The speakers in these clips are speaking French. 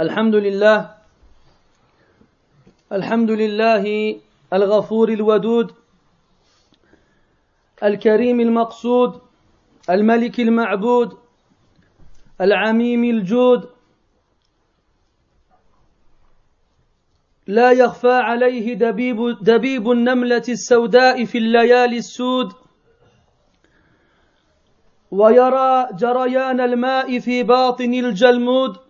الحمد لله الحمد لله الغفور الودود الكريم المقصود الملك المعبود العميم الجود. لا يخفى عليه دبيب, دبيب النملة السوداء في الليالي السود. ويرى جريان الماء في باطن الجلمود.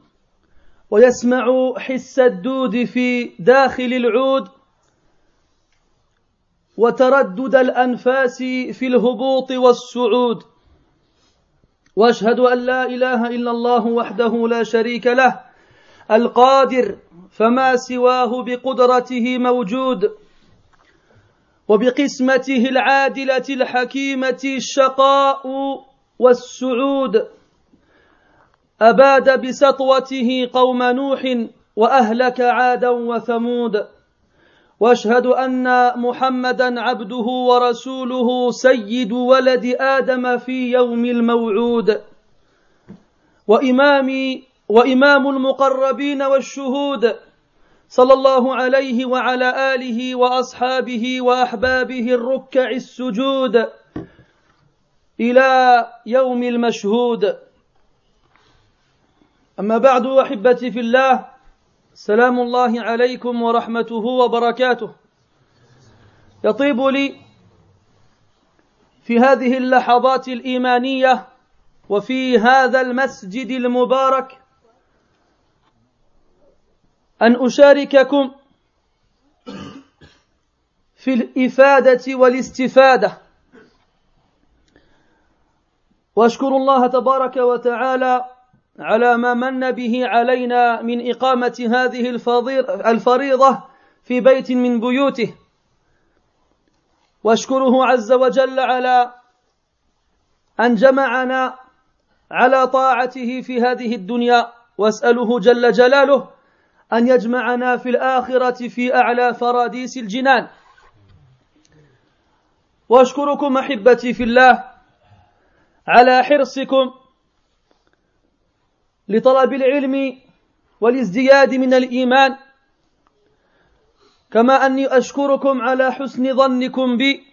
ويسمع حس الدود في داخل العود وتردد الأنفاس في الهبوط والصعود. وأشهد أن لا إله إلا الله وحده لا شريك له القادر فما سواه بقدرته موجود. وبقسمته العادلة الحكيمة الشقاء والسعود. أباد بسطوته قوم نوح وأهلك عادا وثمود. واشهد أن محمدا عبده ورسوله سيد ولد آدم في يوم الموعود. وإمام وإمام المقربين والشهود. صلى الله عليه وعلى آله وأصحابه وأحبابه الركع السجود إلى يوم المشهود. أما بعد أحبتي في الله سلام الله عليكم ورحمته وبركاته. يطيب لي في هذه اللحظات الإيمانية وفي هذا المسجد المبارك أن أشارككم في الإفادة والاستفادة. وأشكر الله تبارك وتعالى على ما من به علينا من إقامة هذه الفريضة في بيت من بيوته. واشكره عز وجل على أن جمعنا على طاعته في هذه الدنيا. واسأله جل جلاله أن يجمعنا في الآخرة في أعلى فراديس الجنان. واشكركم أحبتي في الله على حرصكم لطلب العلم والازدياد من الإيمان. كما أني أشكركم على حسن ظنكم بي.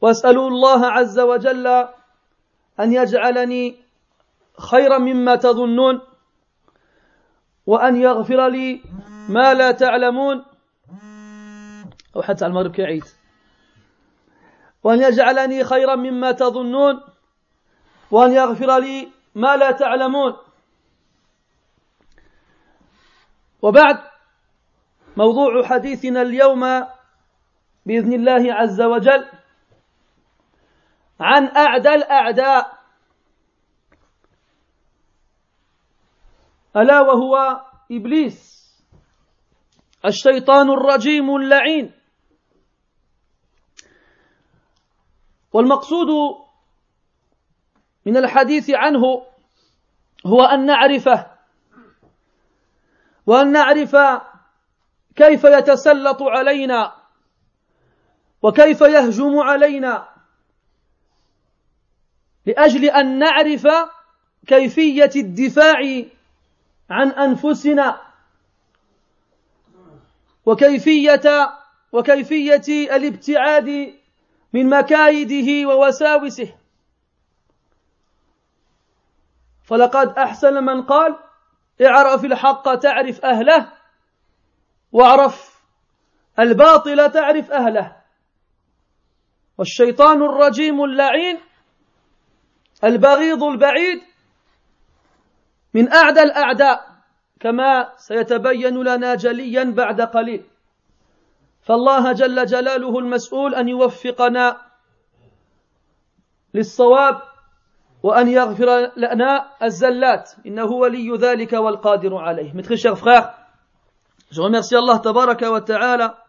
وأسأل الله عز وجل أن يجعلني خيرا مما تظنون. وأن يغفر لي ما لا تعلمون. أو حتى على المغرب كعيد وأن يجعلني خيرا مما تظنون. وأن يغفر لي ما لا تعلمون. وبعد موضوع حديثنا اليوم بإذن الله عز وجل عن أعدى الأعداء. ألا وهو إبليس الشيطان الرجيم اللعين. والمقصود من الحديث عنه هو أن نعرفه وأن نعرف كيف يتسلط علينا وكيف يهجم علينا لأجل أن نعرف كيفية الدفاع عن أنفسنا وكيفيه وكيفية الابتعاد من مكايده ووساوسه. فلقد أحسن من قال اعرف الحق تعرف أهله واعرف الباطل تعرف أهله. والشيطان الرجيم اللعين البغيض البعيد من أعدى الأعداء كما سيتبين لنا جليا بعد قليل. فالله جل جلاله المسؤول أن يوفقنا للصواب وأن يغفر لنا الزلات إنه ولي ذلك والقادر عليه Mes très chers frères, je remercie Allah tabaraka wa ta'ala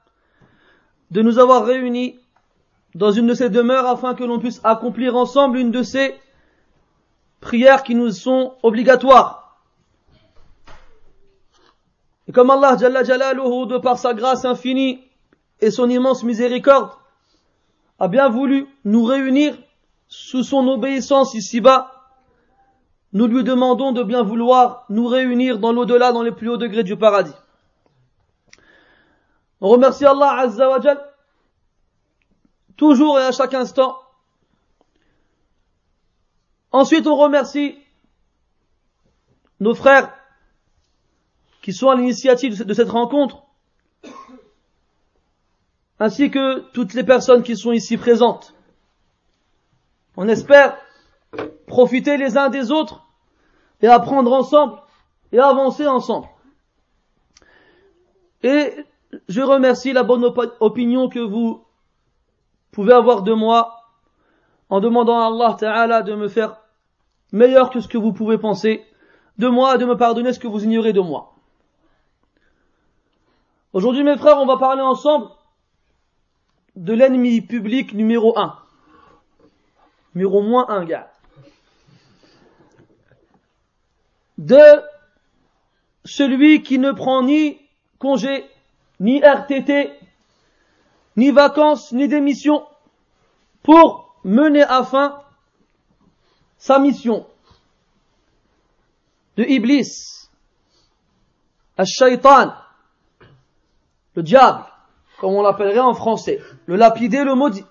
de nous avoir réunis dans une de ces demeures afin que l'on puisse accomplir ensemble une de ces prières qui nous sont obligatoires. Et comme Allah Jalla Jalaluhu, de par sa grâce infinie et son immense miséricorde, a bien voulu nous réunir sous son obéissance ici-bas, nous lui demandons de bien vouloir nous réunir dans l'au-delà, dans les plus hauts degrés du paradis. On remercie Allah Azza wa toujours et à chaque instant. Ensuite, on remercie nos frères qui sont à l'initiative de cette rencontre, ainsi que toutes les personnes qui sont ici présentes. On espère profiter les uns des autres et apprendre ensemble et avancer ensemble. Et je remercie la bonne opinion que vous pouvez avoir de moi en demandant à Allah Ta'ala de me faire meilleur que ce que vous pouvez penser de moi et de me pardonner ce que vous ignorez de moi. Aujourd'hui mes frères, on va parler ensemble de l'ennemi public numéro un. Numéro moins un, gars. De celui qui ne prend ni congé, ni RTT, ni vacances, ni démission pour mener à fin sa mission de Iblis, Al-Shaytan, le diable, comme on l'appellerait en français, le lapidé, le maudit.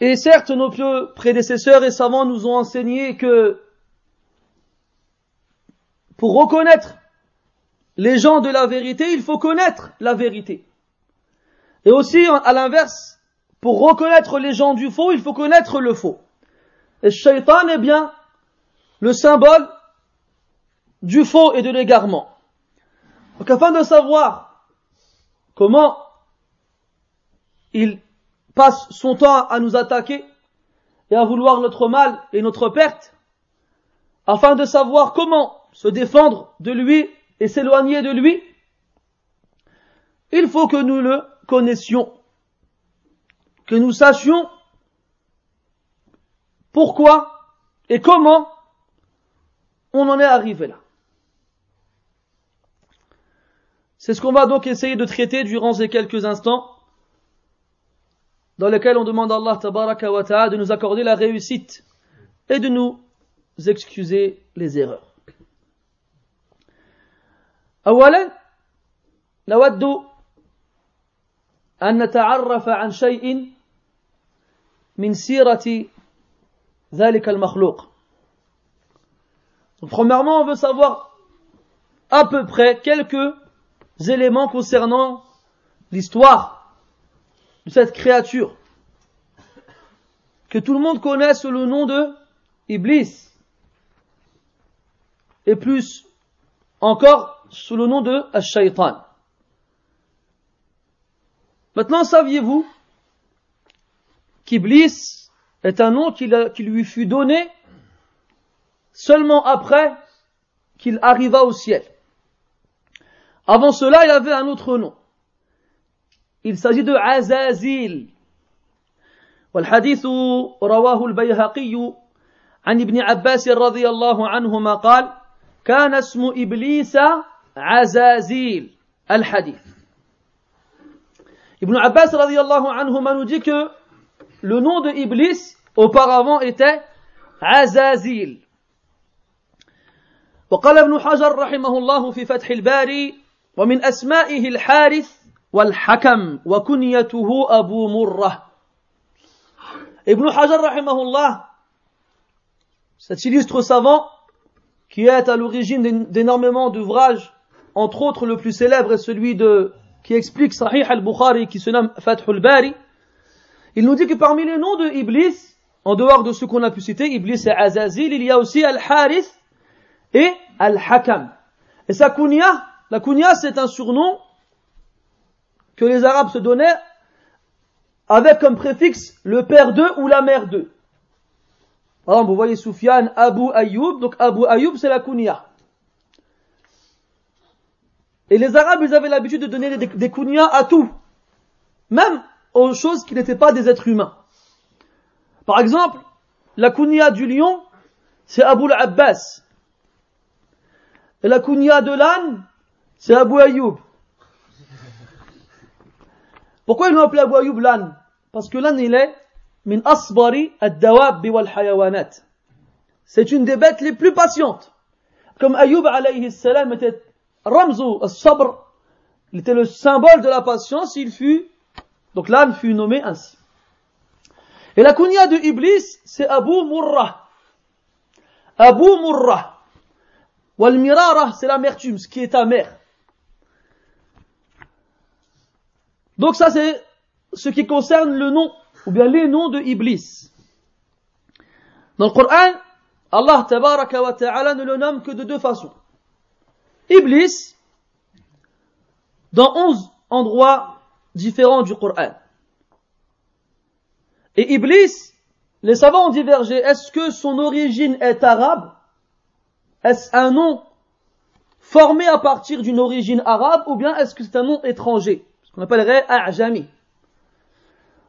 Et certes, nos prédécesseurs et savants nous ont enseigné que pour reconnaître les gens de la vérité, il faut connaître la vérité. Et aussi, à l'inverse, pour reconnaître les gens du faux, il faut connaître le faux. Et shaitan est bien le symbole du faux et de l'égarement. Donc afin de savoir comment il passe son temps à nous attaquer et à vouloir notre mal et notre perte, afin de savoir comment se défendre de lui et s'éloigner de lui, il faut que nous le connaissions, que nous sachions pourquoi et comment on en est arrivé là. C'est ce qu'on va donc essayer de traiter durant ces quelques instants dans lesquels on demande à Allah tabaraka wa ta'ala de nous accorder la réussite et de nous excuser les erreurs. أولا نود أن نتعرف عن شيء من سيرة ذلك المخلوق. Donc, premièrement, on veut savoir à peu près quelques éléments concernant l'histoire de cette créature que tout le monde connaît sous le nom de Iblis et plus encore sous le nom de Ash-Shaytan. Maintenant, saviez-vous qu'Iblis est un nom qui, lui fut donné seulement après qu'il arriva au ciel. Avant cela, il avait un autre nom. Il s'agit de Azazil. والحديث رواه البيهقي عن ابن عباس رضي الله عنهما قال كان اسم إبليس عزازيل الحديث Ibn Abbas radiallahu anhuma nous dit que le nom de Iblis auparavant était Azazil. وقال ابن حجر رحمه الله في فتح الباري ومن أسمائه الحارث والحكم وكنيته أبو مرة Ibn Hajar rahimahullah, cet illustre savant, qui est à l'origine d'énormément d'ouvrages, entre autres le plus célèbre est celui de, qui explique Sahih al-Bukhari, qui se nomme Fathul Bari, il nous dit que parmi les noms de Iblis, en dehors de ce qu'on a pu citer, Iblis et Azazil, il y a aussi Al-Harith et Al-Hakam. Et sa kunya, la kunya c'est un surnom que les Arabes se donnaient avec comme préfixe le père d'eux ou la mère d'eux. Par exemple, vous voyez Soufiane, Abu Ayoub, donc Abu Ayoub c'est la kunya. Et les Arabes, ils avaient l'habitude de donner des, des à tout. Même aux choses qui n'étaient pas des êtres humains. Par exemple, la kunya du lion, c'est Abu al-Abbas. Et la kunya de l'âne, c'est Abu Ayoub. Pourquoi ils l'ont appelé Abu Ayoub l'âne Parce que l'âne, il est min asbari ad-dawab wal hayawanat. C'est une des bêtes les plus patientes. Comme Ayyub alayhi salam était Ramzu al-Sabr, il était le symbole de la patience, il fut, donc l'âne fut nommé ainsi. Et la kunya de Iblis, c'est Abu Murrah. Abu Murrah. Wal mirara, c'est l'amertume, ce qui est amer. Donc ça c'est ce qui concerne le nom, ou bien les noms de Iblis. Dans le Coran, Allah tabaraka ta'ala ne le nomme que de deux façons. Iblis, dans onze endroits différents du Coran. Et Iblis, les savants ont divergé, est-ce que son origine est arabe? Est-ce un nom formé à partir d'une origine arabe ou bien est-ce que c'est un nom étranger? ce qu'on appellerait A'jami.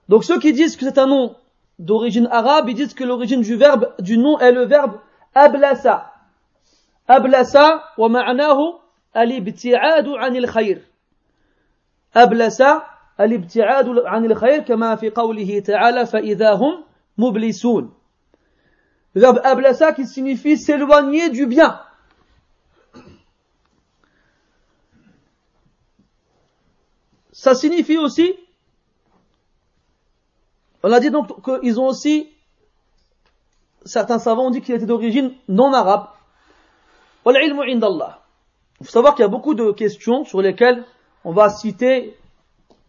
Donc ceux qui disent que c'est un nom d'origine arabe, ils disent que l'origine du verbe, du nom est le verbe ablasa. Ablasa wa ma'nahu al-ibti'adu 'anil khayr. Ablasa al-ibti'adu 'anil khayr kama fi qawlihi ta'ala fa idahum mublisun. Le verbe ablasa qui signifie s'éloigner du bien. Ça signifie aussi, on a dit donc qu'ils ont aussi, certains savants ont dit qu'il était d'origine non arabe. Il faut savoir qu'il y a beaucoup de questions sur lesquelles on va citer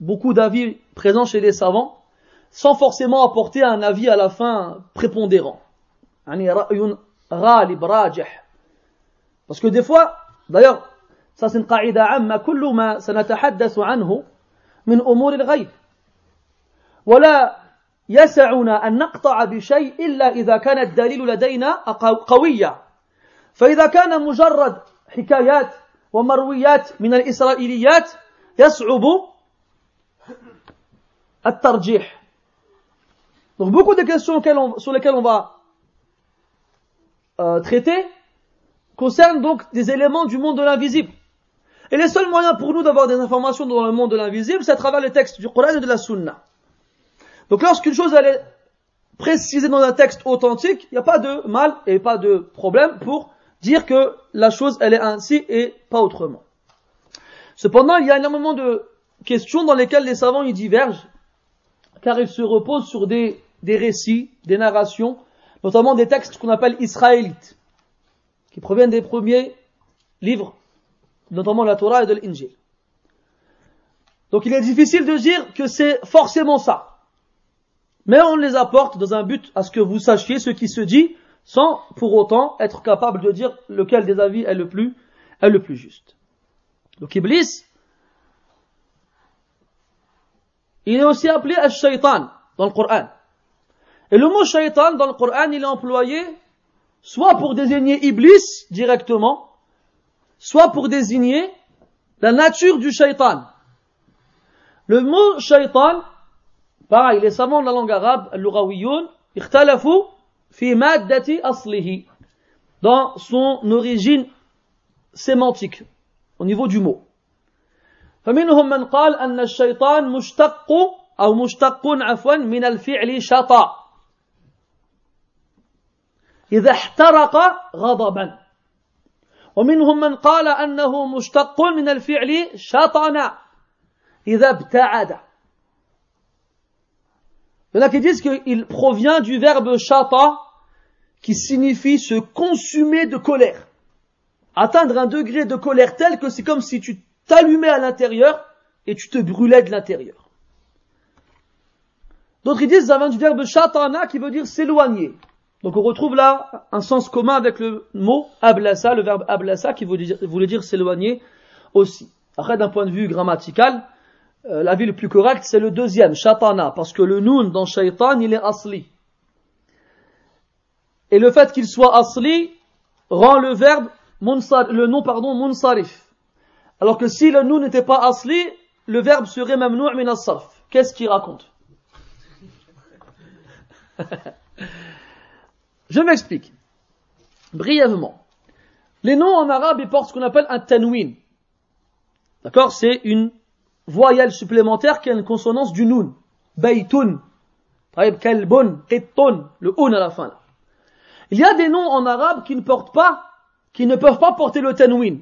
beaucoup d'avis présents chez les savants, sans forcément apporter un avis à la fin prépondérant. Parce que des fois, d'ailleurs, ça c'est une qaïda amma kullu ma sanatahaddasu anhu من أمور الغيب. ولا يسعنا أن نقطع بشيء إلا إذا كان الدليل لدينا قوية. فإذا كان مجرد حكايات ومرويات من الإسرائيليات يصعب الترجيح. Donc beaucoup de questions on, sur lesquelles on va euh, traiter concernent donc des éléments du monde de l'invisible. Et les seuls moyens pour nous d'avoir des informations dans le monde de l'invisible, c'est à travers les textes du Coran et de la Sunna. Donc lorsqu'une chose elle est précisée dans un texte authentique, il n'y a pas de mal et pas de problème pour dire que la chose elle est ainsi et pas autrement. Cependant, il y a énormément de questions dans lesquelles les savants y divergent car il se repose sur des, des récits, des narrations, notamment des textes qu'on appelle israélites, qui proviennent des premiers livres, notamment la Torah et de l'Injil. Donc il est difficile de dire que c'est forcément ça. Mais on les apporte dans un but à ce que vous sachiez ce qui se dit, sans pour autant être capable de dire lequel des avis est le plus, est le plus juste. Donc Iblis, Il est aussi appelé Al-Shaytan dans le Coran. Et le mot Shaytan dans le Coran, il est employé soit pour désigner Iblis directement, soit pour désigner la nature du Shaytan. Le mot Shaytan, pareil, les savants de la langue arabe, al-Lughawiyoun, ikhtalafu fi maddati aslihi, dans son origine sémantique, au niveau du mot. فمنهم من قال أن الشيطان مشتق أو مشتق عفوا من الفعل شطا إذا احترق غضبا ومنهم من قال أنه مشتق من الفعل شطن إذا ابتعد Il y en a qui disent qu'il provient du verbe chata qui signifie se consumer de colère. Atteindre un degré de colère tel que c'est comme si tu t'allumais à l'intérieur et tu te brûlais de l'intérieur. D'autres disent ça vient du verbe shatana qui veut dire s'éloigner. Donc on retrouve là un sens commun avec le mot ablasa, le verbe ablasa qui voulait dire, s'éloigner aussi. Après d'un point de vue grammatical, euh, la vie le plus correcte c'est le deuxième, shatana, parce que le noun dans shaitan il est asli. Et le fait qu'il soit asli rend le verbe, le nom pardon, munsarif. Alors que si le nous n'était pas asli, le verbe serait mamnou' min. Qu'est-ce qu'il raconte? Je m'explique. Brièvement. Les noms en arabe, ils portent ce qu'on appelle un tanwin. D'accord? C'est une voyelle supplémentaire qui a une consonance du noun. Baytun. le un à la fin. Il y a des noms en arabe qui ne portent pas, qui ne peuvent pas porter le tanwin.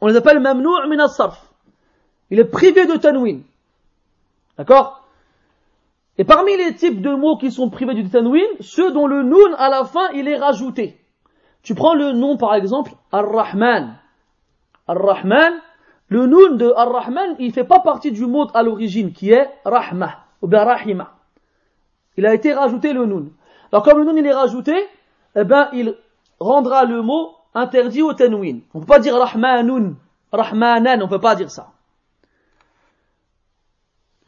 On les appelle mamnou' min as-sarf. Il est privé de tanwin. D'accord? Et parmi les types de mots qui sont privés du tanwin, ceux dont le noun à la fin, il est rajouté. Tu prends le nom par exemple, Ar-Rahman. Ar-Rahman, le noun de Ar-Rahman, il fait pas partie du mot à l'origine qui est Rahma ou bien Rahima. Il a été rajouté le noun. Alors comme le noun il est rajouté, eh ben il rendra le mot interdit au tanwin. On peut pas dire Rahmanun, Rahmanan, on peut pas dire ça.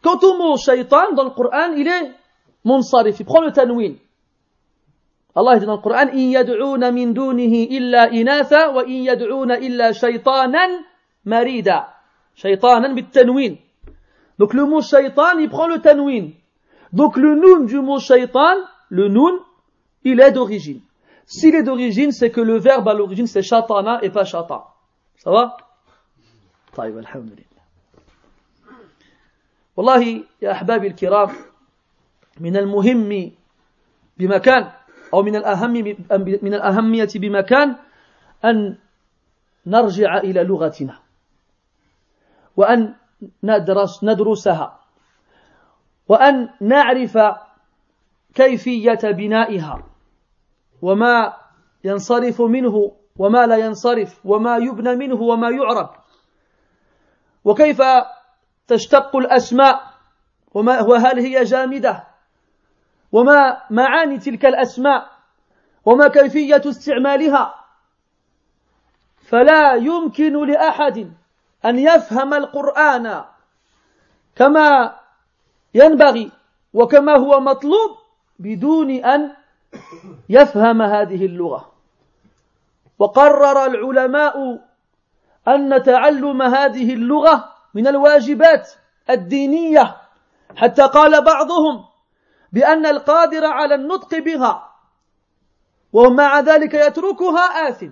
Quant au mot shaitan dans le Coran, il est munsarif, il prend le tanwin. Allah dit dans le Coran, إن يدعون من دونه إلا إناثا وإن يدعون إلا شيطانا marida. Shaytanan bit-tanwin. Donc le mot shaytan, il prend le tanwin. Donc le noun du mot shaytan, le noun, il est d'origine. S'il est d'origine, c'est que le verbe à l'origine c'est shatana et pas shata. Ça va طيب لله والله يا أحبابي الكرام من المهم بمكان أو من الأهم من الأهمية بمكان أن نرجع إلى لغتنا وأن ندرس ندرسها وأن نعرف كيفية بنائها وما ينصرف منه وما لا ينصرف وما يبنى منه وما يعرب وكيف تشتق الأسماء. وما وهل هي جامدة؟ وما معاني تلك الأسماء؟ وما كيفية استعمالها؟ فلا يمكن لأحد أن يفهم القرآن كما ينبغي وكما هو مطلوب بدون أن يفهم هذه اللغة. وقرر العلماء أن تعلم هذه اللغة من الواجبات الدينية حتى قال بعضهم بأن القادر على النطق بها ومع ذلك يتركها آثم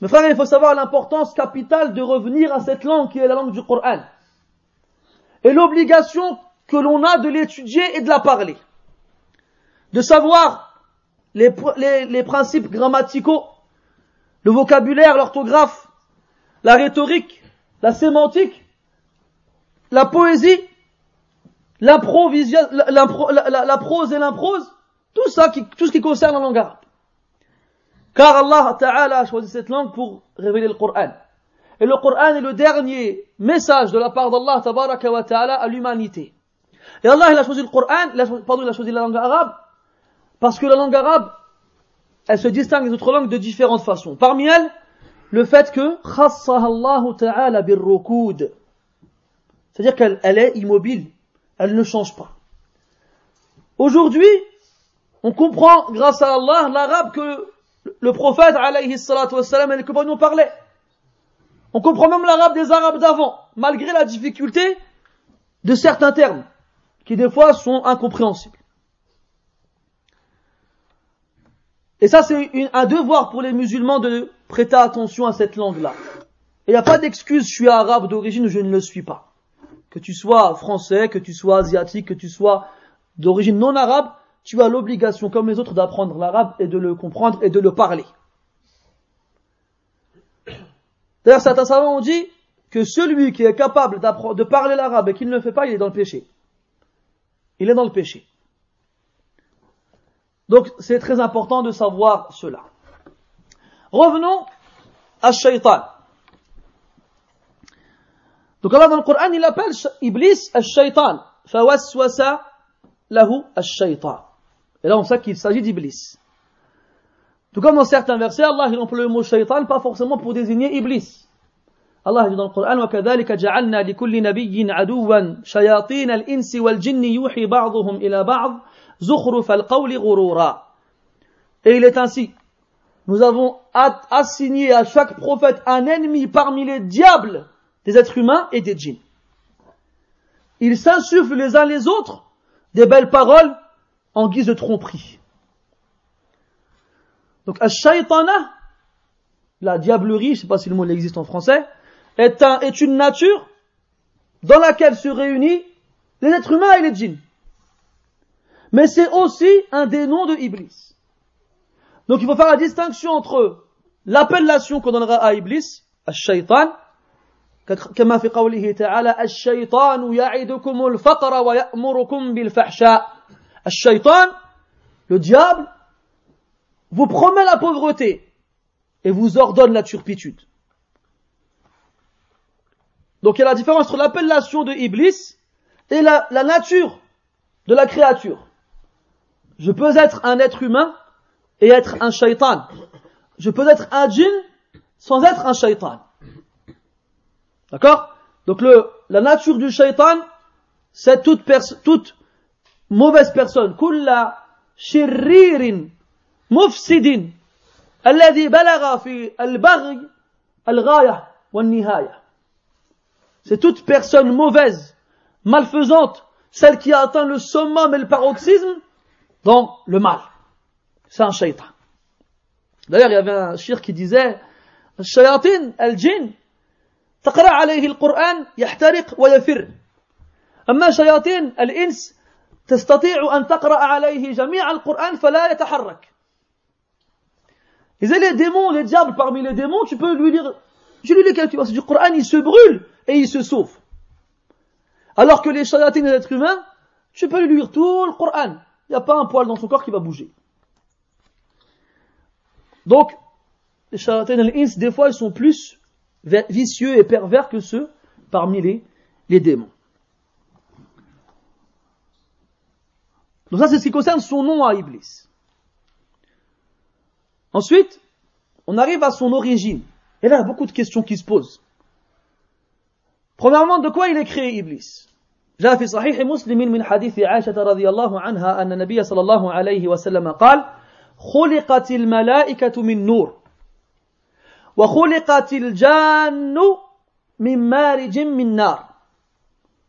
Mes frères, il faut savoir l'importance capitale de revenir à cette langue qui est la langue du Coran. Et l'obligation que l'on a de l'étudier et de la parler. De savoir les, les, les principes grammaticaux, le vocabulaire, l'orthographe, la rhétorique, la sémantique, la poésie, la, la, la prose et l'improse, tout ça, qui, tout ce qui concerne la langue arabe. Car Allah Ta'ala a choisi cette langue pour révéler le Coran. Et le Coran est le dernier message de la part d'Allah Ta'ala à l'humanité. Et Allah il a choisi le Coran, pardon, il a choisi la langue arabe, parce que la langue arabe, elle se distingue des autres langues de différentes façons. Parmi elles, le fait que Ta'ala. C'est-à-dire qu'elle elle est immobile, elle ne change pas. Aujourd'hui, on comprend grâce à Allah l'arabe que le prophète, alayhi salatu wassalam, et les compagnons parlaient. On comprend même l'arabe des arabes d'avant, malgré la difficulté de certains termes, qui des fois sont incompréhensibles. Et ça, c'est un devoir pour les musulmans de prêter attention à cette langue-là. Il n'y a pas d'excuse, je suis arabe d'origine ou je ne le suis pas. Que tu sois français, que tu sois asiatique, que tu sois d'origine non arabe, tu as l'obligation, comme les autres, d'apprendre l'arabe et de le comprendre et de le parler. D'ailleurs, certains savants ont dit que celui qui est capable de parler l'arabe et qui ne le fait pas, il est dans le péché. Il est dans le péché. Donc, c'est très important de savoir cela. Revenons à Shaitan. Donc Allah dans le Coran, il appelle Iblis Shaitan. فوسوس له الشيطان et là, on sait qu'il s'agit d'Iblis. Tout comme dans certains versets, Allah il emploie le mot shaitan pas forcément pour désigner Iblis. Allah dit dans le Coran وكذلك جعلنا لكل نبي عدوا شياطين الإنس والجن يوحي بعضهم إلى بعض زخرف القول غرورا. Et il est ainsi. Nous avons assigné à chaque prophète un ennemi parmi les diables des êtres humains et des djinns. Ils s'insufflent les uns les autres des belles paroles en guise de tromperie. Donc, ash-shaytana, la diablerie, je ne sais pas si le mot existe en français, est, un, est une nature dans laquelle se réunit les êtres humains et les djinns. Mais c'est aussi un des de Iblis. Donc il faut faire la distinction entre l'appellation qu'on donnera à Iblis, الشيطان كما في قوله تعالى الشيطان يعدكم الفقر ويأمركم بالفحشاء الشيطان le diable vous promet la pauvreté et vous ordonne la turpitude. Donc il y a la différence entre l'appellation de Iblis et la, la nature de la créature. Je peux être un être humain et être un shaitan. Je peux être un djinn sans être un shaitan. D'accord? Donc le, la nature du shaitan, c'est toute, toute mauvaise personne. C'est toute personne mauvaise, malfaisante, celle qui a atteint le summum et le paroxysme dans le mal. C'est un shaitan. D'ailleurs, il y avait un shir qui disait, الشياطين الجن تقرأ عليه القرآن يحترق ويفر أما شياطين الإنس تستطيع أن تقرأ عليه جميع القرآن فلا يتحرك إذا les démons, les diables parmi les démons, tu peux lui lire, je lui lis quelque chose du Coran, il se brûle et il se sauve. Alors que les shayatines des êtres humains, tu peux lui lire tout le Coran. Il n'y a pas un poil dans son corps qui va bouger. Donc, les shayatines al-ins, des fois, ils sont plus vicieux et pervers que ceux parmi les, les démons. Donc ça, c'est ce qui concerne son nom à Iblis. Ensuite, on arrive à son origine. Et là, il y a beaucoup de questions qui se posent. Premièrement, de quoi il est créé Iblis جاء في صحيح مسلم من حديث عائشة رضي الله عنها أن النبي صلى الله عليه وسلم قال خلقت الملائكة من نور وخلقت الجان من مارج من نار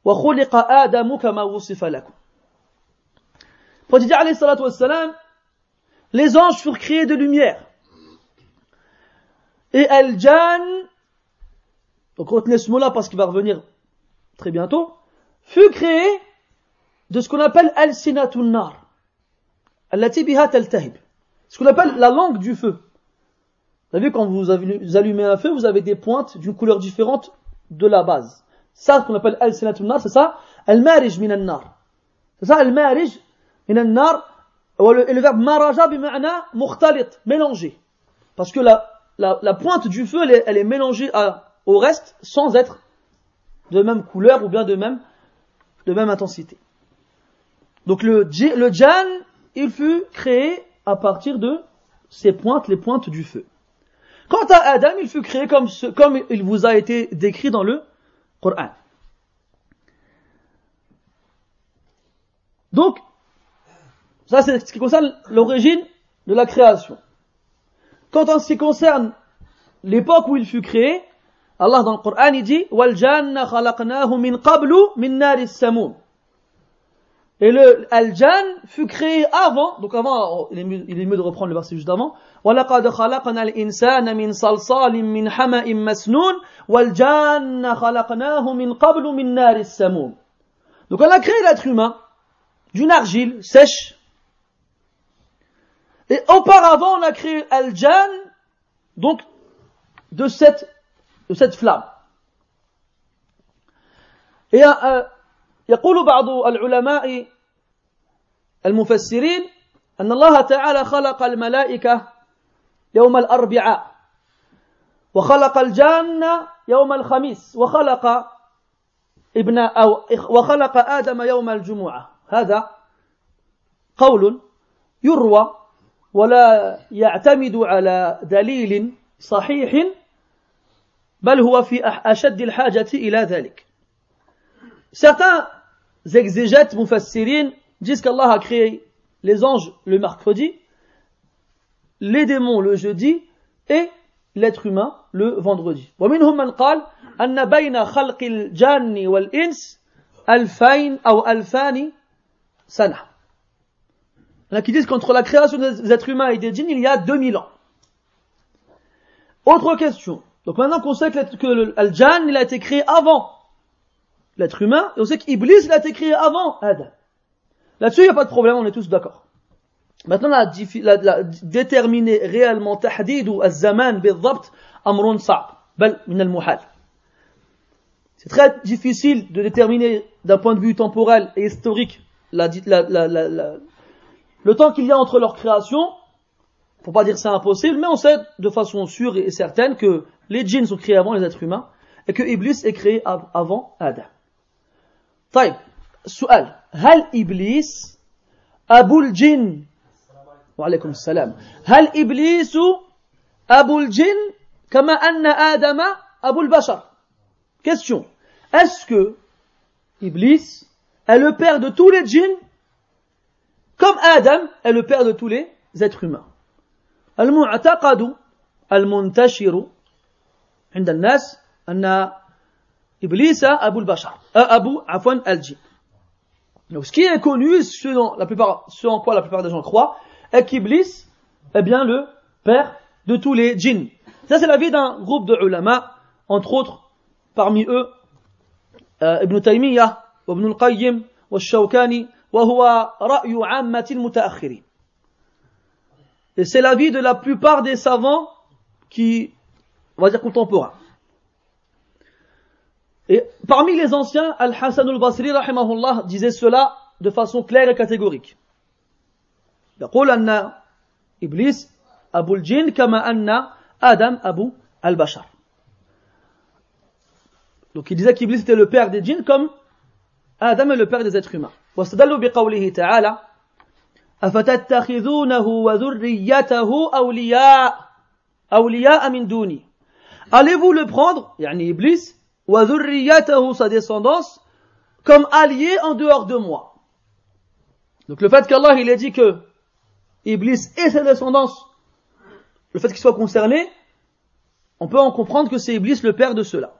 وخلق آدم كما وصف لكم Prophète عليه الصلاة والسلام les anges furent créés de lumière et Al-Jan donc retenez ce mot-là parce qu'il va revenir très bientôt fut créé de ce qu'on appelle al-sinatun nar. Allati biha taltahib. Ce qu'on appelle la langue du feu. Vous avez vu, quand vous allumez un feu, vous avez des pointes d'une couleur différente de la base. Ça, ce qu'on appelle al-sinatun nar, c'est ça, al-marij minan nar. C'est ça, al-marij minan nar. Et le verbe maraja bima'na mukhtalit, mélangé. Parce que la, la, la pointe du feu, elle est, elle est mélangée à, au reste sans être de même couleur ou bien de même de même intensité. Donc le, le Jan, il fut créé à partir de ces pointes, les pointes du feu. Quant à Adam, il fut créé comme, ce, comme il vous a été décrit dans le Coran. Donc, ça c'est ce qui concerne l'origine de la création. Quant à ce qui concerne l'époque où il fut créé, Allah dans le Coran il dit وَالْجَانَّ خَلَقْنَاهُ مِنْ قَبْلُ مِنْ نَارِ السَّمُومِ Et le Al-Jan fut créé avant, donc avant, il est, mieux, il est mieux de reprendre le verset juste avant. وَلَقَدْ خَلَقْنَا الْإِنسَانَ مِنْ صَلْصَالٍ مِنْ حَمَإٍ مَسْنُونٍ وَالْجَانَّ خَلَقْنَاهُ مِنْ قَبْلُ مِنْ نَارِ السَّمُومِ Donc on a créé l'être humain d'une argile sèche. Et auparavant on a créé Al-Jan, donc de cette de cette flamme. Et يقول بعض العلماء المفسرين أن الله تعالى خلق الملائكة يوم الأربعاء وخلق الجان يوم الخميس وخلق ابن أو وخلق آدم يوم الجمعة. هذا قول يروى ولا يعتمد على دليل صحيح Certains exégètes mufassirin disent qu'Allah a créé les anges le mercredi, les démons le jeudi et l'être humain le vendredi. ومنهم من قال أن بين خلق الجان والإنس ألفين أو ألفان سنة. Il y en a qui disent qu'entre la création des êtres humains et des djinns, il y a 2000 ans. Autre question. Donc maintenant qu'on sait que, Al-Jan, il a été créé avant l'être humain, et on sait qu'Iblis, il a été créé avant Adam. Là-dessus, il n'y a pas de problème, on est tous d'accord. Maintenant, la, la, la, déterminer réellement tahdid ou az-zaman بالضبط amrun صعب بل من المحال. C'est très difficile de déterminer d'un point de vue temporel et historique la, le temps qu'il y a entre leur création. Faut pas dire c'est impossible, mais on sait de façon sûre et certaine que les djinns sont créés avant les êtres humains et que Iblis est créé avant Adam. طيب سؤال هل إبليس أبو الجن وعليكم السلام هل إبليس أبو الجن كما أن آدم أبو البشر Question. Est-ce que Iblis est le père de tous les djinns comme Adam est le père de tous les êtres humains المعتقد المنتشر عند الناس أن إبليس أبو البشر أبو عفوا الجن Donc ce qui est connu, ce dont la plupart, ce en quoi la plupart des gens croient, est qu'Iblis est bien le père de tous les djinns. Ça c'est l'avis d'un groupe de ulama, entre autres, parmi eux, euh, Ibn Taymiyyah, Ibn al-Qayyim, والشوكاني وهو رأي عامة المتأخرين. Et c'est l'avis de la plupart des savants qui, on va dire contemporains. Et parmi les anciens, Al-Hassan al-Basri, rahimahullah, disait cela de façon claire et catégorique. يقول أن إبليس أبو الجن كما أن آدم أبو البشر. Donc il disait qu'Iblis était le père des djinns comme Adam est le père des êtres humains. واستدلوا بقوله تعالى أفتتخذونه وذريته أولياء أولياء من دوني Allez-vous le prendre, يعني Iblis, sa descendance, comme alliés en dehors de moi. Donc le fait qu'Allah il ait dit que Iblis et sa descendance, le fait qu'ils soient concernés, on peut en comprendre que c'est Iblis le père de cela.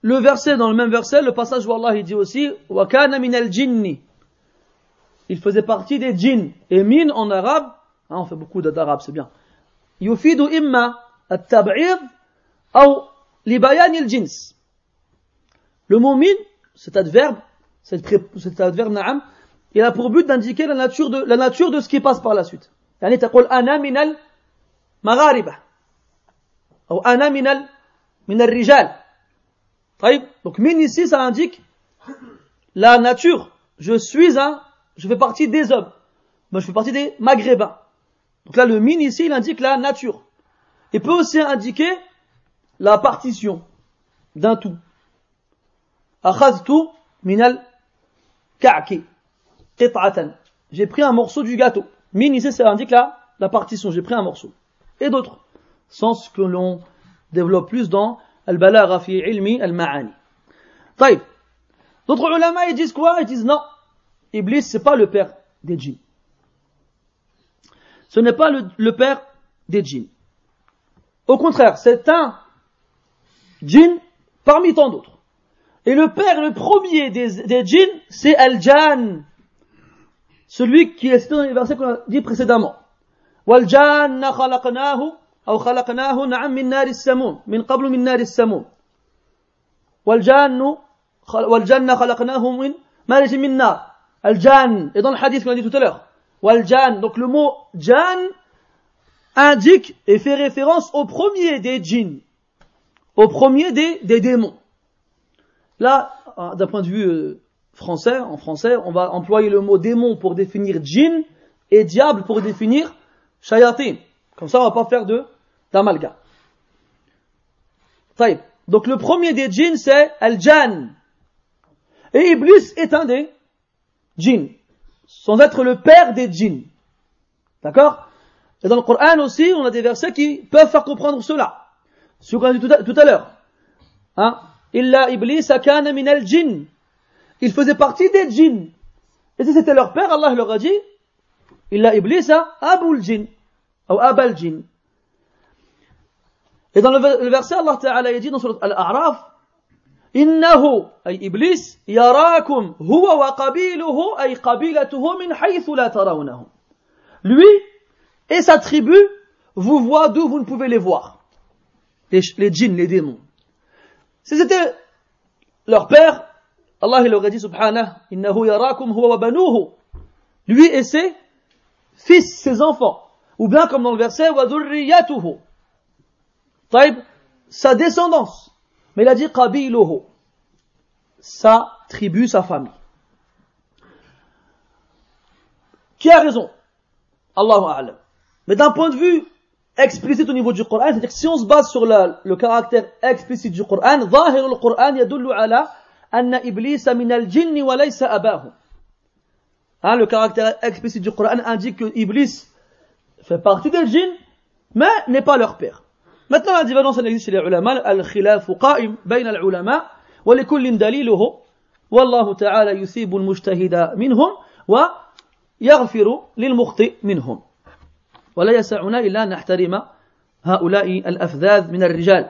Le verset, dans le même verset, le passage où Allah il dit aussi wa kana min. Il faisait partie des djinns. Et min en arabe, hein, on fait beaucoup d'arabe, c'est bien. Le mot min, cet adverbe, cet adverbe na'am, il a pour but d'indiquer la nature de, la nature de ce qui passe par la suite. يعني تقول أنا من المغاربة أو أنا من من الرجال Donc min ici ça indique la nature. Je suis un, je fais partie des hommes. Moi je fais partie des maghrébins. Donc là le min ici il indique la nature. Il peut aussi indiquer la partition d'un tout. أخذت من الكعك قطعة j'ai pris un morceau du gâteau. Min ici, ça indique la, la partition, j'ai pris un morceau. Et d'autres sens que l'on développe plus dans Al-Balagha fi ilmi al-ma'ani. Taïb. D'autres ulama, ils disent quoi Ils disent non. Iblis, c'est pas le père des djinns. Ce n'est pas le, le, père des djinns. Au contraire, c'est un djinn parmi tant d'autres. Et le père, le premier des, des djinns, c'est Al-Jan, celui qui est cité dans les versets qu'on a dit précédemment. والجان خلقناه أو خلقناه نعم من نار السموم من قبل من نار السموم والجان والجنة خلقناه من مارج من نار الجان et dans le hadith qu'on a dit tout à l'heure والجان donc le mot jan indique et fait référence au premier des djinns au premier des, des démons là d'un point de vue euh, français, en français, on va employer le mot démon pour définir djinn et diable pour définir shayatin. Comme ça, on va pas faire de d'amalgame. Donc le premier des djinns, c'est Al-Jan. Et Iblis est un des djinns, sans être le père des djinns. D'accord? Et dans le Coran aussi, on a des versets qui peuvent faire comprendre cela. Ce qu'on a dit tout à, l'heure. Hein Illa Iblis kana min al-jinn. Ils faisaient partie des djinns. Et si c'était leur père, Allah leur a dit, il a Iblis à Abul Jinn, ou Abal Jinn. Et dans le verset, Allah Ta'ala dit dans Surat Al-A'raf, إنه أي إبليس يراكم هو وقبيله أي قبيلته من حيث لا ترونهم. Lui et sa tribu vous voient d'où vous ne pouvez les voir. les, les djinns, les démons. Si c'était leur père, Allah il aurait dit subhanah, innahu yarakum huwa. Lui et ses fils, ses enfants. Ou bien comme dans le verset, wa dhurriyatuhu. Sa descendance. Mais il a dit qabiluhu. Sa tribu, sa famille. Qui a raison? Allahu A'lam. Mais d'un point de vue explicite au niveau du Coran, c'est-à-dire que si on se base sur la, le caractère explicite du Coran, ظاهر القرآن يدل على أن إبليس من الجن وليس أباه. Hein, le caractère explicite du Coran indique que Iblis fait partie des djinns, mais n'est pas leur père. Maintenant, la divergence existe chez les ulama, al-khilaf قائم بين العلماء ولكل دليله والله تعالى يثيب المجتهد منهم ويغفر للمخطئ منهم ولا يسعنا إلا أن نحترم هؤلاء الأفذاذ من الرجال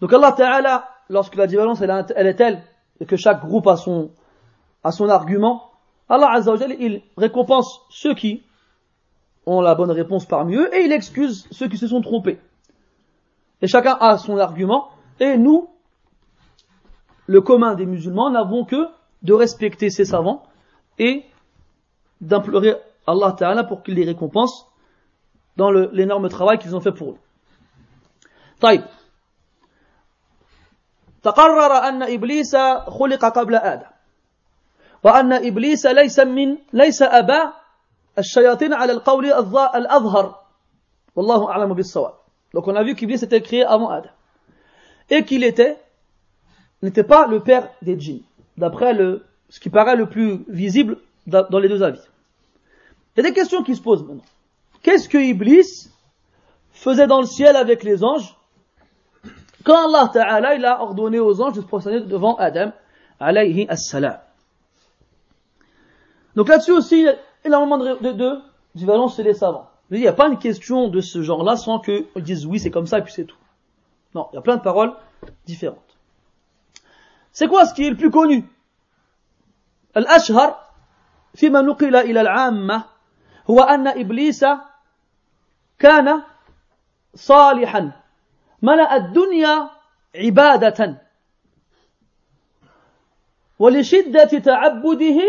Donc Allah Ta'ala, lorsque la divergence elle, elle est telle et que chaque groupe a son, a son argument, Allah Azza wa Jalla, il récompense ceux qui ont la bonne réponse parmi eux et il excuse ceux qui se sont trompés. Et chacun a son argument et nous, le commun des musulmans, n'avons que de respecter ces savants et d'implorer Allah Ta'ala pour qu'il les récompense dans l'énorme travail qu'ils ont fait pour nous. طيب تقرر أن إبليس خلق قبل آدم وأن إبليس ليس من ليس أبا الشياطين على القول الأظهر والله أعلم بالصواب donc on a vu qu'Iblis était créé avant Adam et qu'il était n'était pas le père des djinns d'après le ce qui paraît le plus visible dans les deux avis il y a des questions qui se posent maintenant qu'est-ce que Iblis faisait dans le ciel avec les anges quand Allah Ta'ala il a ordonné aux anges de se prosterner devant Adam alayhi as-salam donc là-dessus aussi, il y a énormément de, de, de divergences chez les savants. Il n'y a pas une question de ce genre-là sans qu'ils disent oui, c'est comme ça et puis c'est tout. Non, il y a plein de paroles différentes. C'est quoi ce qui est le plus connu الأشهر فيما نقل إلى العامة هو أن إبليس كان صالحا ملأ الدنيا عبادة ولشدة تعبده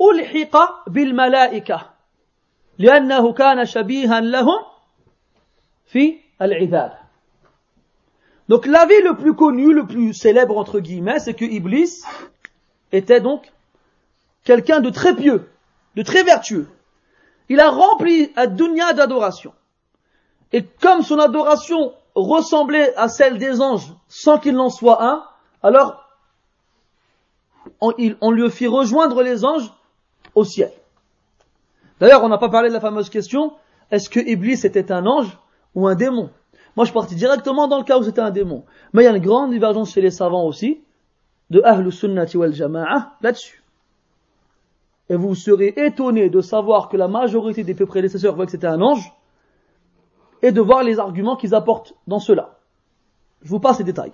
ألحق بالملائكة لأنه كان شبيها لهم في العبادة Donc l'avis le plus connu, le plus célèbre entre guillemets, c'est que Iblis était donc quelqu'un de très pieux, de très vertueux. Il a rempli à dunya d'adoration. Et comme son adoration ressemblait à celle des anges sans qu'il n'en soit un, alors on, lui fit rejoindre les anges au ciel. D'ailleurs, on n'a pas parlé de la fameuse question, est-ce que Iblis était un ange ou un démon? Moi, je partis directement dans le cas où c'était un démon. Mais il y a une grande divergence chez les savants aussi, de Ahlus Sunnati wal Jama'a, là-dessus. Et vous serez étonné de savoir que la majorité des prédécesseurs voient que c'était un ange, et de voir les arguments qu'ils apportent dans cela. Je vous passe les détails.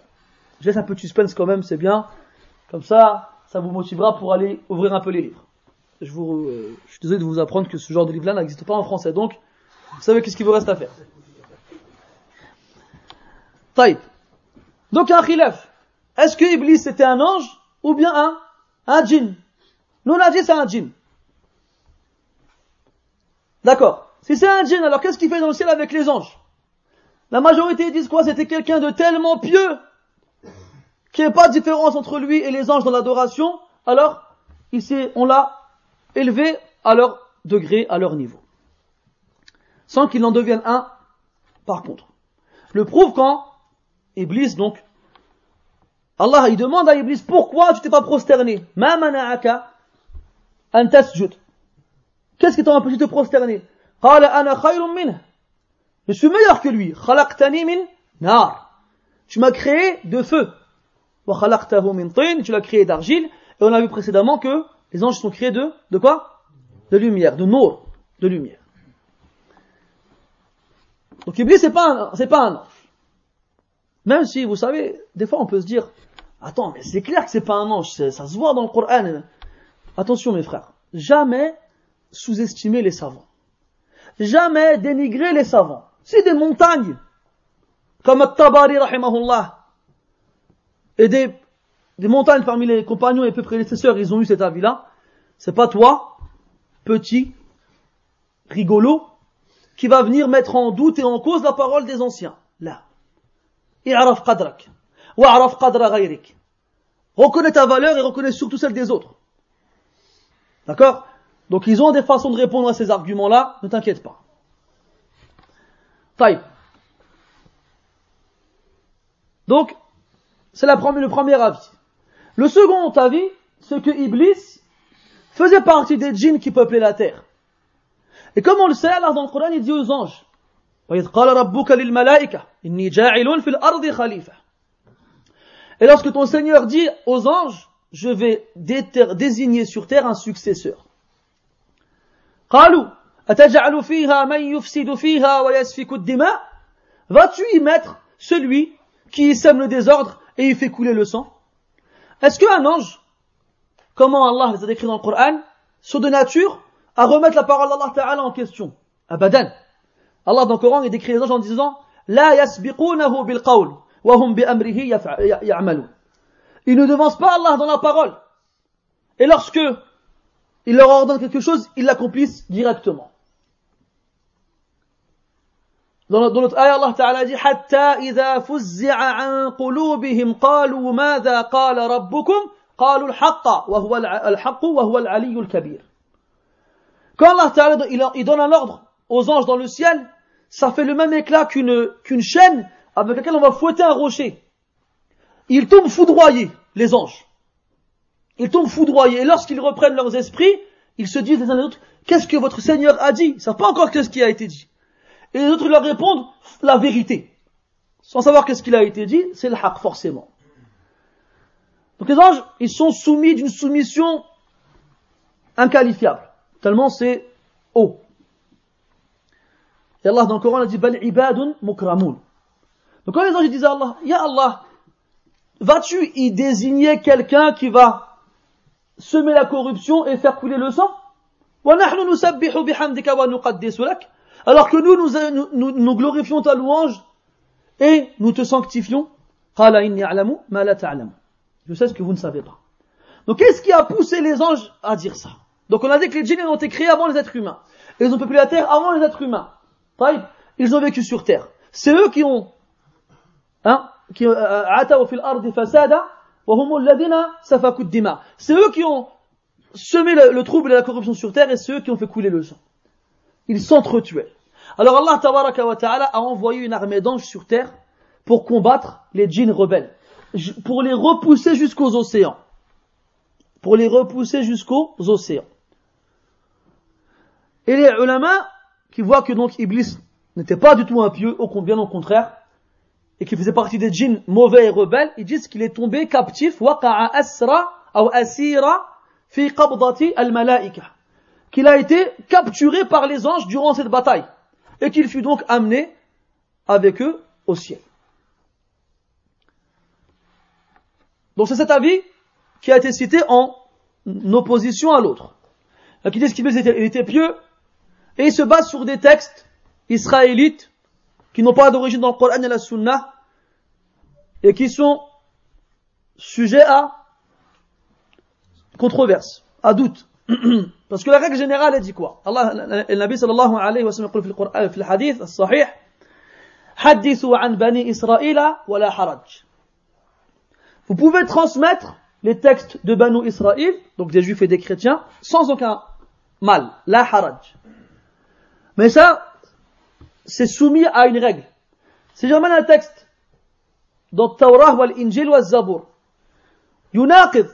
Je laisse un peu de suspense quand même, c'est bien. Comme ça, ça vous motivera pour aller ouvrir un peu les livres je, vous, euh, je suis désolé de vous apprendre que ce genre de livre-là n'existe pas en français. Donc, vous savez qu'est-ce qu'il vous reste à faire. Taïb. Donc un khilaf. Est-ce que Iblis c'était un ange ou bien un, un djinn? Nous on a dit c'est un djinn. D'accord. Si c'est un djinn, alors qu'est-ce qu'il fait dans le ciel avec les anges? La majorité disent quoi? C'était quelqu'un de tellement pieux qu'il n'y ait pas de différence entre lui et les anges dans l'adoration. Alors, ici, on l'a élevés à leur degré, à leur niveau. Sans qu'ils en deviennent un, par contre. Le prouve quand Iblis, donc, Allah, il demande à Iblis, pourquoi tu t'es pas prosterné? Ma mana'aka an tasjud. Qu'est-ce qui t'a empêché de te prosterner? Ana. Je suis meilleur que lui. Khalaqtani min. Tu m'as créé de feu. Wa khalaqtahu min. Tu l'as créé d'argile. Et on a vu précédemment que les anges sont créés de, de quoi? De lumière, de nour, de lumière. Donc Iblis, c'est pas pas un ange. Même si, vous savez, des fois on peut se dire, attends, mais c'est clair que c'est pas un ange, ça se voit dans le Coran. Attention mes frères, jamais sous-estimer les savants. Jamais dénigrer les savants. C'est des montagnes, comme At-Tabari rahimahullah, et des des montagnes parmi les compagnons et peu prédécesseurs, ils ont eu cet avis-là. C'est pas toi, petit, rigolo, qui va venir mettre en doute et en cause la parole des anciens. Là. I'raf qadrak. Wa'raf qadra. Reconnais ta valeur et reconnais surtout celle des autres. D'accord? Donc ils ont des façons de répondre à ces arguments-là, ne t'inquiète pas. Taïb. Donc, c'est le premier avis. Le second avis, c'est que Iblis faisait partie des djinns qui peuplaient la terre. Et comme on le sait, Allah dans le Coran, il dit aux anges, et lorsque ton Seigneur dit aux anges, je vais désigner sur terre un successeur. Vas-tu y mettre celui qui sème le désordre et il fait couler le sang? Est-ce qu'un ange, comment Allah les a décrits dans le Coran, sont de nature à remettre la parole d'Allah Ta'ala en question? Abadan. Allah dans le Coran il décrit les anges en disant La bil qawl wa hum bi amrihi ya'malun. Ils ne devancent pas Allah dans la parole. Et lorsque il leur ordonne quelque chose, ils l'accomplissent directement. Dans notre ayah, Allah Ta'ala dit حتى إذا فزع عن قلوبهم قالوا ماذا قال ربكم قالوا الحق وهو الحق وهو العلي الكبير Quand Allah Ta'ala il donne un ordre aux anges dans le ciel, ça fait le même éclat qu'une qu'une chaîne avec laquelle on va fouetter un rocher. Ils tombent foudroyés, les anges. Ils tombent foudroyés. Et lorsqu'ils reprennent leurs esprits, ils se disent les uns les autres, qu'est-ce que votre Seigneur a dit? Ils ne savent pas encore ce qui a été dit. Et les autres leur répondent la vérité. Sans savoir qu'est-ce qu'il a été dit, c'est le haq, forcément. Donc les anges, ils sont soumis d'une soumission inqualifiable. Tellement c'est haut. Et Allah dans le Coran a dit Bal ibadun mukramun. Donc quand les anges disent à Allah, Ya Allah, vas-tu y désigner quelqu'un qui va semer la corruption et faire couler le sang alors que nous, nous, nous, nous glorifions ta louange et nous te sanctifions. Je sais ce que vous ne savez pas. Donc qu'est-ce qui a poussé les anges à dire ça Donc on a dit que les djinns ont été créés avant les êtres humains. Ils ont peuplé la terre avant les êtres humains. Ils ont vécu sur terre. C'est eux qui ont hein, qui euh, c'est eux qui ont semé le, le, trouble et la corruption sur terre et c'est eux qui ont fait couler le sang. Ils s'entretuaient. Alors Allah ta'ala a envoyé une armée d'anges sur terre pour combattre les djinns rebelles, pour les repousser jusqu'aux océans. Pour les repousser jusqu'aux océans. Et les ulama, qui voient que donc Iblis n'était pas du tout impieux, au bien au contraire, et qui faisait partie des djinns mauvais et rebelles, ils disent qu'il est tombé captif, waqa'a asra, ou asira, fi al-malaika. Qu'il a été capturé par les anges durant cette bataille. Et qu'il fut donc amené avec eux au ciel. Donc c'est cet avis qui a été cité en opposition à l'autre. Qui dit qu'il était pieux, et il se base sur des textes israélites qui n'ont pas d'origine dans le Coran et la Sunna et qui sont sujets à controverse, à doute. Parce que la règle générale, elle dit quoi Allah, le Nabi sallallahu alayhi wa sallam, dit dans le hadith, sahih, حدثوا عن بني إسرائيل ولا حرج. Vous pouvez transmettre les textes de Banu Israël, donc des juifs et des chrétiens, sans aucun mal, la haraj. Mais ça, c'est soumis à une règle. Si j'amène un texte dans التوراة والإنجيل والزبور يناقض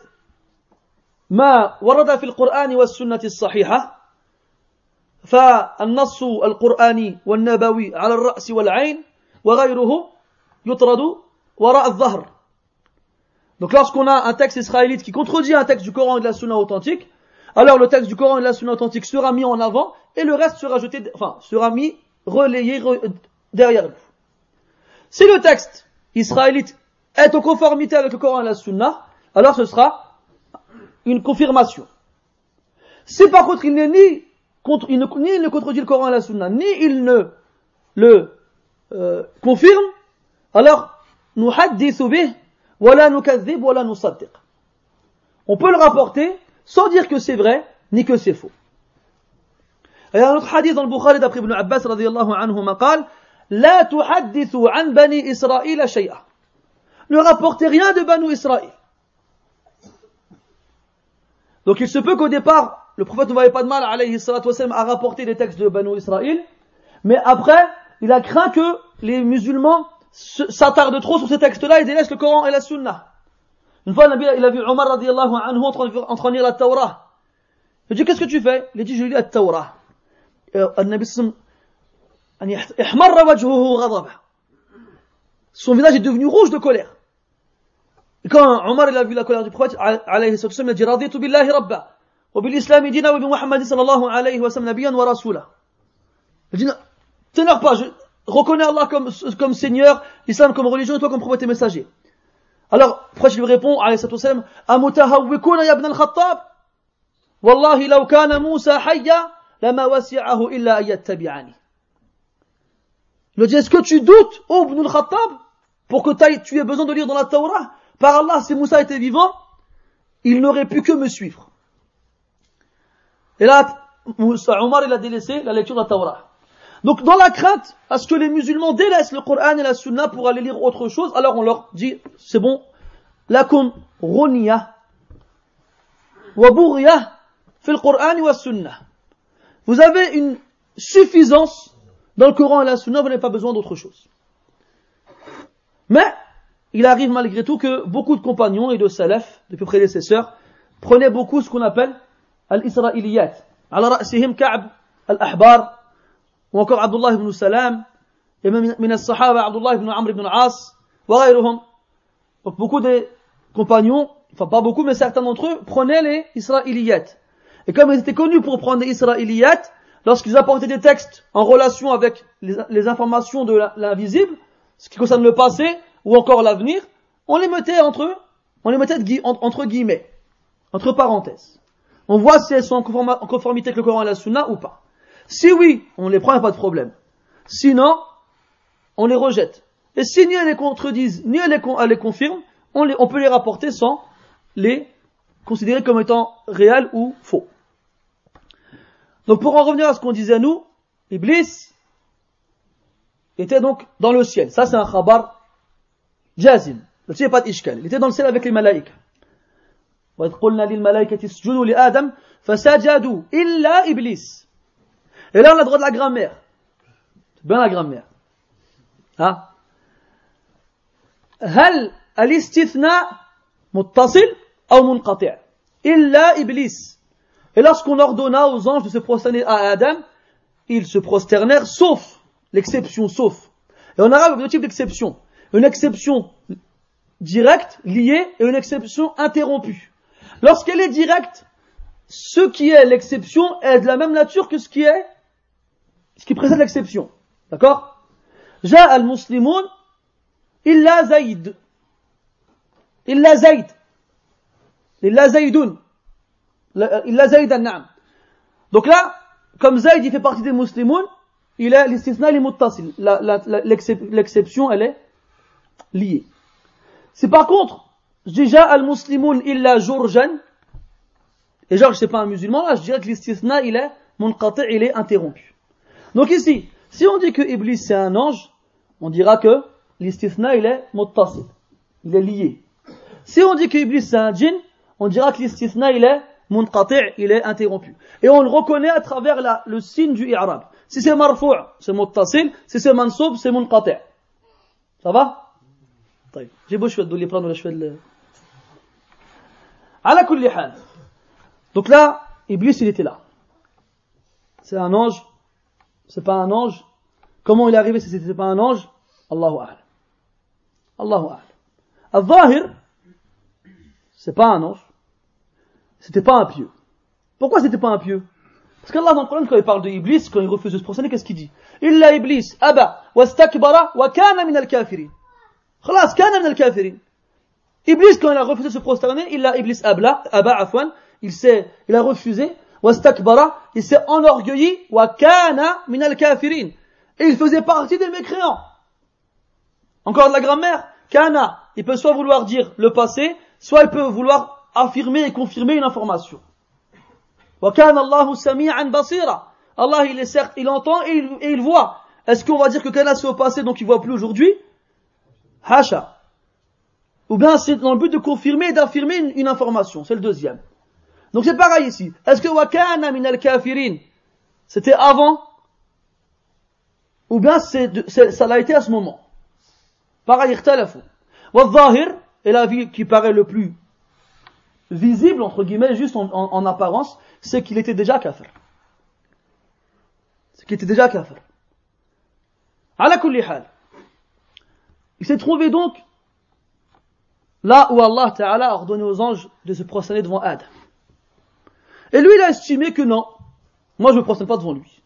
ما ورد في القرآن والسنة الصحيحة فالنص القرآني والنبوي على الرأس والعين وغيره يطرد وراء الظهر Donc lorsqu'on a un texte israélite qui contredit un texte du Coran et de la Sunna authentique, alors le texte du Coran et de la Sunna authentique sera mis en avant et le reste sera jeté, enfin, sera mis relayé derrière nous. Si le texte israélite est en conformité avec le Coran et la Sunna, alors ce sera une confirmation. Si par contre il n'est ni, ne, ni ne contredit le Coran et la Sunna, ni il ne le euh, confirme, alors nous bih, voilà nous kazib, voilà nous On peut le rapporter sans dire que c'est vrai ni que c'est faux. Et un autre hadith dans le Bukhari d'après Ibn Abbas radiallahu anhu maqal, la tuhaddithu an bani shay'a. Ne rapportez rien de Banu Israël. Donc il se peut qu'au départ, le prophète ne voyait pas de mal, à rapporter des textes de Banu Israël, mais après, il a craint que les musulmans s'attardent trop sur ces textes-là et délaissent le Coran et la Sunna. Une fois, il a vu Omar radiallahu anhu en train de lire la Torah. Il dit, qu'est-ce que tu fais? Il a dit, je lis la Torah. Euh, Son visage est devenu rouge de colère. Et quand Omar il a vu la colère du prophète, il a dit, raditu billahi rabba, wa bil islami dina, wa bi Muhammad sallallahu alayhi wa sallam nabiyan wa rasula. Il dit, t'énerve pas, je reconnais Allah comme, comme Seigneur, l'islam comme religion et toi comme prophète et messager. Alors, prophète lui répond, alayhi sallam, amutahawwikuna ya ibn al-Khattab, wallahi law kana Musa hayya, lama wasi'ahu illa ayyattabi'ani. Il lui dit, est-ce que tu doutes, oh ibn al-Khattab, pour que tu aies besoin de lire dans la Torah Par Allah, si Moussa était vivant, il n'aurait pu que me suivre. Et là, Moussa, Omar, il a délaissé la lecture de la Torah. Donc, dans la crainte à ce que les musulmans délaissent le Coran et la Sunna pour aller lire autre chose, alors on leur dit, c'est bon, lakum roniya wa bourriya fil Coran wa Sunna. Vous avez une suffisance dans le Coran et la Sunna, vous n'avez pas besoin d'autre chose. Mais, il arrive malgré tout que beaucoup de compagnons et de salafs, de plus prédécesseurs, prenaient beaucoup ce qu'on appelle al-israéliyat. Ala ra'sihim Ka'b, al-Ahbar, ou encore Abdullah ibn Salam, et même min sahaba Abdullah ibn Amr ibn As, wa Donc beaucoup des compagnons, enfin pas beaucoup, mais certains d'entre eux, prenaient les israéliyat. Et comme ils étaient connus pour prendre les israéliyat, lorsqu'ils apportaient des textes en relation avec les, informations de l'invisible ce qui concerne le passé ou encore l'avenir, on les mettait entre eux, on les mettait entre guillemets, entre parenthèses. On voit si elles sont en conformité avec le Coran et la Sunna ou pas. Si oui, on les prend, il n'y a pas de problème. Sinon, on les rejette. Et si ni elles les contredisent, ni elles les, confirment, on, on peut les rapporter sans les considérer comme étant réels ou faux. Donc pour en revenir à ce qu'on disait à nous, Iblis était donc dans le ciel. Ça c'est un khabar جازم là-dessus il n'y a pas d'ishkal il était dans le ciel avec les malaïkas وإذ قلنا للملائكة اسجدوا لآدم فسجدوا إلا إبليس et là on a le droit de la grammaire c'est bien la grammaire hein هل الاستثناء متصل أو منقطع إلا إبليس et lorsqu'on ordonna aux anges de se prosterner à Adam ils se prosternèrent sauf l'exception sauf et en arabe il y a deux types d'exceptions une exception directe, liée, et une exception interrompue. Lorsqu'elle est directe, ce qui est l'exception est de la même nature que ce qui est, ce qui précède l'exception. D'accord? Ja al-Muslimoun, illa Zaïd. Illa Zaïd. Illa Zaïdoun. Illa Zaïd al-Na'am. Donc là, comme Zaïd il fait partie des musulmans, il est l'istisna L'exception, elle est liés. Si par contre, déjà al-muslimoun illa jurjan, et genre c'est pas un musulman, là je dirais que l'istisna il est munqati, il est interrompu. Donc ici, si on dit que Iblis c'est un ange, on dira que l'istisna il est muttasil, il est lié. Si on dit que Iblis c'est un djinn, on dira que l'istisna il est Munqati' il est interrompu. Et on le reconnaît à travers le signe du i'rab. Si c'est marfou', c'est muttasil, si c'est mansoub, c'est munqati'. Ça va? J'ai beau je vais les prendre, je vais le... À la Donc là, Iblis, il était là. C'est un ange. C'est pas un ange. Comment il est arrivé si c'était pas un ange? Allahu A'lam. Allahu A'lam. Al-Zahir, c'est pas un ange. C'était pas un pieu. Pourquoi c'était pas un pieu? Parce qu'Allah le Coran, quand il parle de Iblis, quand il refuse de se prosterner, qu'est-ce qu'il dit? Illa Iblis, Aba, wastakbara, wa kana min al-kafirin. Khalas, kana min al-kafirin. Iblis, quand il a refusé de se prosterner, il a Iblis Abla, Abba Afwan, il s'est, il a refusé, wastakbara, il s'est enorgueilli, wa kana min al-kafirin. Et il faisait partie des mécréants. Encore de la grammaire. Kana, il peut soit vouloir dire le passé, soit il peut vouloir affirmer et confirmer une information. Allah, il est certes, il entend et il, voit. Est-ce qu'on va dire que Kana c'est au passé, donc il voit plus aujourd'hui? Hasha. Ou bien c'est dans le but de confirmer et d'affirmer une, information. C'est le deuxième. Donc c'est pareil ici. Est-ce que Wakana min al-kafirin, c'était avant? Ou bien ça l'a été à ce moment? Pareil. Wa-zahir, et la vie qui paraît le plus visible, entre guillemets, juste en, en apparence, c'est qu'il était déjà kafir qui était déjà kafir. Il s'est trouvé donc là où Allah Ta'ala a ordonné aux anges de se prosterner devant Ad. Et lui, il a estimé que non, moi je ne me prosterne pas devant lui.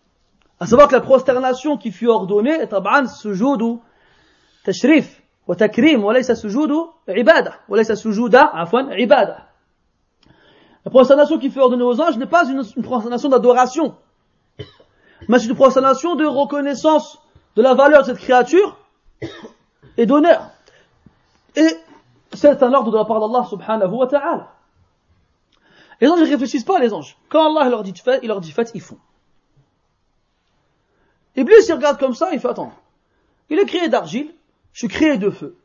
À savoir que la prosternation qui fut ordonnée est taban sujudu tashrif wa takrim sujudu ibada. La prosternation qui fut ordonnée aux anges n'est pas une, une d'adoration mais c'est une prosternation de reconnaissance de la valeur de cette créature et d'honneur. Et c'est un ordre de la part d'Allah subhanahu wa ta'ala. Les anges ne réfléchissent pas, les anges. Quand Allah leur dit fait, il leur dit fait, ils font. Iblis, il regarde comme ça, il fait attendre. Il est créé d'argile, je suis créé de feu.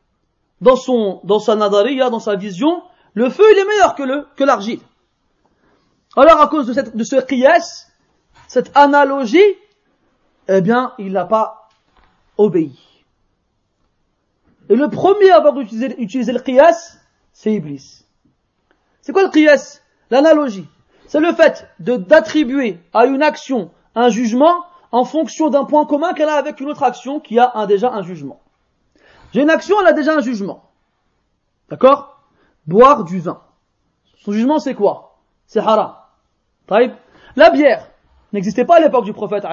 Dans son, dans sa nadariya, dans sa vision, le feu, il est meilleur que le, que l'argile. Alors, à cause de cette, de ce qiyas, cette analogie, eh bien, il n'a pas obéi. Et le premier à avoir utilisé, le qiyas, c'est Iblis. C'est quoi le qiyas? L'analogie. C'est le fait d'attribuer à une action un jugement en fonction d'un point commun qu'elle a avec une autre action qui a déjà un jugement. J'ai une action, elle a déjà un jugement. D'accord? Boire du vin. Son jugement, c'est quoi? C'est haram. La bière n'existait pas à l'époque du prophète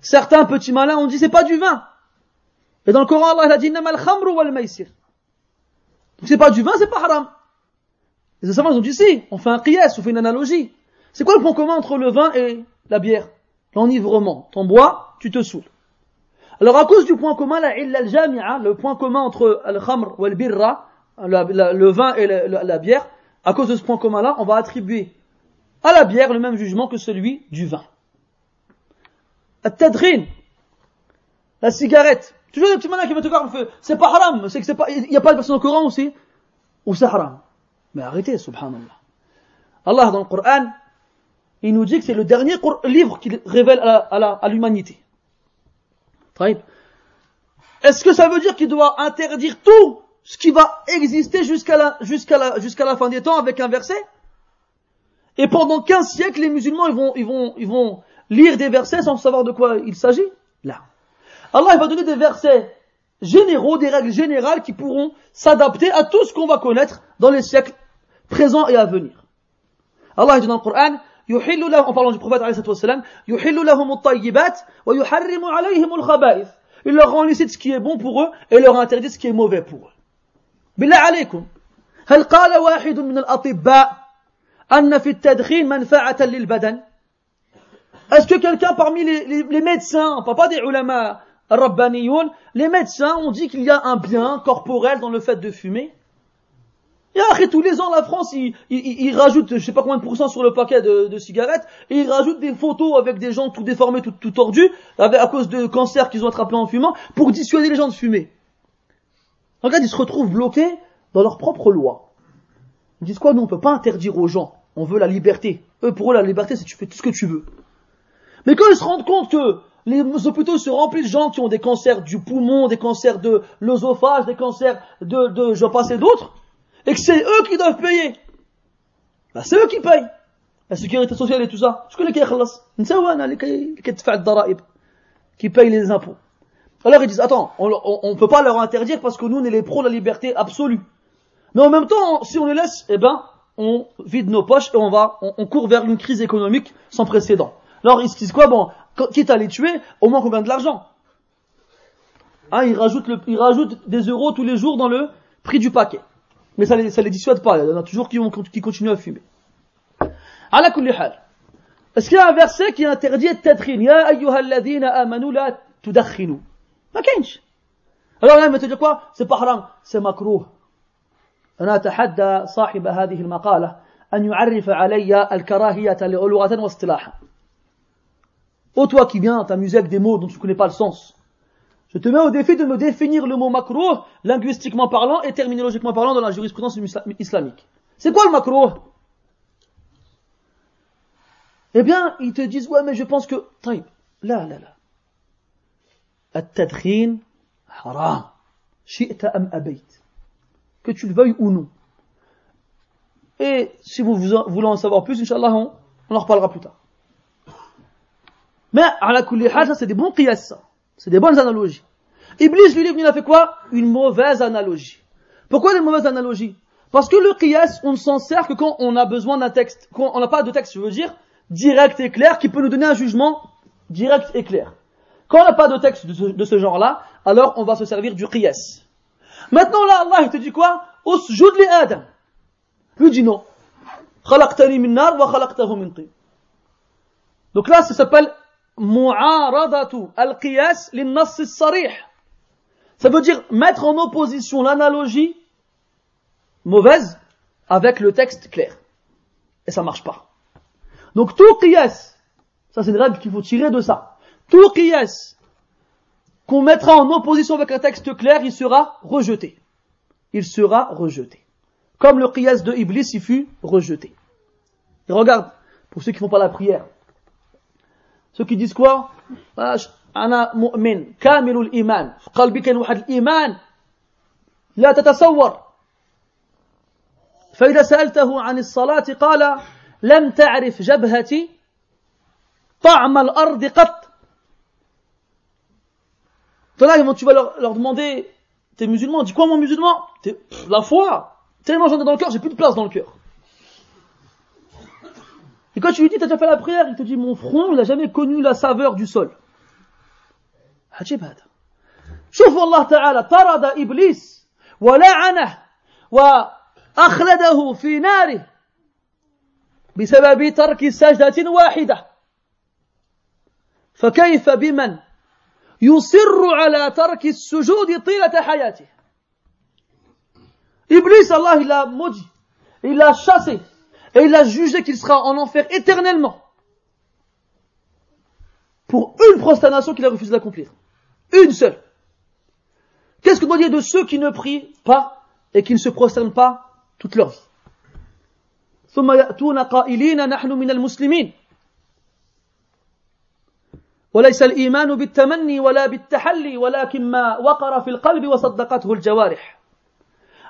Certains petits malins ont dit c'est pas du vin. Et dans le Coran, Allah a dit. Donc c'est pas du vin, c'est pas haram. Les savants ont dit si, on fait un qiyas, on fait une analogie. C'est quoi le point commun entre le vin et la bière? L'enivrement. T'en bois, tu te saoules. Alors à cause du point commun, la al-jami'a, le point commun entre al-khamr wal birra, le vin et la bière, à cause de ce point commun-là, on va attribuer à la bière le même jugement que celui du vin. At-tadrin, la cigarette. Toujours des petits malins qui vont te dire, c'est pas haram, c'est que c'est pas, il n'y a pas de version au Coran aussi, ou c'est haram. Mais arrêtez, subhanallah. Allah, dans le Coran, il nous dit que c'est le dernier livre qu'il révèle à l'humanité. Est-ce que ça veut dire qu'il doit interdire tout ce qui va exister jusqu'à la fin des temps avec un verset? Et pendant 15 siècles, les musulmans, ils vont, ils vont, ils vont lire des versets sans savoir de quoi il s'agit. Là. Allah il va donner des versets généraux, des règles générales qui pourront s'adapter à tout ce qu'on va connaître dans les siècles présents et à venir. Allah dit dans le Coran, en parlant du prophète Il leur rend licite ce qui est bon pour eux et leur interdit ce qui est mauvais pour eux. بالله عليكم هل قال واحد من الأطباء est-ce que quelqu'un parmi les, les, les médecins, pas des ulama rabbaniyoun, les médecins ont dit qu'il y a un bien corporel dans le fait de fumer? Et après, tous les ans, la France, il, il, il, rajoute, je sais pas combien de pourcents sur le paquet de, de, cigarettes, et il rajoute des photos avec des gens tout déformés, tout, tout tordus, avec, à cause de cancers qu'ils ont attrapés en fumant, pour dissuader les gens de fumer. Regarde, ils se retrouvent bloqués dans leur propre loi. Ils disent quoi? Nous, on peut pas interdire aux gens. On veut la liberté. Eux, pour eux, la liberté, c'est tu fais tout ce que tu veux. Mais quand ils se rendent compte que les hôpitaux se remplissent de gens qui ont des cancers du poumon, des cancers de l'œsophage, des cancers de, de je passe et d'autres, et que c'est eux qui doivent payer, bah c'est eux qui payent. La sécurité sociale et tout ça. Je connais qui qui payent les impôts. Alors ils disent, attends, on, on, peut pas leur interdire parce que nous on est les pros de la liberté absolue. Mais en même temps, si on les laisse, eh ben, on vide nos poches et on va, on court vers une crise économique sans précédent. Alors ils se disent quoi? Bon, quitte à les tuer, au moins qu'on gagne de l'argent. Hein, ils, rajoutent le, des euros tous les jours dans le prix du paquet. Mais ça les, ça les dissuade pas, il y en a toujours qui, vont, qui continuent à fumer. Ala kulli hal. Est-ce qu'il y a un verset qui interdit Ya amanu la tudakhinu. Alors là, il va te dire quoi? C'est pas haram, c'est makruh. أنا أتحدى صاحب هذه المقالة أن يعرف علي الكراهية لغة واصطلاحا. Ô toi qui viens t'amuser avec des mots dont tu ne connais pas le sens, je te mets au défi de me définir le mot makruh, linguistiquement parlant et terminologiquement parlant dans la jurisprudence islamique. C'est quoi le makruh Eh bien, ils te disent, ouais, mais je pense que... Là, là, là. التدخين haram. شئت أم أبيت que tu le veuilles ou non. Et si vous voulez en savoir plus, Inch'Allah, on, on en reparlera plus tard. Mais, à la ça c'est des bons qiyas, C'est des bonnes analogies. Iblis, lui, il a fait quoi? Une mauvaise analogie. Pourquoi des mauvaises analogies? Parce que le qiyas, on ne s'en sert que quand on a besoin d'un texte, quand on n'a pas de texte, je veux dire, direct et clair, qui peut nous donner un jugement direct et clair. Quand on n'a pas de texte de ce, genre-là, alors on va se servir du qiyas. Maintenant là, Allah il te dit quoi Osjud li Adam. Lui dit non. Khalaqtani min nar wa khalaqtahu min tin. Donc là, ça s'appelle mu'aradatu al-qiyas lin sarih. Ça veut dire mettre en opposition l'analogie mauvaise avec le texte clair. Et ça marche pas. Donc tout qiyas, ça c'est une règle qu'il faut tirer de ça. Tout qiyas qu'on mettra en opposition avec un texte clair, il sera rejeté. Il sera rejeté. Comme le qiyas de Iblis, il fut rejeté. Et regarde, pour ceux qui font pas la prière, ceux qui disent quoi أنا مؤمن كامل الإيمان في قلبي كان واحد الإيمان لا تتصور فإذا سألته عن الصلاة قال لم تعرف جبهتي طعم الأرض قط Toi tu vas leur, leur demander, t'es musulman, dis quoi mon musulman La foi Tellement j'en ai dans le cœur, j'ai plus de place dans le cœur. Et quand tu lui dis, t'as déjà fait la prière, il te dit, mon front, il n'a jamais connu la saveur du sol. عجيب هذا شوفوا الله تعالى طرد إبليس ولعنه وأخلده في ناره بسبب ترك سجدة واحدة فكيف بمن يصر على ترك السجود طيلة حياته Iblis, Allah, il a maudit, il a chassé, et il a jugé qu'il sera en enfer éternellement pour une prosternation qu'il a refusé d'accomplir. Une seule. Qu'est-ce que doit dire de ceux qui ne prient pas et qui ne se prosternent pas toute leur vie وليس الإيمان بالتمني ولا بالتحلي ولكن ما وقر في القلب وصدقته الجوارح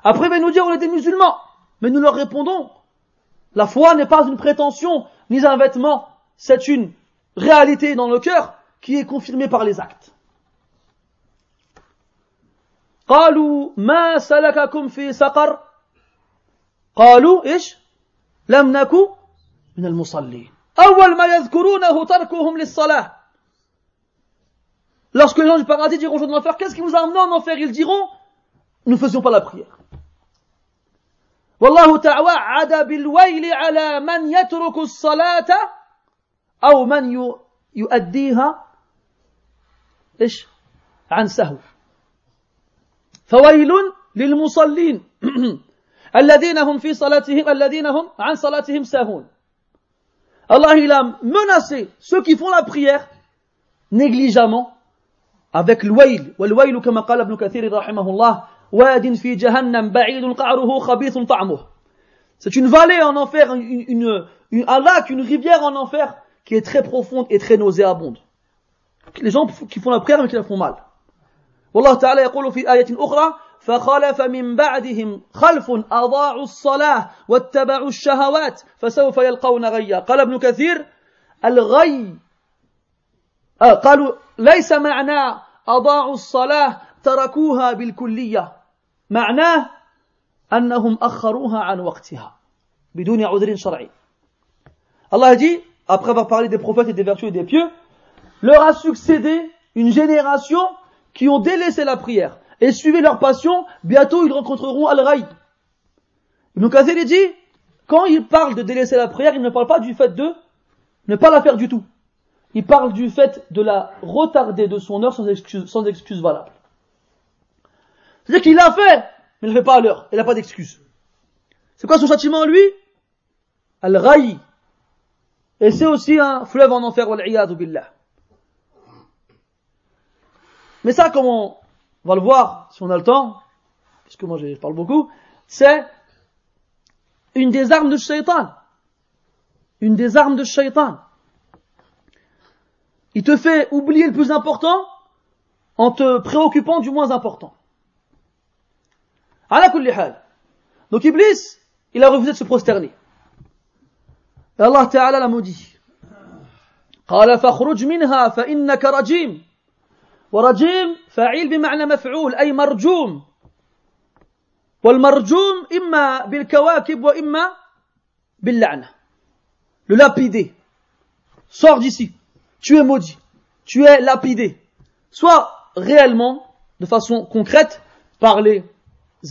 Après, ils nous dire, on est des musulmans. Mais nous leur répondons, la foi n'est pas une prétention, ni un vêtement. C'est une réalité dans le cœur qui est confirmée par les actes. قالوا ما سلككم في سقر قالوا إيش لم نكن من المصلين أول ما يذكرونه تركهم للصلاة Lorsque les gens du paradis diront aux gens de l'enfer, qu'est-ce qui vous a amené en enfer Ils diront, nous ne faisions pas la prière. والله توعد بالويل على من يترك الصلاة أو من يؤديها إيش عن سهو فويل للمصلين الذين هم في صلاتهم الذين هم عن صلاتهم ساهون Allah il a menacé ceux qui font la prière négligemment Avec l'wail والويل كما قال ابن كثير رحمه الله واد في جهنم بعيد قعره خبيث طعمه. C'est une vallée en enfer une, une, une, un lac une rivière en enfer qui est très profonde et très nauséabonde. Les gens qui font la prière mais qui la font mal. والله تعالى يقول في آية أخرى فخلف من بعدهم خلف أضاعوا الصلاة واتبعوا الشهوات فسوف يلقون غيا. قال ابن كثير الغي قالوا ليس معنى أضاعوا الصلاة تركوها بالكلية معناه أنهم أخروها عن وقتها بدون عذر شرعي Allah dit, après avoir parlé des prophètes et des vertus et des pieux, leur a succédé une génération qui ont délaissé la prière et suivi leur passion, bientôt ils rencontreront Al-Raïd. Ibn Kathir dit, quand il parle de délaisser la prière, il ne parle pas du fait de ne pas la faire du tout il parle du fait de la retarder de son heure sans excuse, sans valable. C'est-à-dire qu'il l'a fait, mais il ne fait pas à l'heure. Il n'a pas d'excuse. C'est quoi son châtiment, lui? Al-Ghayy. Et c'est aussi un fleuve en enfer, wal billah. Mais ça, comme on va le voir, si on a le temps, parce que moi je parle beaucoup, c'est une des armes de shaitan. Une des armes de shaitan. Il te fait oublier le plus important en te préoccupant du moins important. Donc Iblis, il a refusé de se prosterner. Et Allah Ta'ala l'a maudit. قال فاخرج منها فإنك رجيم ورجيم فعيل بمعنى مفعول أي مرجوم والمرجوم إما بالكواكب وإما باللعنة le lapidé sors d'ici tu es maudit tu es lapidé soit réellement de façon concrète par les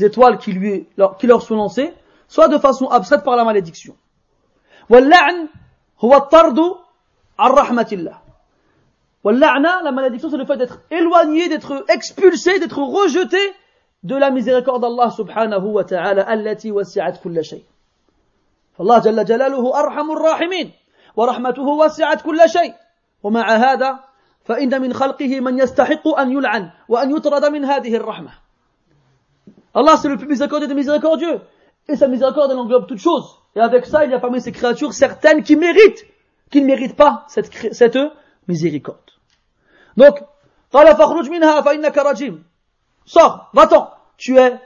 étoiles qui, lui, qui leur sont lancées soit de façon abstraite par la malédiction واللعن هو الطرد عن رحمة الله la malédiction, c'est le fait d'être éloigné, d'être expulsé, d'être rejeté de la miséricorde d'Allah subhanahu wa ta'ala, allati wasi'at kulla shay. فالله جل جلاله أرحم الراحمين ورحمته وسعت كل شيء ومع هذا فإن من خلقه من يستحق أن يلعن وأن يطرد من هذه الرحمة. الله سي لو ميزيكوردي دي ميزيكورديو اي سا ميزيكورد ان انغلوب توت شوز اي افيك سا il y a parmi ces créatures certaines qui méritent qui ne méritent pas cette cette miséricorde donc قال فخرج منها فإنك رجيم. صح va-t'en. Tu es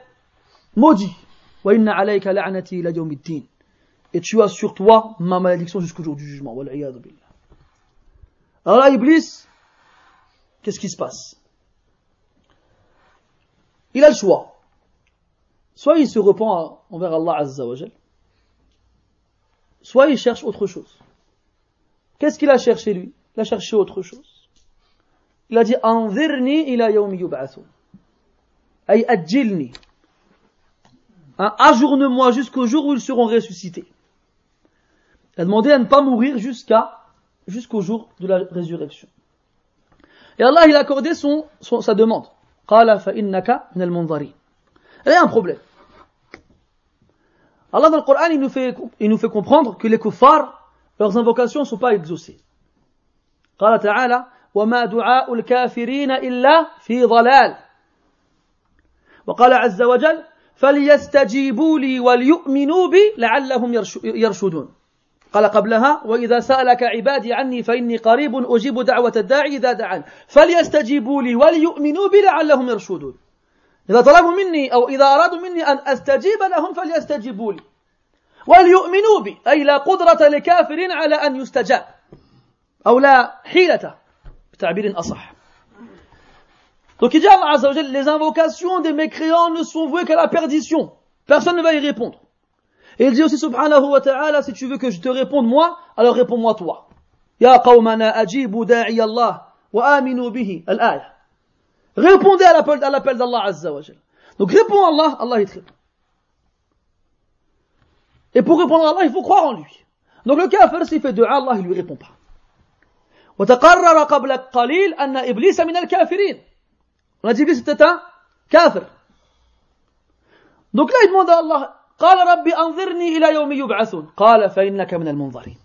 maudit. وإن عليك لعنتي إلى يوم الدين. Et tu as sur toi ma malédiction jusqu'au jour du jugement. والعياذ بالله. Alors Iblis, qu'est-ce qui se passe? Il a le choix. Soit il se repent envers Allah Azza wa soit il cherche autre chose. Qu'est-ce qu'il a cherché lui? Il a cherché autre chose. Il a dit Anzirni ila yawmi yub'athun. Ay adjilni. Hein, ajourne-moi jusqu'au jour où ils seront ressuscités. Il a demandé à ne pas mourir jusqu'à jusqu'au jour de la résurrection. Et Allah il a accordé son, son sa demande. Qala fa innaka min al-munzarin. Il y a un problème. Allah dans le Coran il nous fait il nous fait comprendre que les kuffars leurs invocations ne sont pas exaucées. قال تعالى وما دعاء الكافرين إلا في ضلال وقال عز وجل فليستجيبوا لي وليؤمنوا بي لعلهم يرشدون قال قبلها وإذا سألك عبادي عني فإني قريب أجيب دعوة الداعي إذا دعان. فليستجيبوا لي وليؤمنوا بي لعلهم يرشدون. إذا طلبوا مني أو إذا أرادوا مني أن أستجيب لهم فليستجيبوا لي. وليؤمنوا بي أي لا قدرة لكافر على أن يستجاب. أو لا حيلة Donc il dit Allah les invocations des mécréants ne sont vouées qu'à la perdition. Personne ne va y répondre. Et il dit aussi subhanahu wa ta'ala, si tu veux que je te réponde moi, alors réponds-moi toi. Ya qawmana ajibu da'i Allah wa aminu bihi. Al-ayah. Répondez à l'appel d'Allah azza wa Donc réponds à Allah, Allah il te répond. Et pour répondre à Allah, il faut croire en lui. Donc le kafir, s'il fait dua, Allah il lui répond pas. وتقرر قبل قليل أن إبليس من الكافرين On a dit que c'était un kafir. Donc là, il demande à Allah, قال ربي أنظرني إلى يوم يبعثون قال فإنك من المنظرين.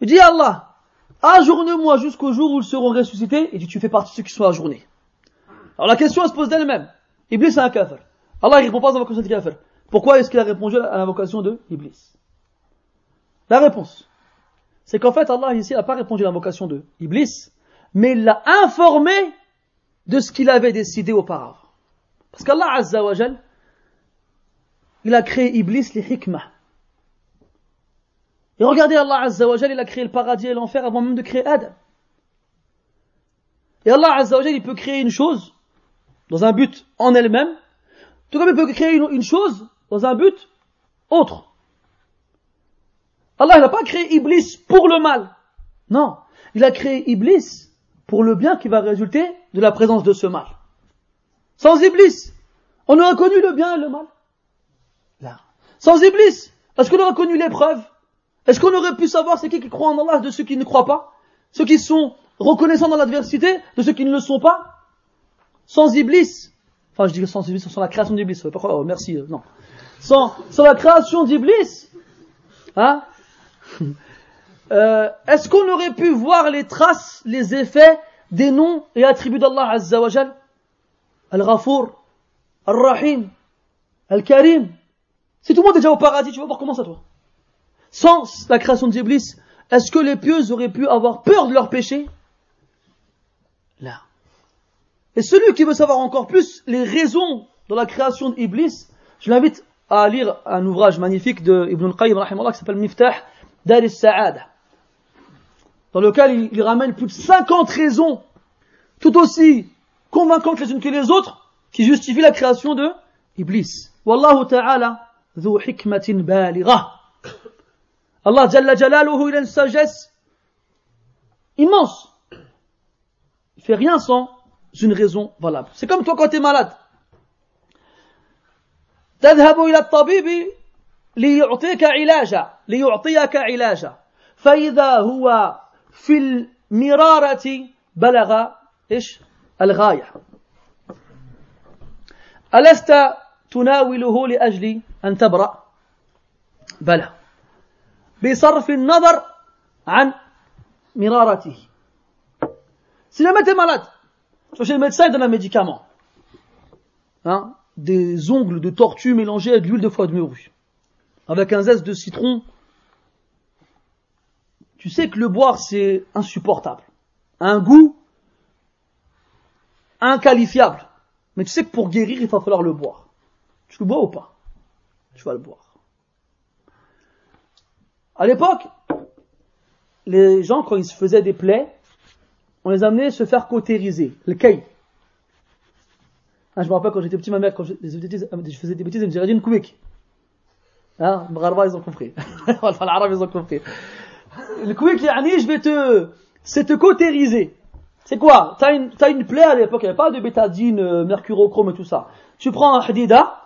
Il dit à Allah, ajourne-moi jusqu'au jour où ils seront ressuscités, et dit, tu fais partie de ceux qui sont ajournés. Alors la question se pose d'elle-même. Iblis est un kafir. Allah ne répond pas à l'invocation de kafir. Pourquoi est-ce qu'il a répondu à l'invocation de Iblis La réponse c'est qu'en fait Allah ici n'a pas répondu à l'invocation de Iblis, mais il l'a informé de ce qu'il avait décidé auparavant. Parce qu'Allah Azza wa il a créé Iblis les hikmah. Et regardez Allah Azza il a créé le paradis et l'enfer avant même de créer Adam. Et Allah Azza il peut créer une chose dans un but en elle-même, tout comme il peut créer une chose dans un but autre. Allah n'a pas créé Iblis pour le mal. Non. Il a créé Iblis pour le bien qui va résulter de la présence de ce mal. Sans Iblis, on aurait connu le bien et le mal. Sans Iblis, est-ce qu'on aurait connu l'épreuve? Est-ce qu'on aurait pu savoir c'est qui qui croit en Allah de ceux qui ne croient pas? Ceux qui sont reconnaissants dans l'adversité de ceux qui ne le sont pas? Sans Iblis, Enfin, je dis sans Iblis, sans la création d'Iblis. Oh, merci, euh, non. Sans, la création d'Iblis, hein, euh, est-ce qu'on aurait pu voir les traces, les effets des noms et attributs d'Allah Azza wa Jal? Al-Ghafour, Al-Rahim, Al-Karim. Si tout le monde est déjà au paradis, tu vas voir comment ça toi Sans la création d'Iblis, est-ce que les pieux auraient pu avoir peur de leur péché? Là. Et celui qui veut savoir encore plus les raisons de la création d'Iblis, je l'invite à lire un ouvrage magnifique de Ibn al-Qayyim qui s'appelle Miftah Dar al-Sa'ada dans lequel il, ramène plus de 50 raisons tout aussi convaincantes les unes que les autres qui justifient la création de Iblis. Wallahu ta'ala ذو حكمة بالغة. الله جل جلاله إلى السجس immense. Il fait rien sans une raison valable. C'est comme toi quand t'es malade. تذهب إلى الطبيب ليعطيك علاجا ليعطيك علاجا. فإذا هو في المرارة بلغ إيش؟ الغاية. ألست تناوله لأجل أن تبرأ بلى بصرف النظر عن مرارته Si jamais t'es malade, tu vas chez le médecin, il donne un médicament. Hein, des ongles de tortue mélangés avec de l'huile de foie de morue. Avec un zeste de citron. Tu sais que le boire, c'est insupportable. Un goût inqualifiable. Mais tu sais que pour guérir, il va falloir le boire. Tu le bois ou pas? Tu vas le boire. À l'époque, les gens, quand ils se faisaient des plaies, on les amenait se faire cautériser, le kay. Ah, je me rappelle quand j'étais petit, ma mère, quand je, je faisais des bêtises, elle me disait, une koubik. Hein, ils ont compris. L'arabe, ils ont compris. Le koubik, je vais te, c'est te cautériser. C'est quoi? T'as une, as une plaie à l'époque, il n'y avait pas de bétadine, euh, mercurochrome et tout ça. Tu prends un hadida,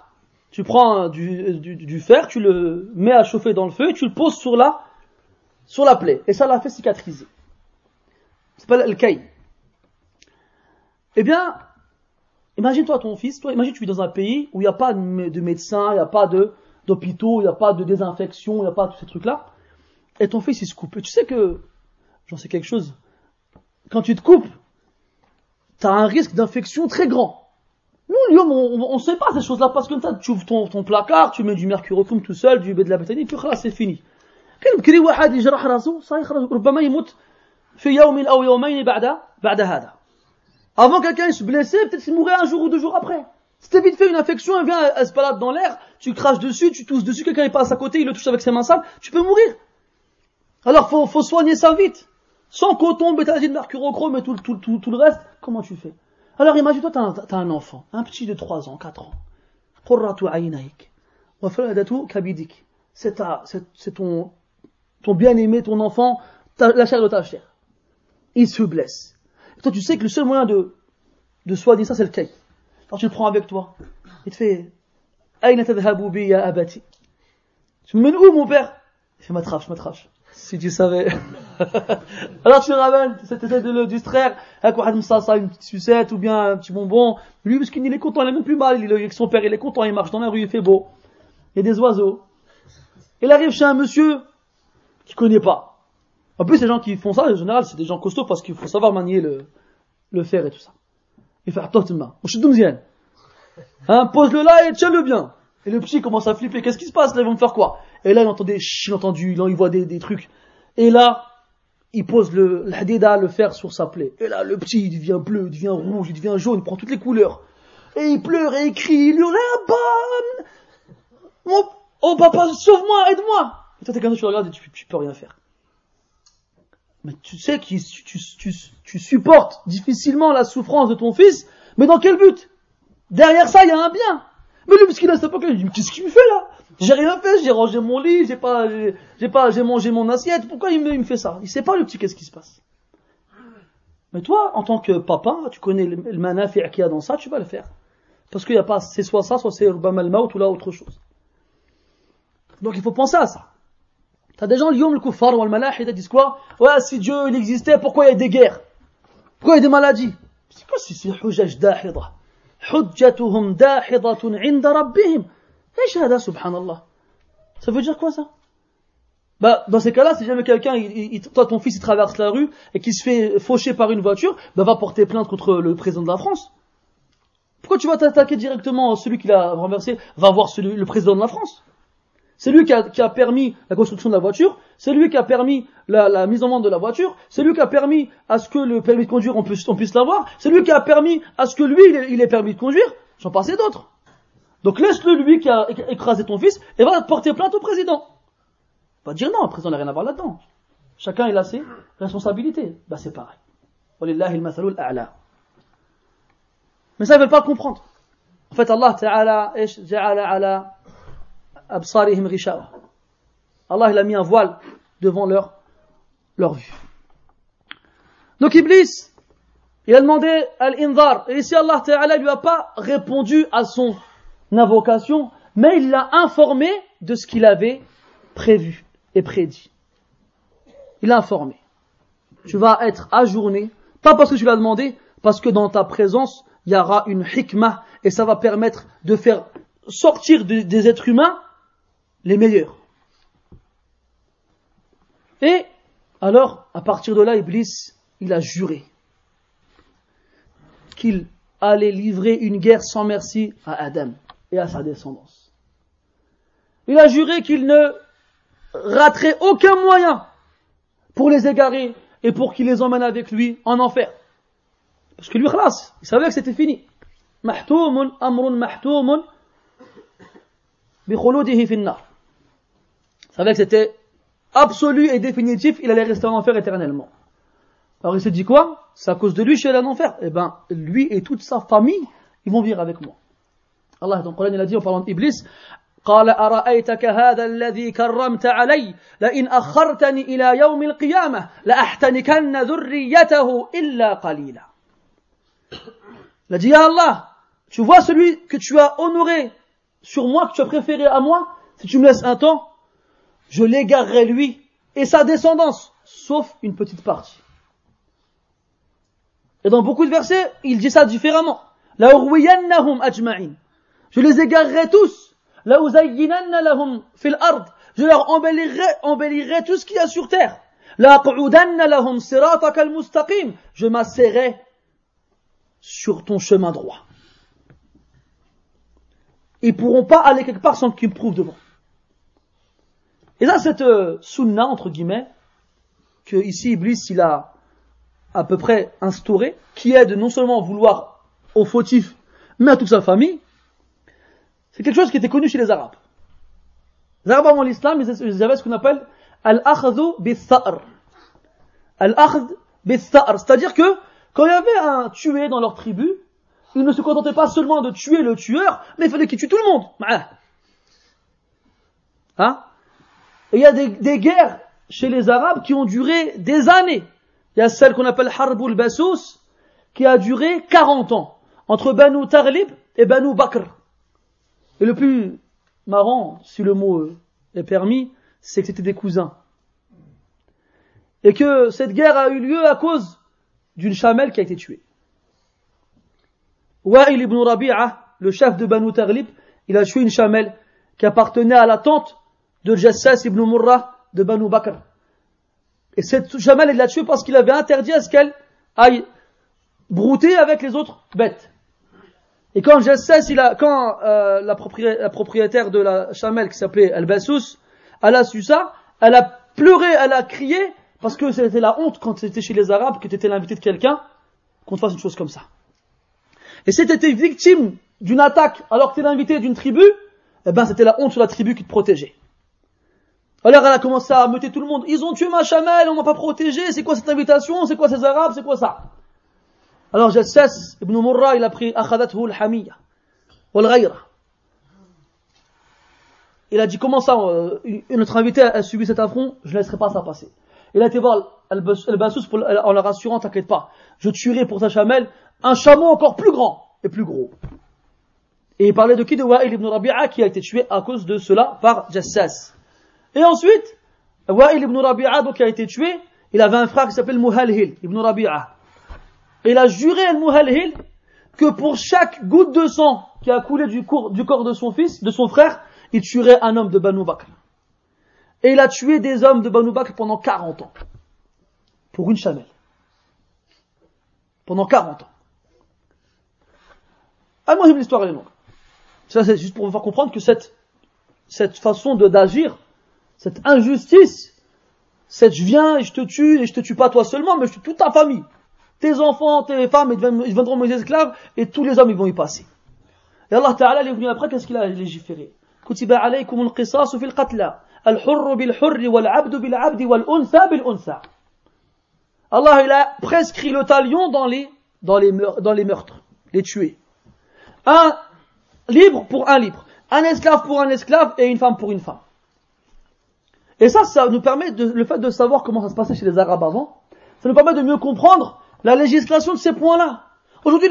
tu prends du, fer, tu le mets à chauffer dans le feu et tu le poses sur la, sur la plaie. Et ça l'a fait cicatriser. C'est pas le kay. Eh bien, imagine-toi ton fils, toi, imagine tu vis dans un pays où il n'y a pas de médecins, il n'y a pas d'hôpitaux, il n'y a pas de désinfection, il n'y a pas tous ces trucs-là. Et ton fils, il se coupe. Et tu sais que, j'en sais quelque chose, quand tu te coupes, tu as un risque d'infection très grand. Nous, Lyon, on ne sait pas ces choses-là, parce que ça, tu ouvres ton, ton placard, tu mets du mercurochrome tout seul, du de la bétanie, puis là, c'est fini. كان واحد يجرح راسه سيخرج ربما يموت في يوم او يومين بعد بعد هذا avant quelqu'un se blessait peut-être qu'il mourrait un jour ou deux jours après c'était vite fait une infection elle vient elle se balade dans l'air tu craches dessus tu tousses dessus quelqu'un passe à côté il le touche avec ses mains sales tu peux mourir alors faut faut soigner ça vite sans coton bétadine mercurochrome et tout, tout, tout, tout le reste comment tu fais Alors imagine-toi, tu as, un enfant, un petit de 3 ans, 4 ans. C'est ton, ton bien-aimé, ton enfant, la chair de ta chair. Il se blesse. Et toi, tu sais que le seul moyen de, de soigner ça, c'est le kay. Alors tu le prends avec toi. Il te fait. Tu me mènes où, mon père? Il fait, m'attrache, m'attrache. Si tu savais. Alors tu ramènes, tu essaies de le distraire, avec une petite sucette ou bien un petit bonbon. Lui, parce qu'il est content, il est même plus mal, il est avec son père, il est content, il marche dans la rue, il fait beau. Il y a des oiseaux. Il arrive chez un monsieur qui connaît pas. En plus, les gens qui font ça, en général, c'est des gens costauds parce qu'il faut savoir manier le, fer et tout ça. Il fait. Hein, pose-le là et tiens-le bien. Et le petit commence à flipper. Qu'est-ce qui se passe là? Ils vont me faire quoi? Et là, il entend des il entend du, il voit des, des trucs. Et là, il pose le hadida, le fer sur sa plaie. Et là, le petit, il devient bleu, il devient rouge, il devient jaune, il prend toutes les couleurs. Et il pleure et il crie, il hurle, ah, oh papa, sauve-moi, aide-moi. Et toi, t'es comme ça, tu regardes et tu, tu peux rien faire. Mais tu sais que tu, tu, tu, supportes difficilement la souffrance de ton fils, mais dans quel but? Derrière ça, il y a un bien. Mais lui, parce qu'il a cette époque, il dit, qu'est-ce qu'il me fait là? J'ai rien fait, j'ai rangé mon lit, j'ai pas, j'ai pas, j'ai mangé mon assiette. Pourquoi il me, fait ça? Il sait pas le petit qu'est-ce qui se passe. Mais toi, en tant que papa, tu connais le, le manafi qu'il y a dans ça, tu vas le faire. Parce qu'il n'y a pas, c'est soit ça, soit c'est Urbam al ou tout là autre chose. Donc il faut penser à ça. T'as des gens, l'yom, le ou al-malahida disent quoi? Ouais, si Dieu il existait, pourquoi il y a des guerres? Pourquoi il y a des maladies? C'est quoi si c'est hujaj dahidra? Hujjatuhum dahidatun inda rabbihim. La shahada, subhanallah. Ça veut dire quoi ça? Bah, dans ces cas-là, si jamais quelqu'un, toi, ton fils, il traverse la rue et qu'il se fait faucher par une voiture, bah, va porter plainte contre le président de la France. Pourquoi tu vas t'attaquer directement à celui qui l'a renversé Va voir celui, le président de la France? C'est lui qui a, qui a, permis la construction de la voiture, c'est lui qui a permis la, la, mise en vente de la voiture, c'est lui qui a permis à ce que le permis de conduire, on puisse, on puisse l'avoir, c'est lui qui a permis à ce que lui, il ait, permis de conduire, j'en passais d'autres. Donc laisse-le lui qui a écrasé ton fils et va porter plainte au président. Va dire non, le président n'a rien à voir là-dedans. Chacun il a ses responsabilités. Bah c'est pareil. Mais ça ils veulent pas comprendre. En fait Allah Ta'ala, Allah il a mis un voile devant leur, leur vue. Donc Iblis, il a demandé al-inzar. Et ici Allah Ta'ala lui a pas répondu à son invocation, mais il l'a informé de ce qu'il avait prévu et prédit. Il l'a informé. Tu vas être ajourné, pas parce que tu l'as demandé, parce que dans ta présence, il y aura une hikmah et ça va permettre de faire sortir des êtres humains les meilleurs. Et alors, à partir de là, Iblis, il a juré qu'il allait livrer une guerre sans merci à Adam à sa descendance. Il a juré qu'il ne raterait aucun moyen pour les égarer et pour qu'il les emmène avec lui en enfer. Parce que lui, khlas, il savait que c'était fini. Il savait que c'était absolu et définitif, il allait rester en enfer éternellement. Alors il s'est dit quoi? C'est à cause de lui, je suis allé en enfer. Eh ben, lui et toute sa famille, ils vont vivre avec moi. Allah dans le Coran il a dit en parlant d'Iblis قال أرأيتك هذا الذي كرمت علي لئن أخرتني إلى يوم القيامة لأحتنكن ذريته إلا قليلا Il a dit, Ya Allah, tu vois celui que tu as honoré sur moi, que tu as préféré à moi, si tu me laisses un temps, je l'égarerai lui et sa descendance, sauf une petite partie. Et dans beaucoup de versets, il dit ça différemment. La ajma'in. Je les égarerai tous. Je leur embellirai, embellirai tout ce qu'il y a sur terre. Je m'asserrai sur ton chemin droit. Ils pourront pas aller quelque part sans qu'ils me prouvent devant. Et là, cette euh, sunna, entre guillemets, que ici Iblis, il a à peu près instauré, qui est de non seulement vouloir au fautif, mais à toute sa famille, c'est quelque chose qui était connu chez les Arabes. Les Arabes avant l'islam, ils avaient ce qu'on appelle al-akhdhu bis-sa'r. Al-akhd bis-sa'r. C'est-à-dire que, quand il y avait un tué dans leur tribu, ils ne se contentaient pas seulement de tuer le tueur, mais il fallait qu'ils tuent tout le monde. Hein? Et il y a des, des, guerres chez les Arabes qui ont duré des années. Il y a celle qu'on appelle Harbul Basous, qui a duré 40 ans, entre Banu Tarlib et Banu Bakr. Et le plus marrant, si le mot euh, est permis, c'est que c'était des cousins. Et que cette guerre a eu lieu à cause d'une chamelle qui a été tuée. Wa'il ibn Rabi'a, le chef de Banu Taglib, il a tué une chamelle qui appartenait à la tante de Jassas ibn Murrah de Banu Bakr. Et cette chamelle, il l'a tuée parce qu'il avait interdit à ce qu'elle aille brouter avec les autres bêtes. Et quand Jassas, il a, quand euh, la, propriétaire de la chamelle qui s'appelait Al-Bassous, elle a su ça, elle a pleuré, elle a crié, parce que c'était la honte quand c'était chez les Arabes, que tu étais l'invité de quelqu'un, qu'on te fasse une chose comme ça. Et si tu étais victime d'une attaque alors que tu es l'invité d'une tribu, eh ben c'était la honte sur la tribu qui te protégeait. Alors elle a commencé à meuter tout le monde. Ils ont tué ma chamelle, on m'a pas protégé, c'est quoi cette invitation, c'est quoi ces Arabes, c'est quoi ça? Alors Jassas ibn Murra, il a pris akhadathu al-hamiyya wal. Il a dit comment ça, euh, notre invité a subi cet affront, je ne laisserai pas ça passer. Il a été voir Al-Bassous en leur assurant, t'inquiète pas, je tuerai pour sa chamelle un chameau encore plus grand et plus gros. Et il parlait de qui? De Wa'il ibn Rabi'a qui a été tué à cause de cela par Jassas. Et ensuite, Wa'il ibn Rabi'a donc qui a été tué, il avait un frère qui s'appelle Muhalhil ibn Rabi'a. Et il a juré Al-Muhalhil que pour chaque goutte de sang qui a coulé du, corps de son fils, de son frère, il tuerait un homme de Banu Bakr. Et il a tué des hommes de Banu Bakr pendant 40 ans. Pour une chamelle. Pendant 40 ans. Ah, moi, l'histoire, elle est longue. Ça, c'est juste pour vous faire comprendre que cette, cette façon d'agir, cette injustice, cette je viens et je te tue et je te tue pas toi seulement, mais je tue toute ta famille tes enfants, tes femmes, ils, deviendront, mes esclaves, et tous les hommes, ils vont y passer. Et Allah Ta'ala, est venu après, qu'est-ce qu'il a légiféré? Kutiba alaykum al-qisas qatla. al-hurr bil-hurr, wal-abd bil-abd, wal-untha bil-untha. Allah, il a prescrit le talion dans les, dans les, meurtres, les tuer. Un libre pour un libre, un esclave pour un esclave et une femme pour une femme. Et ça, ça nous permet, de, le fait de savoir comment ça se passait chez les Arabes avant, ça nous permet de mieux comprendre la législation de ces points-là. Aujourd'hui,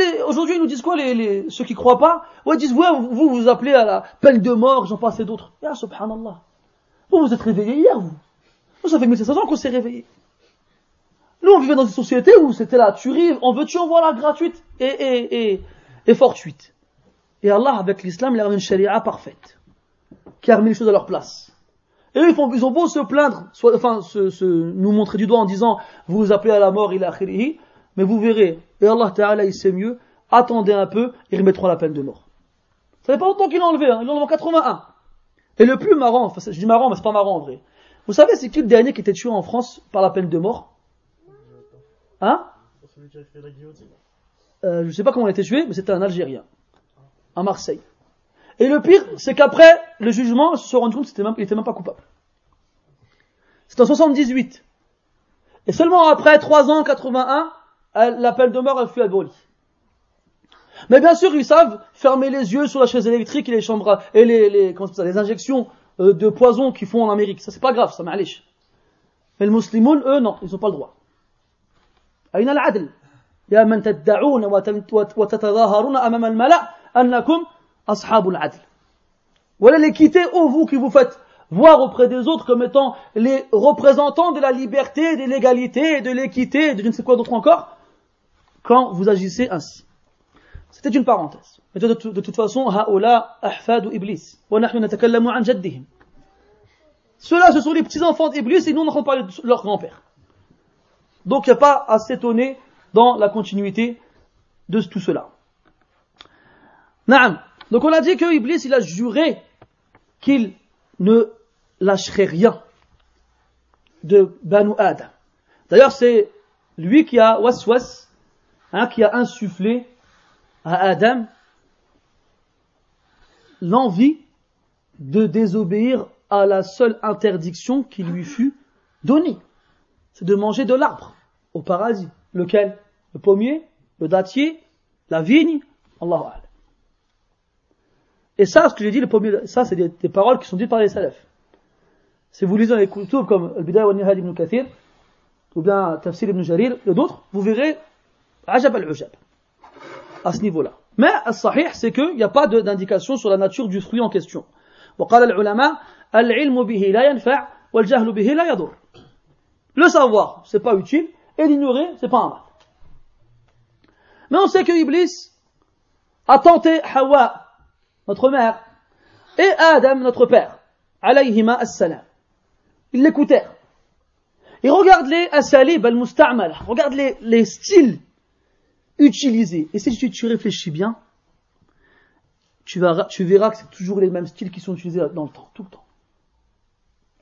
ils nous disent quoi, les, les, ceux qui croient pas? Ouais, ils disent, ouais, vous, vous appelez à la peine de mort, j'en passe et d'autres. Ya, subhanallah. Vous vous êtes réveillés hier, vous. Nous, ça fait 1700 ans qu'on s'est réveillés. Nous, on vivait dans une société où c'était la tuerie, on veut tu en voilà gratuite et, et, et, et fortuite. Et Allah, avec l'islam, il a une charia parfaite, qui a remis les choses à leur place. Et eux, ils, font, ils ont beau se plaindre, soit, enfin, se, se, nous montrer du doigt en disant, vous vous appelez à la mort, il a khirihi, mais vous verrez, et Allah Ta'ala, il sait mieux, attendez un peu, ils remettront la peine de mort. Ça fait pas longtemps qu'il l'a enlevé, hein, il l'a enlevé en 81. Et le plus marrant, enfin, je dis marrant, mais c'est pas marrant en vrai. Vous savez, c'est qui le dernier qui était tué en France par la peine de mort? Hein? Euh, Je sais pas comment il a été tué, mais c'était un Algérien. À Marseille. Et le pire, c'est qu'après le jugement, on se rendu compte qu'il n'était même pas coupable. C'est en 78. Et seulement après 3 ans, 81, l'appel de mort a fut aboli. Mais bien sûr, ils savent fermer les yeux sur la chaise électrique et les chambres et les, les, comment ça, les injections euh, de poison qu'ils font en Amérique. Ça c'est pas grave, ça m'allèche. Mais les musulmans, eux, non, ils n'ont pas le droit. أين العدل يا من تدعون وتتظاهرون أمام الملأ أنكم أصحاب العدل Voilà l'équité, ô vous qui vous faites voir auprès des autres comme étant les représentants de la liberté, de l'égalité, de l'équité, de je ne sais quoi d'autre encore, quand vous agissez ainsi. C'était une parenthèse. Mais de, toute façon, haoula ahfadu iblis. Ceux-là, ce sont les petits-enfants d'Iblis et nous, on entend parler de leur grand-père. Donc, il n'y a pas à s'étonner dans la continuité de tout cela. Naam. Donc, on a dit que Iblis, il a juré qu'il ne lâcherait rien de Banu Adam. D'ailleurs, c'est lui qui a waswas, hein, qui a insufflé à Adam l'envie de désobéir à la seule interdiction qui lui fut donnée. C'est de manger de l'arbre au paradis. Lequel? Le pommier, le dattier, la vigne, Allahu Et ça, ce que j'ai dit, le pommier, ça, c'est des, paroles qui sont dites par les salafs. Si vous lisez les kutub comme Al-Bidayah wa Nihad ibn Kathir, ou bien Tafsir ibn Jarir, et d'autres, vous verrez Ajab al-Ujab. À ce niveau-là. Mais, al-Sahih, c'est qu'il n'y a pas d'indication sur la nature du fruit en question. وقال العلماء العلم به لا ينفع والجهل به لا يضر. Le savoir, c'est pas utile, et l'ignorer, c'est pas un mal. Mais on sait que Iblis a tenté Hawa, notre mère, et Adam, notre père, alayhima as-salam. Ils l'écoutèrent. Et regarde les asalib al-musta'mala, regarde les, les styles utilisés. Et si tu, tu réfléchis bien, tu verras, tu verras que c'est toujours les mêmes styles qui sont utilisés dans le temps, tout le temps.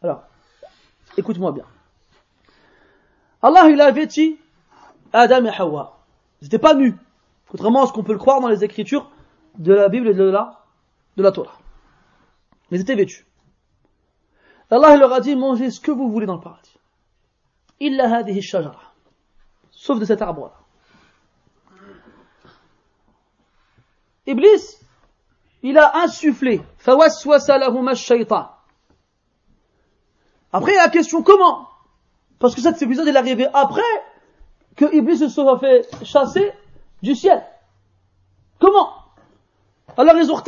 Alors, écoute-moi bien. Allah, il a vêtu Adam et Hawa. Ils n'étaient pas nus, contrairement à ce qu'on peut le croire dans les écritures de la Bible et de la, de la Torah. Ils étaient vêtus. Allah il leur a dit, mangez ce que vous voulez dans le paradis. Illa hadihi shajara. Sauf de cet arbre-là. Iblis, il a insufflé. Après, la question comment? Parce que cet épisode est arrivé après que Iblis se soit fait chasser du ciel. Comment? Alors ils ont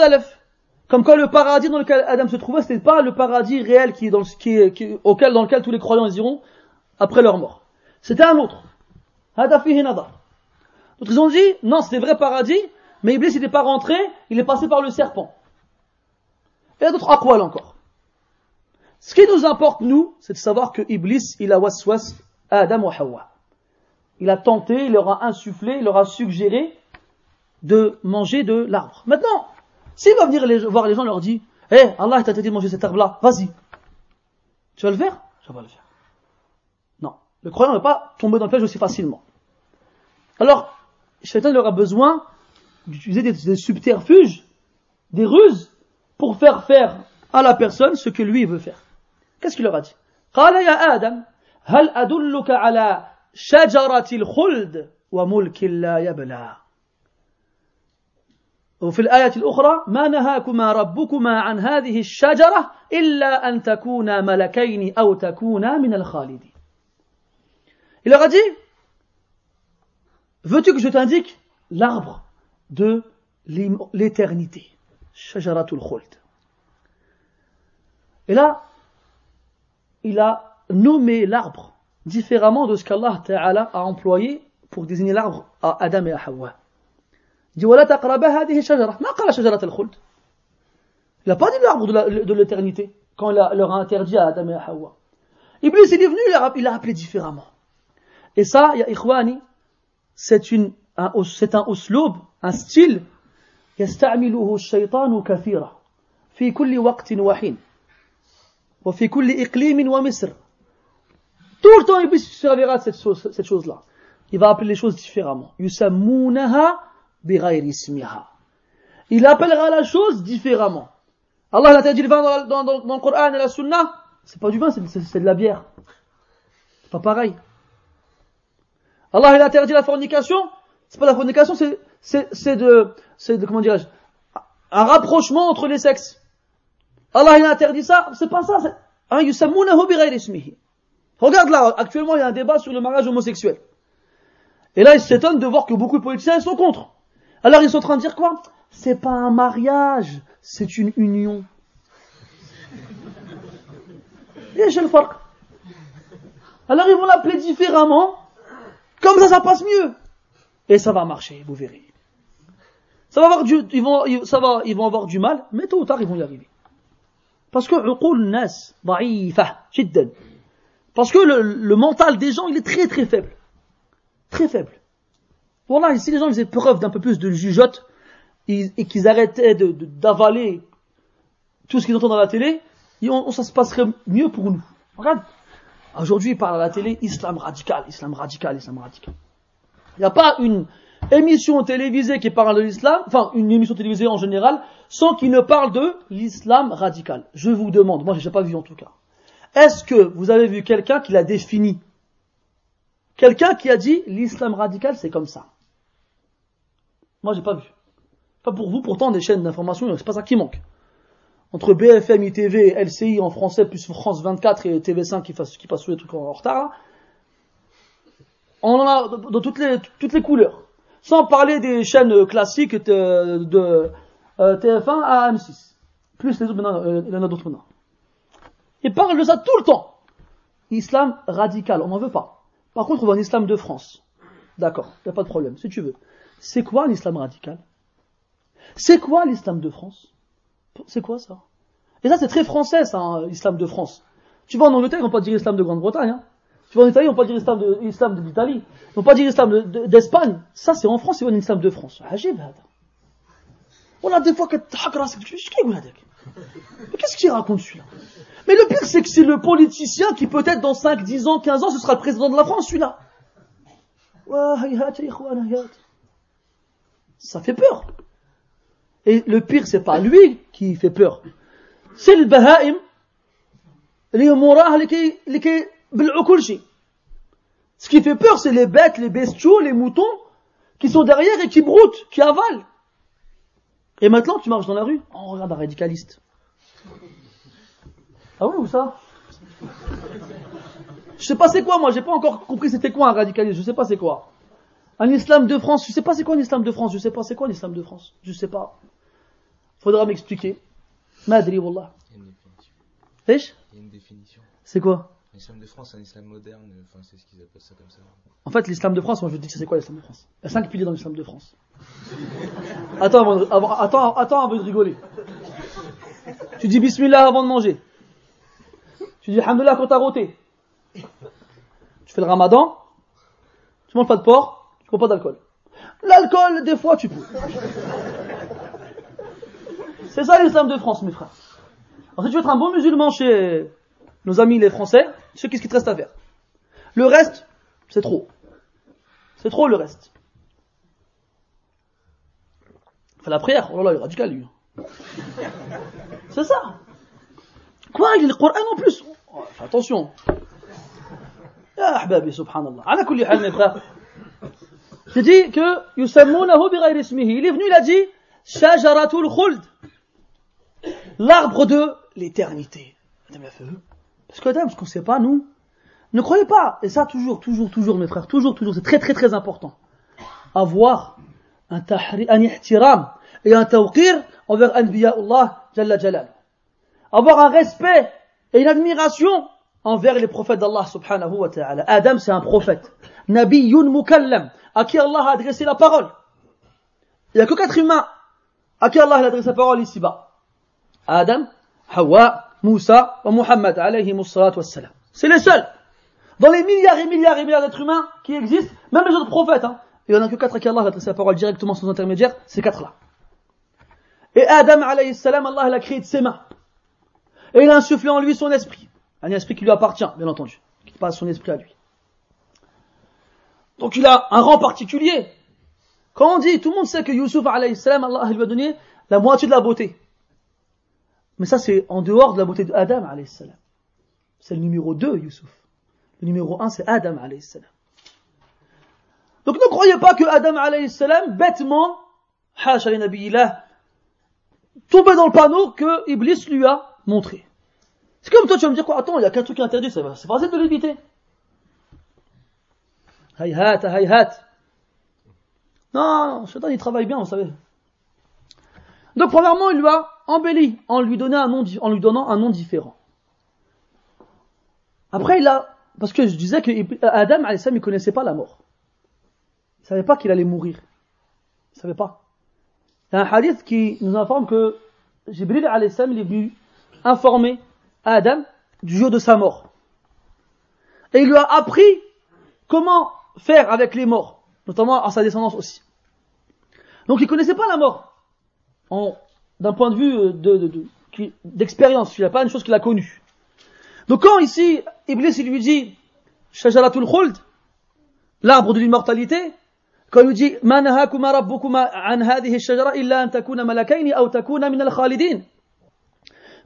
comme quoi le paradis dans lequel Adam se trouvait, ce n'était pas le paradis réel qui est auquel, dans lequel tous les croyants iront après leur mort. C'était un autre. Donc ils ont dit, non, c'était vrai paradis, Mais Iblis, il n'est pas rentré, il est passé par le serpent. Et il y a d'autres aqwal encore. Ce qui nous importe, nous, c'est de savoir que Iblis, il a waswas Adam wa Hawa. Il a tenté, il leur a insufflé, il leur a suggéré de manger de l'arbre. Maintenant, s'il va venir voir les gens, leur dit, hé, eh, Allah t'a interdit de manger cet arbre-là, vas-y. Tu vas le faire? Je vais pas le faire. Non. Le croyant ne va pas tomber dans le piège aussi facilement. Alors, Shaitan aura besoin d'utiliser des, subterfuges, des ruses, pour faire faire à la personne ce que lui veut faire. Qu'est-ce qu'il leur a dit قال يا آدم هل أدلك على شجرة الخلد وملك لا يبلى وفي الآية الأخرى ما نهاكما ربكما عن هذه الشجرة إلا أن تكونا ملكين أو تكونا من الخالدين Il leur a dit Veux-tu que je t'indique l'arbre de l'éternité Shajaratul Khuld. Et là, il a nommé l'arbre différemment de ce qu'Allah Ta'ala a employé pour désigner l'arbre à Adam et à Hawa. Il dit ولا تقربا هذه الشجرة ما قال شجرة الخلد il n'a pas dit l'arbre de l'éternité quand il a, leur a interdit à Adam et à Hawa Iblis il est venu il a appelé différemment et ça ya ikhwani c'est une un, c'est un usloub un style يستعمله الشيطان كثيرا في كل وقت وحين وفي كل إقليم ومصر tout le temps Iblis servira de cette chose, cette chose là il va appeler les choses différemment يسمونها il appellera la chose différemment. Allah a dit le vin dans, dans, dans, le Coran et la Sunna, c'est pas du vin, c'est de la bière. C'est pas pareil. Allah il a interdit la fornication, c'est pas la fornication, c'est de, c'est de, comment dirais-je, un rapprochement entre les sexes. Allah il interdit ça, c'est pas ça, c'est, hein, Regarde là, actuellement il y a un débat sur le mariage homosexuel. Et là, il s'étonne de voir que beaucoup de politiciens sont contre. Alors ils sont en train de dire quoi? C'est pas un mariage, c'est une union. Alors ils vont l'appeler différemment, comme ça ça passe mieux. Et ça va marcher, vous verrez. Ça va avoir du, ils vont, ça va, ils vont avoir du mal, mais tôt ou tard ils vont y arriver. Parce que Parce que le, le mental des gens, il est très très faible. Très faible. Voilà, si les gens faisaient preuve d'un peu plus de jugeote et qu'ils arrêtaient d'avaler tout ce qu'ils entendent dans la télé, ça se passerait mieux pour nous. Regarde, aujourd'hui ils parlent à la télé islam radical, islam radical, islam radical. Il n'y a pas une émission télévisée qui parle de l'islam, enfin une émission télévisée en général, sans qu'il ne parle de l'islam radical. Je vous demande, moi je n'ai pas vu en tout cas, est-ce que vous avez vu quelqu'un qui l'a défini? Quelqu'un qui a dit l'islam radical c'est comme ça. Moi, j'ai pas vu. Pas pour vous, pourtant, des chaînes d'information, c'est pas ça qui manque. Entre BFM, ITV, LCI en français, plus France 24 et TV5 qui, passent tous les trucs en retard, on en a dans toutes les, couleurs. Sans parler des chaînes classiques de, euh, TF1 à M6. Plus les autres euh, il y en a d'autres maintenant. Ils parlent de ça tout le temps. Islam radical, on n'en veut pas. Par contre, on veut un islam de France. D'accord, il n'y a pas de problème, si tu veux. C'est quoi l'islam radical? C'est quoi l'islam de France? C'est quoi ça? Et ça, c'est très français, ça, l'islam de France. Tu vas en Angleterre, ils vont pas dire islam de Grande-Bretagne. Hein. Tu vas en Italie, ils vont pas dire islam de, islam l'Italie. Ils vont pas dire islam d'Espagne. ça, c'est en France, ils vont dire islam de France. Ajib, On a des fois que Qu'est-ce qu'il raconte celui-là? Mais le pire, c'est que c'est le politicien qui peut-être dans 5, 10 ans, 15 ans, ce sera le président de la France, celui-là ça fait peur. Et le pire, c'est pas lui qui fait peur. C'est le bahaim, ce qui fait peur, c'est les bêtes, les bestiaux, les moutons, qui sont derrière et qui broutent, qui avalent. Et maintenant, tu marches dans la rue, oh, regarde un radicaliste. Ah oui, où ça? Je sais pas c'est quoi, moi, j'ai pas encore compris c'était quoi un radicaliste, je sais pas c'est quoi. Un islam de France, je sais pas c'est quoi un islam de France, je sais pas c'est quoi un islam de France, je sais pas. Faudra m'expliquer. Madri, wallah. Il y a une définition. C'est quoi? L'islam de France, c'est un islam moderne, c'est ce qu'ils. En fait, l'islam de France, moi je dis c'est quoi l'islam de France? Il y a cinq piliers dans l'islam de France. attends, avant, avant, attends, attends avant de rigoler. Tu dis bismillah avant de manger. Tu dis alhamdulillah quand t'as roté. Tu fais le ramadan. Tu manges pas de porc. Tu bois pas d'alcool. L'alcool, des fois, tu peux. C'est ça l'islam de France, mes frères. Alors si tu veux être un bon musulman chez nos amis les Français, tu qu'est-ce qu'il te reste à faire. Le reste, c'est trop. C'est trop le reste. Fais la prière, oh là là, il est radical lui. C'est ça. Quoi, il est le Coran en plus oh, Fais attention. Ya ahbabi, subhanallah. Ala kulli hal, mes frères. J'ai dit que yusammunahu bi ismihi. Il est venu, il a dit shajaratul khuld. L'arbre de l'éternité. Parce que Adam, ce qu'on sait pas, nous, ne croyez pas. Et ça, toujours, toujours, toujours, mes frères, toujours, toujours, c'est très, très, très important. Avoir un tahri, un ihtiram et un tawqir envers Allah Jalla Jalal. Avoir un respect et une admiration envers les prophètes d'Allah subhanahu wa ta'ala. Adam, c'est un prophète. Nabiyyun mukallam, à qui Allah a adressé la parole. Il n'y a que quatre humains à qui Allah a adressé la parole ici-bas. Adam, Hawa, Moussa et Muhammad. C'est les seuls. Dans les milliards et milliards et milliards d'êtres humains qui existent, même les autres prophètes, hein, il n'y en a que quatre à qui Allah a adressé la parole directement sans intermédiaire, ces quatre-là. Et Adam alayhi salam, Allah l'a créé de ses mains. Et il a insufflé en lui son esprit. Un esprit qui lui appartient, bien entendu. Qui passe son esprit à lui. Donc il a un rang particulier. Quand on dit, tout le monde sait que Yusuf alayhi salam, Allah lui a donné la moitié de la beauté. Mais ça, c'est en dehors de la beauté d'Adam, salam. C'est le numéro 2, Youssouf. Le numéro 1, c'est Adam, salam. Donc ne croyez pas que Adam, salam, bêtement, tombait dans le panneau que Iblis lui a montré. C'est comme toi, tu vas me dire quoi, attends, il y a qu'un truc interdit, c'est facile de l'éviter. Hayhat, hayhat. Non, Shaitan, il travaille bien, vous savez. Donc, premièrement, il lui a embelli en lui, donnant un nom, en lui donnant un nom différent. Après, il a, parce que je disais que Adam, il connaissait pas la mort. Il savait pas qu'il allait mourir. Il savait pas. Il y a un hadith qui nous informe que Jibril, il est venu informer Adam du jour de sa mort. Et il lui a appris comment faire avec les morts, notamment à sa descendance aussi. Donc il connaissait pas la mort d'un point de vue euh, d'expérience, il n'y a pas une chose qu'il a connue. Donc quand ici, Iblis il lui dit Shajaratul Khuld, l'arbre de l'immortalité, quand il lui dit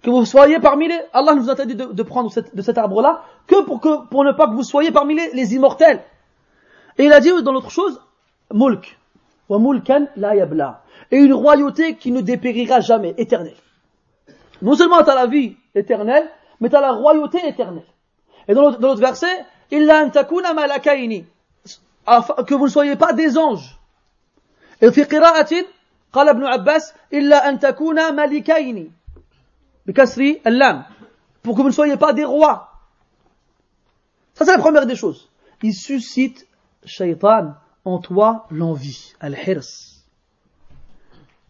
que vous soyez parmi les Allah nous a interdit de, prendre de cet arbre-là que pour que pour ne pas que vous soyez parmi les, les immortels. Et il a dit dans l'autre chose mulk wa mulkan la yabla et une royauté qui ne dépérira jamais, éternelle. Non seulement tu as la vie éternelle, mais tu as la royauté éternelle. Et dans l'autre verset, illa antakuna malakaini, que vous ne soyez pas des anges. Et fi qira'atin, قال ابن عباس إلا أن تكون ملكين بكسر اللام pour que vous ne soyez pas des rois ça c'est la première des choses il suscite shaitan en toi l'envie al-hirs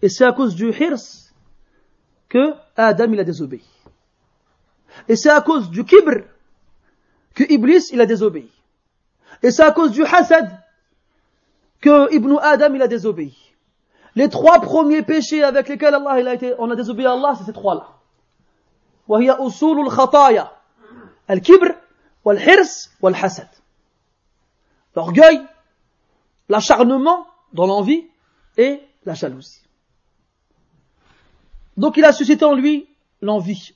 et c'est à cause du hirs que Adam il a désobéi. Et c'est à cause du kibr que Iblis il a désobéi. Et c'est à cause du hasad que Ibn Adam il a désobéi. Les trois premiers péchés avec lesquels Allah il a été, on a désobéi à Allah, c'est ces trois-là. وهي أصول الخطايا الكبر والحرص والحسد l'orgueil l'acharnement dans l'envie et la jalousie donc il a suscité en lui l'envie,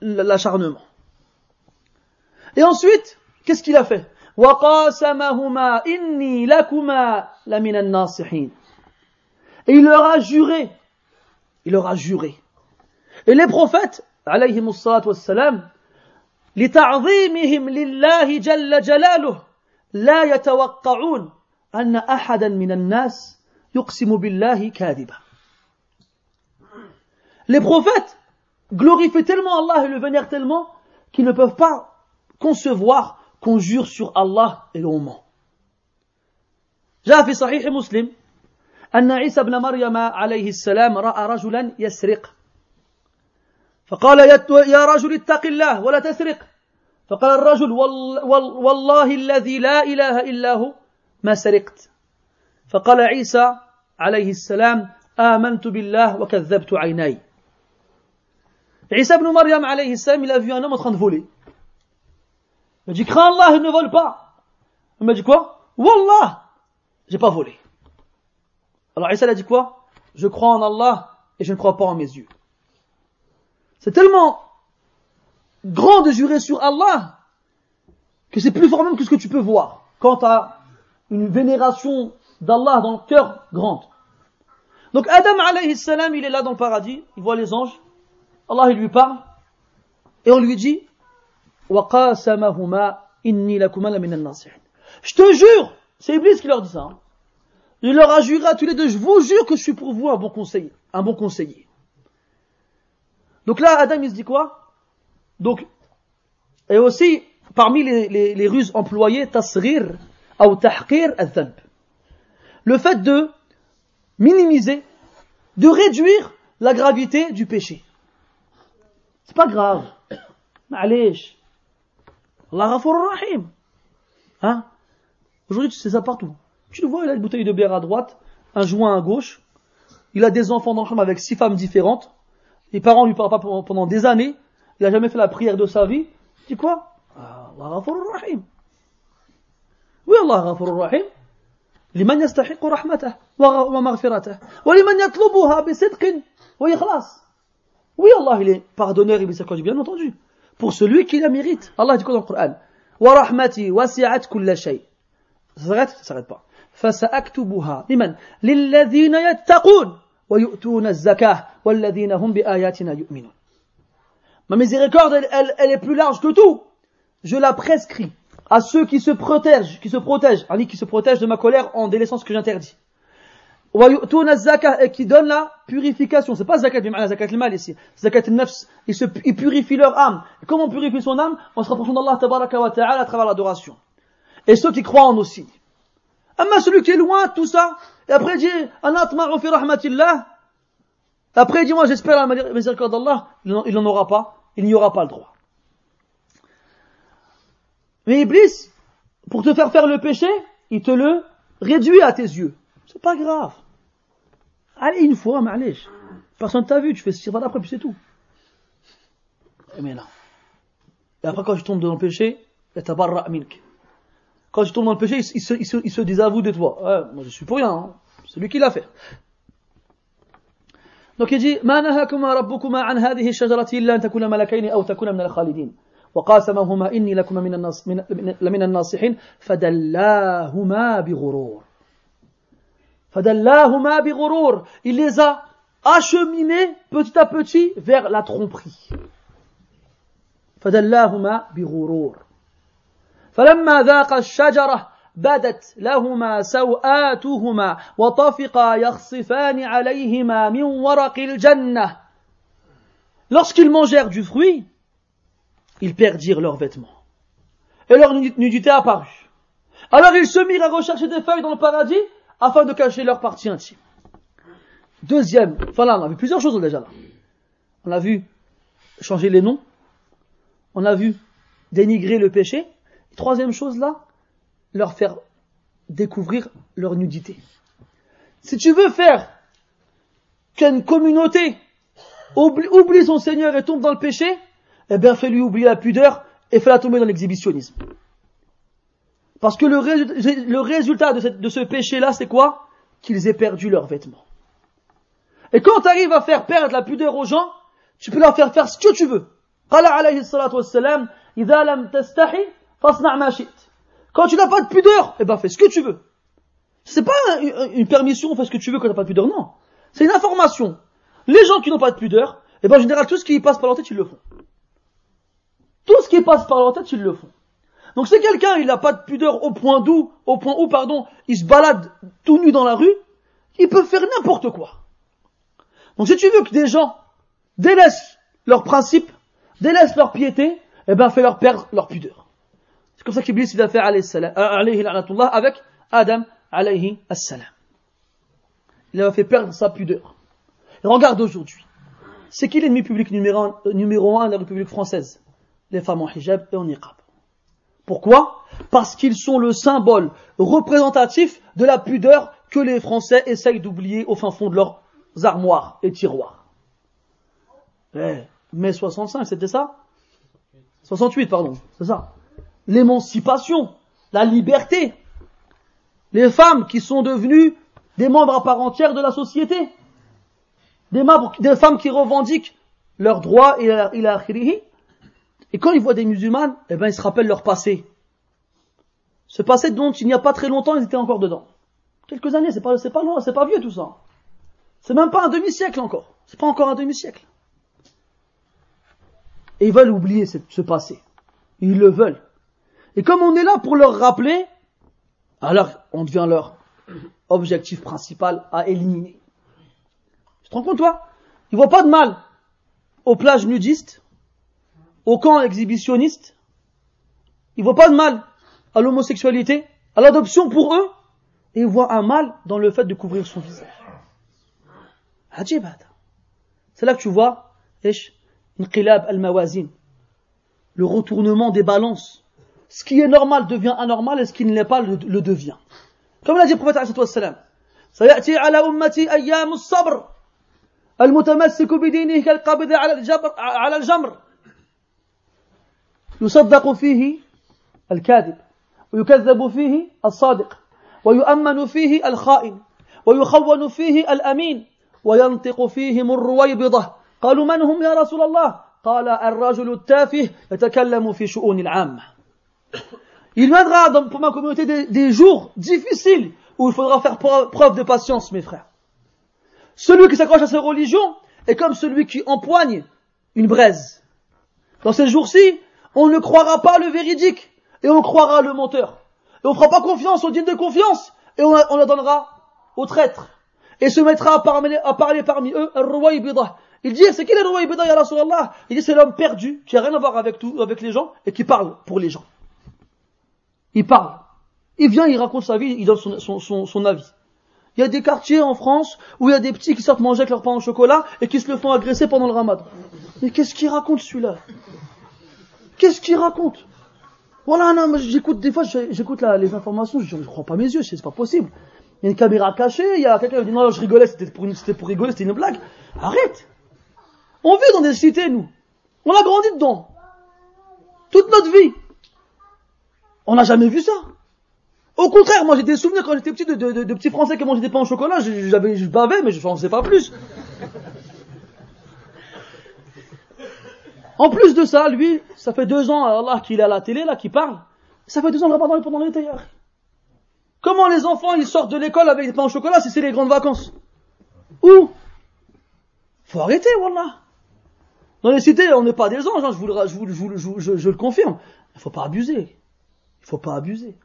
l'acharnement. Et ensuite, qu'est-ce qu'il a fait Et il leur a juré. Il leur a juré. Et les prophètes, alayhim wassalam, لتعظيمهم لله جل جلاله لا يتوقعون أن أحدا من الناس يقسم بالله كاذبا Les prophètes glorifient tellement Allah et le vénèrent tellement qu'ils ne peuvent pas concevoir qu'on jure sur Allah et l'on ment. جاء في صحيح مسلم أن عيسى بن مريم عليه السلام رأى رجلا يسرق فقال يا رجل اتق الله ولا تسرق فقال الرجل والله الذي لا إله إلا هو ما سرقت فقال عيسى عليه السلام آمنت بالله وكذبت عيناي Isa ibn Maryam alayhi salam, il a vu un homme en train de voler. Il m'a dit, crains Allah, il ne vole pas. Il m'a dit quoi? Wallah! J'ai pas volé. Alors Isa, il a dit quoi? Je crois en Allah et je ne crois pas en mes yeux. C'est tellement grand de jurer sur Allah que c'est plus fort même que ce que tu peux voir quand tu une vénération d'Allah dans le cœur grande. Donc Adam alayhi salam, il est là dans le paradis, il voit les anges, Allah il lui parle, et on lui dit, je te jure, c'est Iblis qui leur dit ça. Hein. Il leur a juré à tous les deux, je vous jure que je suis pour vous un bon conseiller, un bon conseiller. Donc là, Adam il se dit quoi? Donc, et aussi, parmi les, les, ruses employées, tasrir ou tahqir al Le fait de minimiser, de réduire la gravité du péché. C'est pas grave. Ma'alesh. Allah rahim. Hein? Aujourd'hui, tu sais ça partout. Tu le vois, il a une bouteille de bière à droite, un joint à gauche, il a des enfants dans le chambre avec six femmes différentes, les parents lui parlent pas pendant des années, il a jamais fait la prière de sa vie, tu dis quoi Allah rahim. Oui, Allah rahim. لمن يستحق رحمته ومغفرته ولمن يطلبها بصدق وإخلاص Oui, Allah, il est pardonneur et miséricordieux, bien entendu. Pour celui qui la mérite. Allah dit quoi dans le Coran ورحمتي وسعت كل شيء. Ça s'arrête Ça s'arrête pas. فسأكتبها لمن للذين يتقون ويؤتون الزكاة والذين هم بآياتنا يؤمنون. Ma miséricorde, elle, elle, elle est plus large que tout. Je la prescris à ceux qui se protègent, qui se protègent, qui se protègent de ma colère en délaissant ce que j'interdis. Et qui donnent la purification. C'est pas zakat zakat mal ici. Zakat nafs. Ils, se, ils purifient leur âme. Comment on purifie son âme En se rapprochant d'Allah tabaraka wa ta'ala à travers l'adoration. Et ceux qui croient en aussi. Amma celui qui est loin de tout ça, et après dit, fi rahmatillah, après il dit, moi j'espère la miséricorde d'Allah, il n'en aura pas, il n'y aura pas le droit. Mais Iblis, pour te faire faire le péché, il te le réduit à tes yeux. C'est pas grave. Allez une fois, allez. Personne t'a vu, tu fais ce va d'après, puis c'est tout. Mais là. Et après, quand tu tombes dans le péché, quand tu tombes dans le péché, il se, il se, il se désavoue de toi. Ouais, moi je suis pour rien, hein. c'est lui qui l'a fait. Donc il dit, ما نهاكما ربكما عن هذه الشجرة إلا أن تكونا ملكين أو تكونا من الخالدين. وقاسمهما إني لكما من, الناس من, لمن الناصحين فدلاهما بغرور فدلاهما بغرور il les a acheminés petit à petit vers la tromperie فدلاهما بغرور فلما ذاق الشجرة بدت لهما سوآتهما وطفقا يخصفان عليهما من ورق الجنة Lorsqu'ils mangèrent du fruit, ils perdirent leurs vêtements. Et leur nudité apparut. Alors ils se mirent à rechercher des feuilles dans le paradis afin de cacher leur partie intime. Deuxième, enfin là, on a vu plusieurs choses déjà là. On a vu changer les noms. On a vu dénigrer le péché. troisième chose là, leur faire découvrir leur nudité. Si tu veux faire qu'une communauté oublie son Seigneur et tombe dans le péché, eh bien fais-lui oublier la pudeur et fais-la tomber dans l'exhibitionnisme. Parce que le, résultat de, ce péché-là, c'est quoi? Qu'ils aient perdu leurs vêtements. Et quand tu arrives à faire perdre la pudeur aux gens, tu peux leur faire faire ce que tu veux. Quand tu n'as pas de pudeur, eh ben fais ce que tu veux. C'est pas une permission, fais ce que tu veux quand tu n'as pas de pudeur, non. C'est une information. Les gens qui n'ont pas de pudeur, eh ben en général, tout ce qui passe par leur tête, ils le font. Tout ce qui passe par leur tête, ils le font. Donc si quelqu'un il n'a pas de pudeur au point d'où, au point où, pardon, il se balade tout nu dans la rue, il peut faire n'importe quoi. Donc si tu veux que des gens délaissent leurs principes, délaissent leur piété, eh ben fais-leur perdre leur pudeur. C'est comme ça qu'Iblis il a fait euh, avec Adam alayhi salam. Il a fait perdre sa pudeur. Regarde aujourd'hui. C'est qui l'ennemi public numéro un, numéro un de la République française? Les femmes en hijab et en niqab. Pourquoi? Parce qu'ils sont le symbole représentatif de la pudeur que les Français essayent d'oublier au fin fond de leurs armoires et tiroirs. Eh, mai 65, c'était ça? 68, pardon, c'est ça. L'émancipation, la liberté. Les femmes qui sont devenues des membres à part entière de la société. Des, femmes qui revendiquent leurs droits et la Et quand ils voient des musulmanes, eh ben, ils se rappellent leur passé. Ce passé dont il n'y a pas très longtemps, ils étaient encore dedans. Quelques années, c'est pas, c'est pas loin, c'est pas vieux tout ça. C'est même pas un demi-siècle encore. C'est pas encore un demi-siècle. Et ils veulent oublier ce, passé. Ils le veulent. Et comme on est là pour leur rappeler, alors on devient leur objectif principal à éliminer. Tu te rends compte, toi? Ils voient pas de mal aux plages nudistes, aux camps exhibitionnistes. Ils voient pas de mal à l'homosexualité, à l'adoption pour eux, et ils voient un mal dans le fait de couvrir son visage. C'est là que tu vois, al-mawazin, le retournement des balances. Ce qui est normal devient anormal et ce qui ne l'est pas le, le devient. Comme l'a dit le prophète alayhi wassalam, سيأتي على أمتي أيام الصبر المتمسك بدينه كالقبض على الجبر على الجمر يصدق فيه الكاذب ويكذب فيه الصادق ويؤمن فيه الخائن ويخون فيه الأمين وينطق فيهم الرويبضة قالوا من هم يا رسول الله قال الرجل التافه يتكلم في شؤون العامة Il viendra dans, pour ma communauté des, des, jours difficiles où il faudra faire preuve de patience, mes frères. Celui qui s'accroche à sa religion est comme celui qui empoigne une braise. Dans ces jours-ci, on ne croira pas le véridique et on croira le menteur. Et on ne fera pas confiance aux dignes de confiance et on, la donnera aux traîtres. Et se mettra à parler, à parler parmi eux, il dit, c'est qui le roi Ibida, ya Rasulallah? Il dit, c'est l'homme perdu, qui a rien à voir avec tout, avec les gens, et qui parle pour les gens. Il parle. Il vient, il raconte sa vie, il donne son avis. Il y a des quartiers en France où il y a des petits qui sortent manger avec leur pain au chocolat et qui se le font agresser pendant le ramadan. Mais qu'est-ce qu'il raconte celui-là? Qu'est-ce qu'il raconte? Voilà, non, j'écoute des fois, j'écoute les informations, je ne crois pas mes yeux, c'est pas possible. Il y a une caméra cachée, il y a quelqu'un qui dit non, je rigolais, c'était pour, rigoler, c'était une blague. Arrête on vit dans des cités, nous. On a grandi dedans. Toute notre vie. On n'a jamais vu ça. Au contraire, moi j'ai des souvenirs quand j'étais petit de, de, petits Français qui mangeaient des pains au chocolat, j'avais, je bavais, mais je n'en sais pas plus. En plus de ça, lui, ça fait deux ans, Allah, qu'il est à la télé, là, qui parle. Ça fait deux ans, le ramadan pendant l'été. Comment les enfants, ils sortent de l'école avec des pains au chocolat si c'est les grandes vacances? Où? Faut arrêter, Wallah. Dans les cités, on n'est pas des anges, hein, je, vous le, je, je, le confirme. Il faut pas abuser. Il faut pas abuser.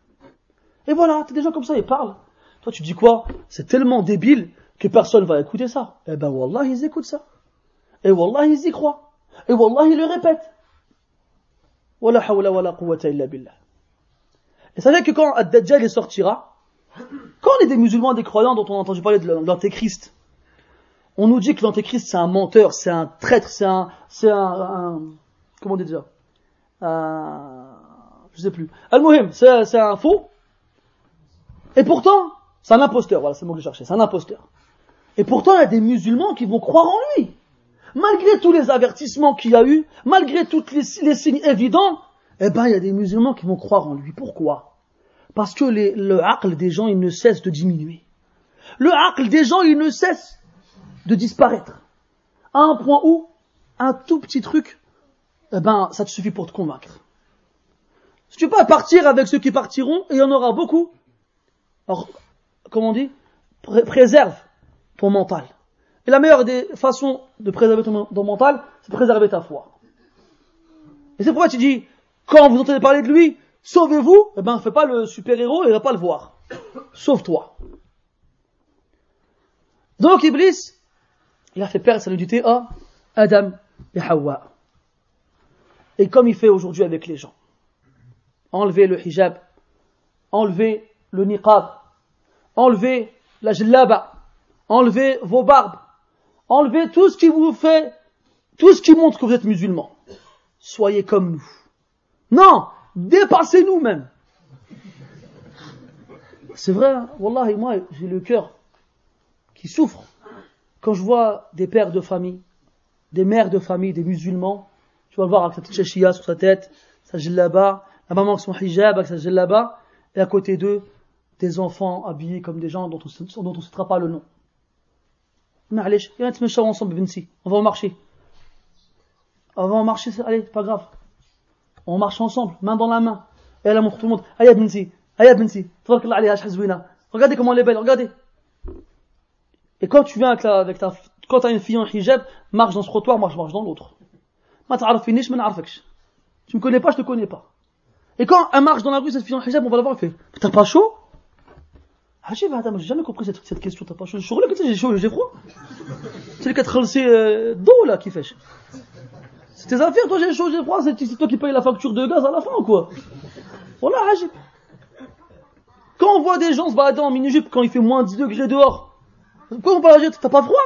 Et voilà, t'as des gens comme ça, ils parlent. Toi, tu dis quoi? C'est tellement débile que personne va écouter ça. Eh ben, Wallah, ils écoutent ça. Et Wallah, ils y croient. Et Wallah, ils le répètent. Wala hawla wala quwwata illa billah. Et ça veut que quand Ad-Dajjal sortira, quand on est des musulmans, des croyants dont on a entendu parler de l'antéchrist, on nous dit que l'antéchrist c'est un menteur, c'est un traître, c'est un, c'est un, comment on dit déjà, un, je sais plus. Al-Muhim, c'est un faux. Et pourtant, c'est un imposteur, voilà, c'est le mot que je cherchais, c'est un imposteur. Et pourtant, il y a des musulmans qui vont croire en lui. Malgré tous les avertissements qu'il y a eu, malgré tous les, signes évidents, eh ben, il y a des musulmans qui vont croire en lui. Pourquoi? Parce que le aql des gens, il ne cesse de diminuer. Le aql des gens, il ne cesse de disparaître. À un point où un tout petit truc, eh ben, ça te suffit pour te convaincre. Si tu peux partir avec ceux qui partiront, il y en aura beaucoup, alors, comment on dit, préserve ton mental. Et la meilleure des façons de préserver ton, mental, c'est de préserver ta foi. Et c'est pourquoi tu dis, quand vous entendez parler de lui, sauvez-vous, eh ben, fais pas le super-héros, il va pas le voir. Sauve-toi. Donc, Iblis, il a fait perdre sa nudité à Adam et Hawa. Et comme il fait aujourd'hui avec les gens. enlevez le hijab, enlevez le niqab, enlevez la jellaba, enlevez vos barbes, enlevez tout ce qui vous fait, tout ce qui montre que vous êtes musulman. Soyez comme nous. Non, dépassez-nous même. C'est vrai, hein. Moi, j'ai le cœur qui souffre quand je vois des pères de famille, des mères de famille, des musulmans, tu vas le voir avec sa petite sur sa tête, sa jellaba, la maman avec son hijab, avec sa jellaba, et à côté d'eux, des enfants habillés comme des gens dont on ne citera pas le nom. Ma'alish, viens te ensemble, Vinci. On va en marcher. On va en marcher, allez, pas grave. On marche ensemble, main dans la main. Et elle montre tout le monde. Allez, Vinci. Allez, Vinci. Regardez comment elle est belle, regardez. Et quand tu viens avec, la, ta, quand t'as une fille en hijab, marche dans ce trottoir, marche, marche dans l'autre. Tu me connais pas, je te connais pas. Et quand elle marche dans la rue, cette fille en hijab, on va la voir, elle fait, t'as pas chaud? Ah, j'ai jamais compris cette, question, t'as pas chaud? Je suis que j'ai chaud, j'ai froid. C'est le 4 euh, d'eau, là, qui fait. C'est tes affaires, toi j'ai chaud, j'ai froid, c'est toi qui payes la facture de gaz à la fin ou quoi? Voilà, Hajib. Quand on voit des gens se balader en mini-jupe quand il fait moins 10 degrés dehors, pourquoi on parle T'as pas froid?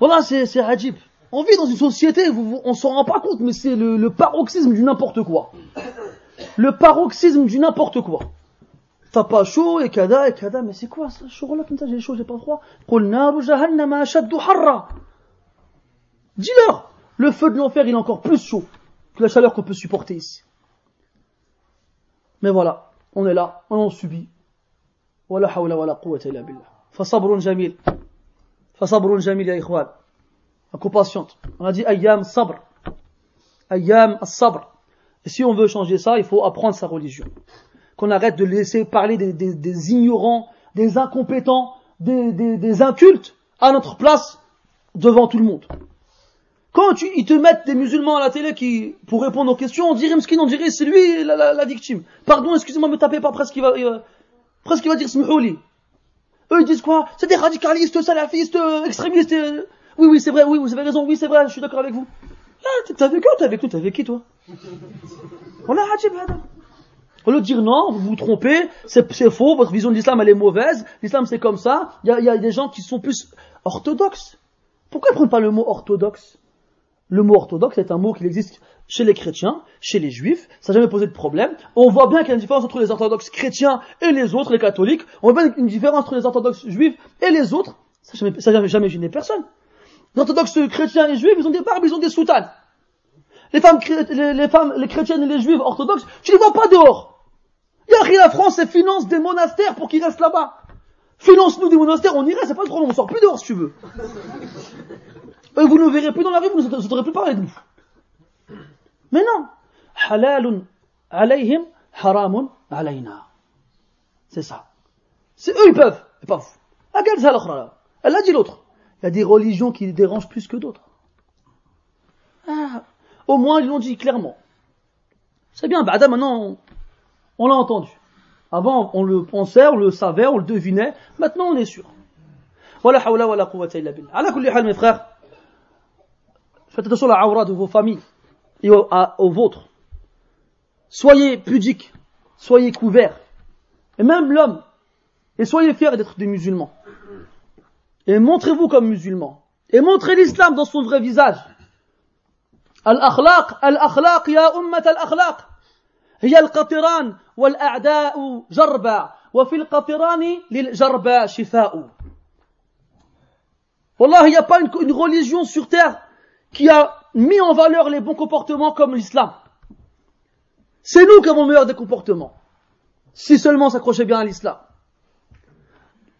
Voilà, c'est, Hajib. On vit dans une société, on s'en rend pas compte, mais c'est le paroxysme du n'importe quoi. Le paroxysme du n'importe quoi T'as pas chaud, et kada, et kada, mais c'est quoi ça Chaud là comme ça, j'ai chaud, j'ai pas froid. Dis-leur, le feu de l'enfer, il est encore plus chaud que la chaleur qu'on peut supporter ici. Mais voilà, on est là, on en subit, ولا حول ولا قوة إلا بالله فصبر جميل فصبر جميل يا إخوان un patiente on a dit أيام sabr أيام الصبر et si on veut changer ça il faut apprendre sa religion qu'on arrête de laisser parler des, des, des ignorants des incompétents des, des, incultes à notre place devant tout le monde quand tu, ils te mettent des musulmans à la télé qui, pour répondre aux questions, on dirait, on dirait, c'est lui la, la, la, victime. Pardon, excusez-moi, me tapez pas presque, il va, il Presque il va dire Smouli. Eux ils disent quoi? C'est des radicalistes, salafistes, euh, extrémistes. Euh. Oui, oui, c'est vrai, oui, vous avez raison, oui, c'est vrai, je suis d'accord avec vous. Là, t'es avec eux, t'es avec nous, t'es avec qui toi? Voilà, Hajib Au lieu dire non, vous vous trompez, c'est faux, votre vision de l'islam elle est mauvaise, l'islam c'est comme ça, il y a, des gens qui sont plus orthodoxes. Pourquoi ils prennent pas le mot orthodoxe? Le mot orthodoxe est un mot qui existe chez les chrétiens, chez les juifs, ça n'a jamais posé de problème. On voit bien qu'il y a une différence entre les orthodoxes chrétiens et les autres, les catholiques. On voit bien une différence entre les orthodoxes juifs et les autres. Ça n'a jamais, jamais, gêné personne. Les orthodoxes chrétiens et juifs, ils ont des barbes, ils ont des soutanes. Les femmes, les, femmes, les chrétiennes et les juifs orthodoxes, tu les vois pas dehors. Il y a rien, la France, elle finance des monastères pour qu'ils restent là-bas. Finance-nous des monastères, on irait, c'est pas le problème, on sort plus dehors si tu veux. Et vous ne verrez plus dans la rue, vous ne saurez plus parler de nous. Mais non. Halalun alayhim, haramun alayna. C'est ça. C'est eux, ils peuvent. Et pas vous. Elle a dit l'autre. Il y a des religions qui les dérangent plus que d'autres. Ah, au moins, ils l'ont dit clairement. C'est bien, bah, maintenant, on, l'a entendu. Avant, on le pensait, on le savait, on le devinait. Maintenant, on est sûr. Voilà, hawla, wala quwwata illa billah. Ala mes frères. Faites attention à la aura de vos familles et au, au vôtre. Soyez pudiques, soyez couverts, et même l'homme, et soyez fiers d'être des musulmans. Et montrez-vous comme musulmans. Et montrez l'islam dans son vrai visage. الأخلاق الأخلاق يا أمة الأخلاق هي القطران والأعداء جربا وفي القطران للجربا شفاء Wallah, il n'y a pas une, une religion sur terre qui a mis en valeur les bons comportements comme l'islam. C'est nous qui avons le meilleur des comportements. Si seulement s'accrochait bien à l'islam.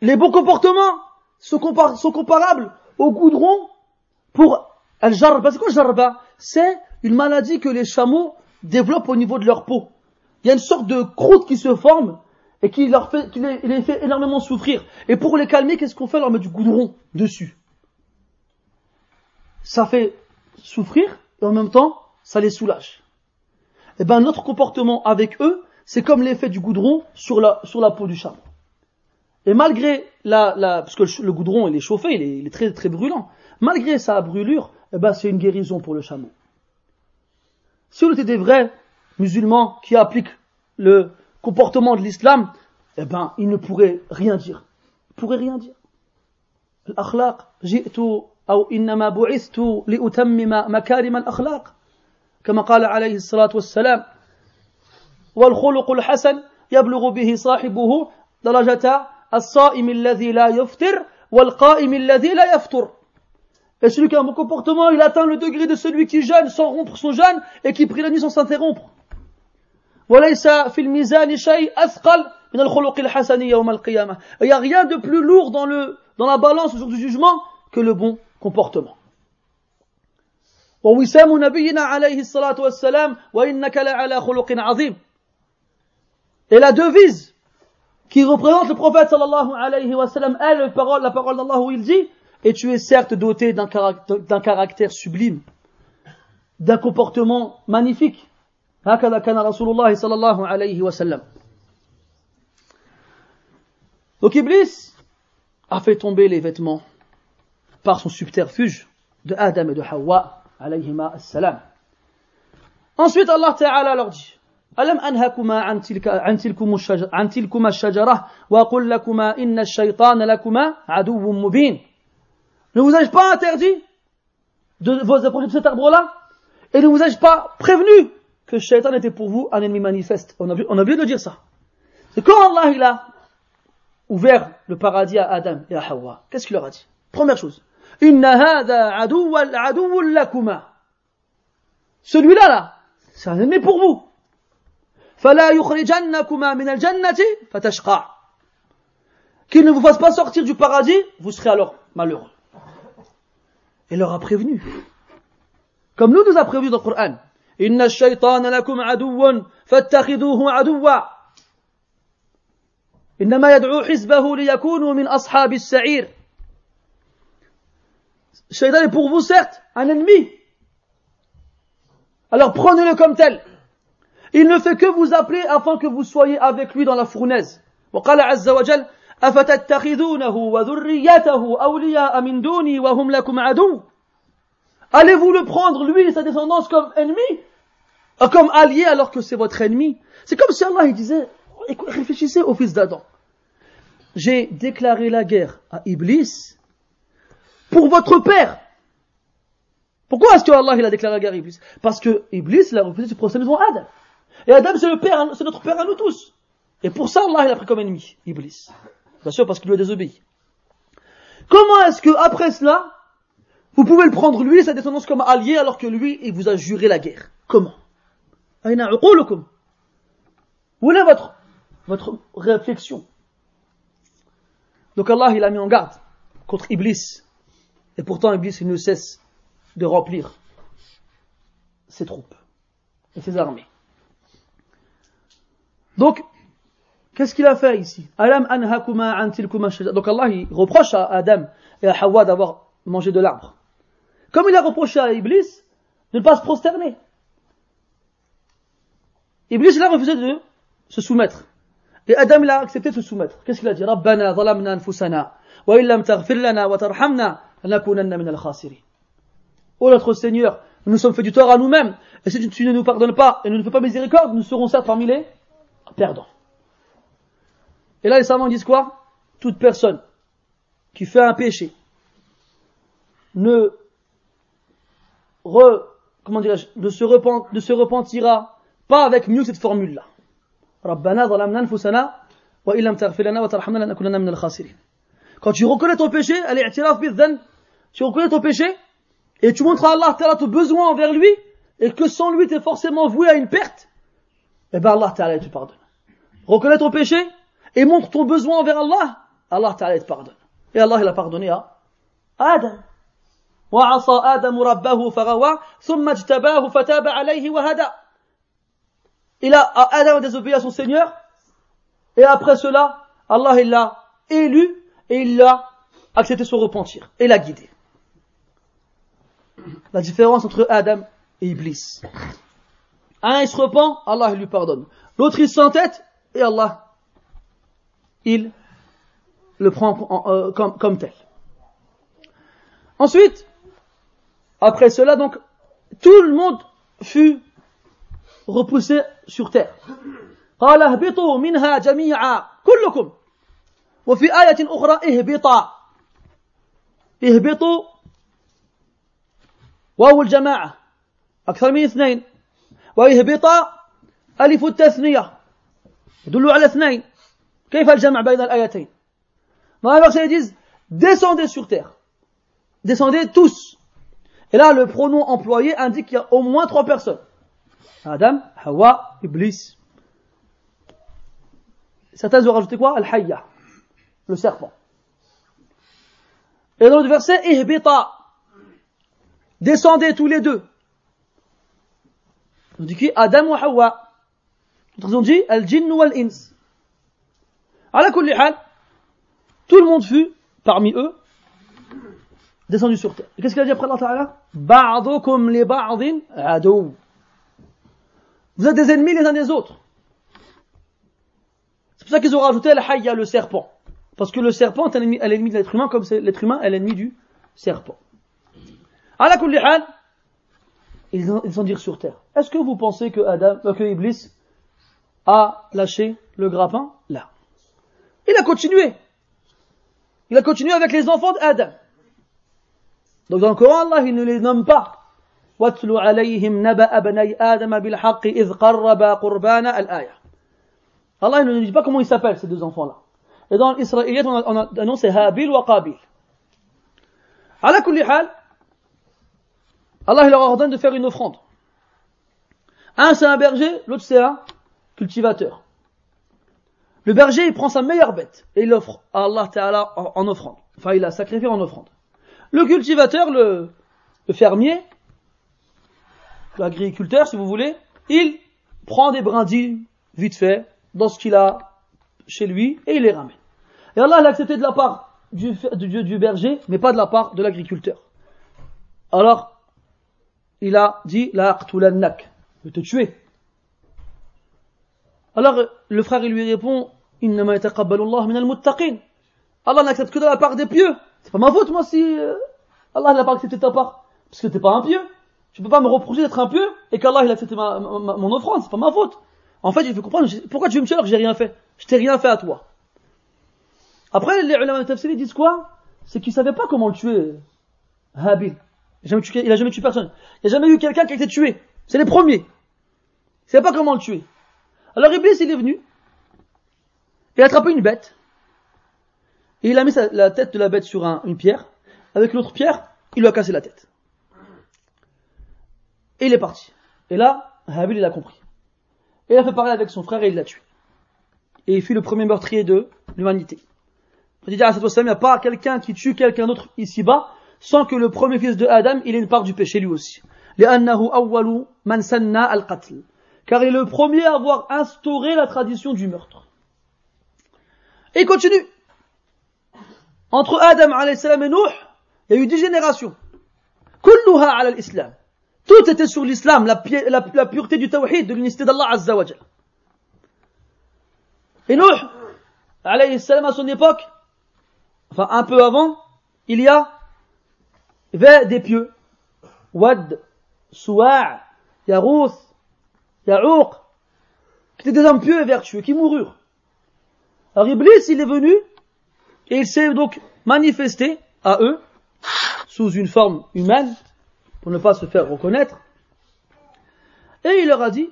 Les bons comportements sont, comparables au goudron pour al-jarba. C'est quoi jarba C'est une maladie que les chameaux développent au niveau de leur peau. Il y a une sorte de croûte qui se forme et qui, leur fait, qui les, fait énormément souffrir. Et pour les calmer, qu'est-ce qu'on fait On leur met du goudron dessus. Ça fait souffrir et en même temps, ça les soulage. Et eh ben notre comportement avec eux, c'est comme l'effet du goudron sur la, sur la peau du chameau. Et malgré la, la parce que le, goudron il est chauffé, il est, il est, très très brûlant, malgré sa brûlure, eh ben c'est une guérison pour le chameau. Si on était des vrais musulman qui applique le comportement de l'islam, eh ben, il ne pourrait rien dire. Il pourrait rien dire. الأخلاق جئت أو إنما بعثت لأتمم مكارم الأخلاق كما قال عليه الصلاة والسلام والخلق الحسن يبلغ به صاحبه درجة الصائم الذي لا يفطر والقائم الذي لا يفطر Et celui qui a un bon comportement, il atteint le degré de celui qui jeûne sans rompre son jeûne et qui prie la nuit sans s'interrompre. وليس في الميزان شيء أثقل من الخلق الحسن يوم القيامة. Il n'y a rien de plus lourd dans, le, dans la balance au jour du jugement que le bon comportement. ووسام نبينا عليه الصلاة والسلام وإنك لعلى خلق عظيم. Et la devise qui représente le prophète sallallahu alayhi wa sallam est la parole, la parole d'Allah où il dit et tu es certes doté d'un caractère, caractère sublime, d'un comportement magnifique. هكذا كان رسول الله صلى الله عليه وسلم. Donc Iblis a fait tomber les vêtements par son subterfuge de Adam et de Hawa alayhima salam. Ensuite Allah Ta'ala leur dit ألم أنهكما عن تلك عن تلكم الشجرة عن تلكما الشجرة وأقول لكما إن الشيطان لكما عدو مبين ne vous ai-je pas interdit de vous approcher de cet arbre-là? Et ne vous ai-je pas prévenu que shaitan était pour vous un ennemi manifeste? On a, on a de dire ça. C'est quand Allah il a ouvert le paradis à Adam et à Hawa, qu'est-ce qu'il leur a dit? Première chose. Celui-là, là, c'est un ennemi pour vous. Qu'il ne vous fasse pas sortir du paradis, vous serez alors malheureux et leur a prévenu. Comme nous nous a prévenu dans le Coran. Inna shaytan lakum aduwwan fattakhidhuhu aduwwa. إنما يدعو حزبه ليكونوا من أصحاب السعير Shaitan est pour vous certes un ennemi. Alors prenez-le comme tel. Il ne fait que vous appeler afin que vous soyez avec lui dans la fournaise. وقال عز وجل أفتتخذونه وذريته أولياء من دوني وهم لكم عدو Allez-vous le prendre, lui et sa descendance, comme ennemi Comme allié alors que c'est votre ennemi C'est comme si Allah il disait, réfléchissez au fils d'Adam. J'ai déclaré la guerre à Iblis pour votre père. Pourquoi est-ce que Allah il a déclaré la guerre à Iblis Parce que Iblis il a refusé de se procéder devant Adam. Et Adam c'est le père, c'est notre père à nous tous. Et pour ça Allah il a pris comme ennemi Iblis. Bien sûr, parce qu'il lui a désobéi. Comment est-ce que, après cela, vous pouvez le prendre lui et sa descendance comme allié alors que lui, il vous a juré la guerre? Comment? Où est votre, votre réflexion? Donc Allah, il a mis en garde contre Iblis. Et pourtant, Iblis, il ne cesse de remplir ses troupes et ses armées. Donc, Qu'est-ce qu'il a fait ici? Donc Allah il reproche à Adam et à Hawa d'avoir mangé de l'arbre. Comme il a reproché à Iblis de ne pas se prosterner. Iblis il a refusé de se soumettre. Et Adam il a accepté de se soumettre. Qu'est-ce qu'il a dit? Rabbana wa wa tarhamna min al-khasirin. Oh notre Seigneur, nous nous sommes fait du tort à nous-mêmes et si tu ne nous pardonnes pas et ne nous fais pas miséricorde, nous serons certes parmi les perdants. Et là, les savants disent quoi? Toute personne qui fait un péché ne, re, comment ne se, repent, ne se repentira pas avec mieux cette formule-là. Quand tu reconnais ton péché, tu reconnais ton péché, et tu montres à Allah ton besoin envers lui, et que sans lui tu es forcément voué à une perte, eh ben Allah te pardonne. Reconnais ton péché, et montre ton besoin envers Allah, Allah Ta'ala te pardonne. Et Allah il a pardonné à Adam. وعصى آدم ربه فغوى ثم اجتباه فتاب عليه وهدى Il a, Adam a désobéi à son Seigneur, et après cela, Allah il l'a élu, et il l'a accepté son repentir, et l'a guidé. La différence entre Adam et Iblis. Un il se repent, Allah il lui pardonne. L'autre il s'entête, et Allah il le prend euh, comme, comme tel. Ensuite, après cela, donc, tout le monde fut repoussés sur terre. قال اهبطوا منها جميعا كلكم وفي آية أخرى اهبطا اهبطوا واو الجماعة أكثر من اثنين واهبطا ألف التثنية يدل على اثنين dans la verset ils disent descendez sur terre. Descendez tous. Et là le pronom employé indique qu'il y a au moins trois personnes. Adam, Hawa, Iblis. Certains ont rajouté quoi? Al-Hayya le serpent. Et dans le verset ihbita. Descendez tous les deux. On dit qui? Adam ou Hawa? D'autres ont dit Al-Jinn ou Al-Ins. À hal, tout le monde fut, parmi eux, descendu sur terre. Qu'est-ce qu'il a dit après Allah Ta'ala? Ba'dukum li ba'din adou. Vous êtes des ennemis les uns des autres. C'est pour ça qu'ils ont rajouté Al-Hayya, le serpent. Parce que le serpent est l'ennemi de l'être humain, comme l'être humain est l'ennemi du serpent. À hal, ils ont dire sur terre. Est-ce que vous pensez que Adam, euh, que Iblis a lâché le grappin? Il a continué. Il a continué avec les enfants d'Adam. Donc dans le Coran, Allah, il ne les nomme pas. واتل عليهم نبأ بني آدم بالحق إذ قربا قربانا الآية. Allah, il ne nous dit pas comment ils s'appellent, ces deux enfants-là. Et dans l'Israélite, on a, on a annoncé Habil wa Qabil. على كل حال, Allah, il leur ordonne de faire une offrande. Un, c'est un berger, l'autre, c'est un cultivateur. Le berger, il prend sa meilleure bête et il l'offre à Allah Ta'ala en, offrande. Enfin, il la sacrifié en offrande. Le cultivateur, le, le fermier, l'agriculteur, si vous voulez, il prend des brindilles vite fait dans ce qu'il a chez lui et il les ramène. Et Allah l'a accepté de la part du, du, du berger, mais pas de la part de l'agriculteur. Alors, il a dit, la je vais te tuer. Alors le frère il lui répond Allah n'accepte que de la part des pieux. C'est pas ma faute moi si euh, Allah n'a pas accepté ta part. Parce que t'es pas un pieux. Tu peux pas me reprocher d'être un pieux et qu'Allah il a accepté ma, mon offrande. C'est pas ma faute. En fait, il faut comprendre pourquoi tu veux me tuer alors que j'ai rien fait? Je t'ai rien fait à toi. Après, les ulama de tafsir ils disent quoi? C'est qu'ils savaient pas comment le tuer. Habil. Il a jamais tué personne. Il n'y a jamais eu quelqu'un qui a été tué. C'est les premiers. Il savait pas comment le tuer. Alors Iblis, il est venu, il a attrapé une bête, et il a mis la tête de la bête sur une pierre, avec l'autre pierre, il lui a cassé la tête. Et il est parti. Et là, Habil, il a compris. Et il a fait parler avec son frère et il l'a tué. Et il fut le premier meurtrier de l'humanité. Il n'y a pas quelqu'un qui tue quelqu'un d'autre ici-bas, sans que le premier fils de Adam, il ait une part du péché lui aussi car il est le premier à avoir instauré la tradition du meurtre. Et continue. Entre Adam et Nuh, il y a eu dix générations. Tout était sur l'islam, la, pureté du tawhid, de l'unité d'Allah Azza wa Et Nuh, alayhi salam, à son époque, enfin un peu avant, il y a des pieux. Wad, Suwa', Yarouth, Ya'uq, qui étaient des hommes pieux et vertueux, qui moururent. Alors Iblis, il est venu, et il s'est donc manifesté à eux, sous une forme humaine, pour ne pas se faire reconnaître, et il leur a dit,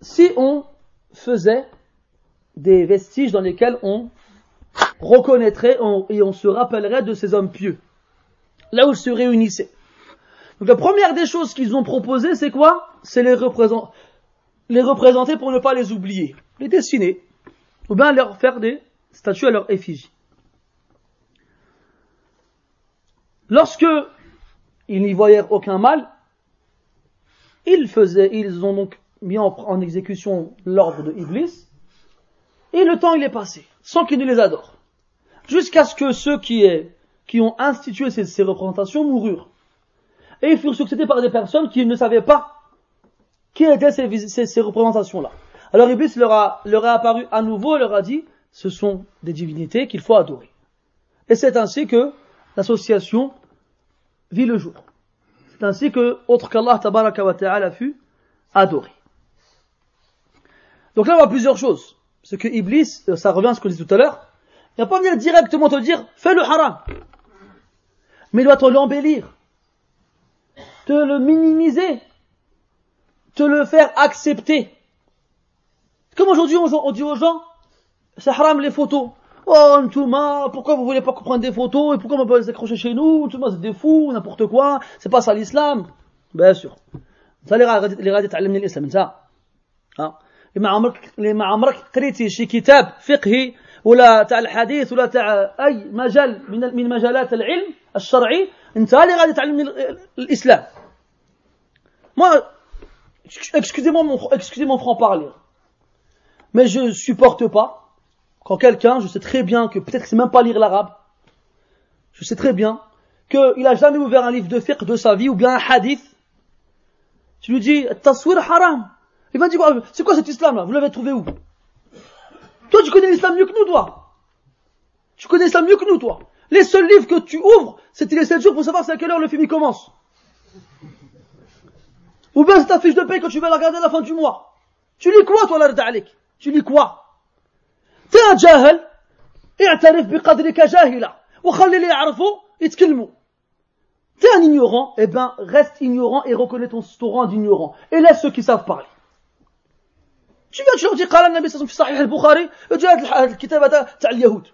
si on faisait des vestiges dans lesquels on reconnaîtrait et on se rappellerait de ces hommes pieux, là où ils se réunissaient. Donc la première des choses qu'ils ont proposées, c'est quoi? C'est les, les représenter pour ne pas les oublier, les dessiner, ou bien leur faire des statues à leur effigie. Lorsque ils n'y voyaient aucun mal, ils faisaient, ils ont donc mis en, exécution l'ordre de Iblis, et le temps il est passé, sans qu'ils ne les adorent. Jusqu'à ce que ceux qui, qui ont institué ces, ces représentations moururent et ils furent succédés par des personnes qui ne savaient pas qui étaient ces, représentations-là? Alors Iblis leur a, leur a apparu à nouveau et leur a dit, ce sont des divinités qu'il faut adorer. Et c'est ainsi que l'association vit le jour. C'est ainsi que, autre qu'Allah tabaraka wa ta'ala fut adoré. Donc là, on voit plusieurs choses. Ce que Iblis, euh, ça revient à ce que je disais tout à l'heure, il va pas venir directement te dire, fais le haram. Mais il doit te l'embellir, te le minimiser, te le faire accepter. Comme aujourd'hui, on dit aux gens, c'est haram les photos. Oh, Ntouma, pourquoi vous voulez pas prendre des photos et pourquoi on peut les accrocher chez nous Ntouma, c'est des fous, n'importe quoi. C'est pas ça l'islam. Bien sûr. Ça, les غادي تعلمني الاسلام انت ها ما عمرك ما عمرك قريتي شي كتاب فقهي ولا تاع الحديث ولا تاع اي مجال من من مجالات العلم الشرعي انت اللي غادي تعلمني الاسلام moi excusez-moi mon excusez mon franc parler mais je supporte pas quand quelqu'un, je sais très bien que peut-être sait même pas lire l'arabe, je sais très bien qu'il a jamais ouvert un livre de fiqh de sa vie ou bien un hadith, tu lui dis, taswir haram. Il va dire, c'est quoi cet islam là Vous l'avez trouvé où? Toi, tu connais l'islam mieux que nous, toi. Tu connais l'islam mieux que nous, toi. Les seuls livres que tu ouvres, c'était les 7 jours pour savoir c'est à quelle heure le film commence. Ou c'est ta fiche de paie quand tu vas la regarder à la fin du mois. Tu lis quoi, toi, là, Tu lis quoi t'es un jahel اعترف بقدرك جاهلا وخلي اللي يعرفوا يتكلموا T'es un ignorant, eh ben reste ignorant et reconnais ton, ton d'ignorant. Et laisse ceux qui savent parler. Tu viens, tu leur dis, قال النبي صلى الله عليه وسلم في صحيح البخاري جاءت الكتاب تاع اليهود.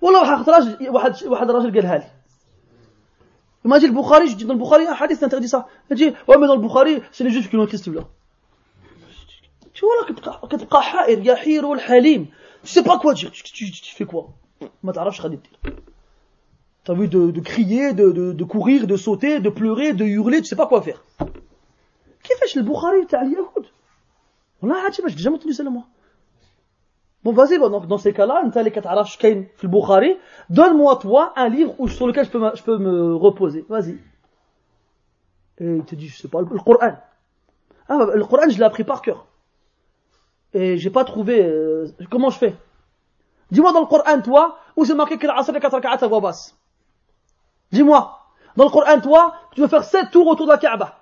والله واحد راجل واحد واحد راجل قالها لي. ما جي البخاري جي dans le Bukhari un hadith interdit ça. Il dit, ouais mais dans le Bukhari, c'est les juifs qui l'ont écrit livre-là. Tu vois là كتبقى كتبقى حائر يحير والحليم. Tu sais pas quoi dire. Tu, tu, tu fais quoi T'as envie de, de crier, de, de, de, courir, de sauter, de pleurer, de hurler, tu sais pas quoi faire. كيفاش البخاري تاع اليهود عجيبة j'ai jamais entendu ça moi Bon, vas-y, bon, dans ces cas-là, donne-moi toi un livre sur lequel je peux, me reposer. Vas-y. Et il te dit, je sais pas, le Coran. Ah, bah, le Coran, je l'ai appris par cœur. Et j'ai pas trouvé, euh, comment je fais? Dis-moi dans le Coran, toi, où c'est marqué que l'asr et 4 à voix basse. Dis-moi. Dans le Coran, toi, tu veux faire 7 tours autour de la Kaaba.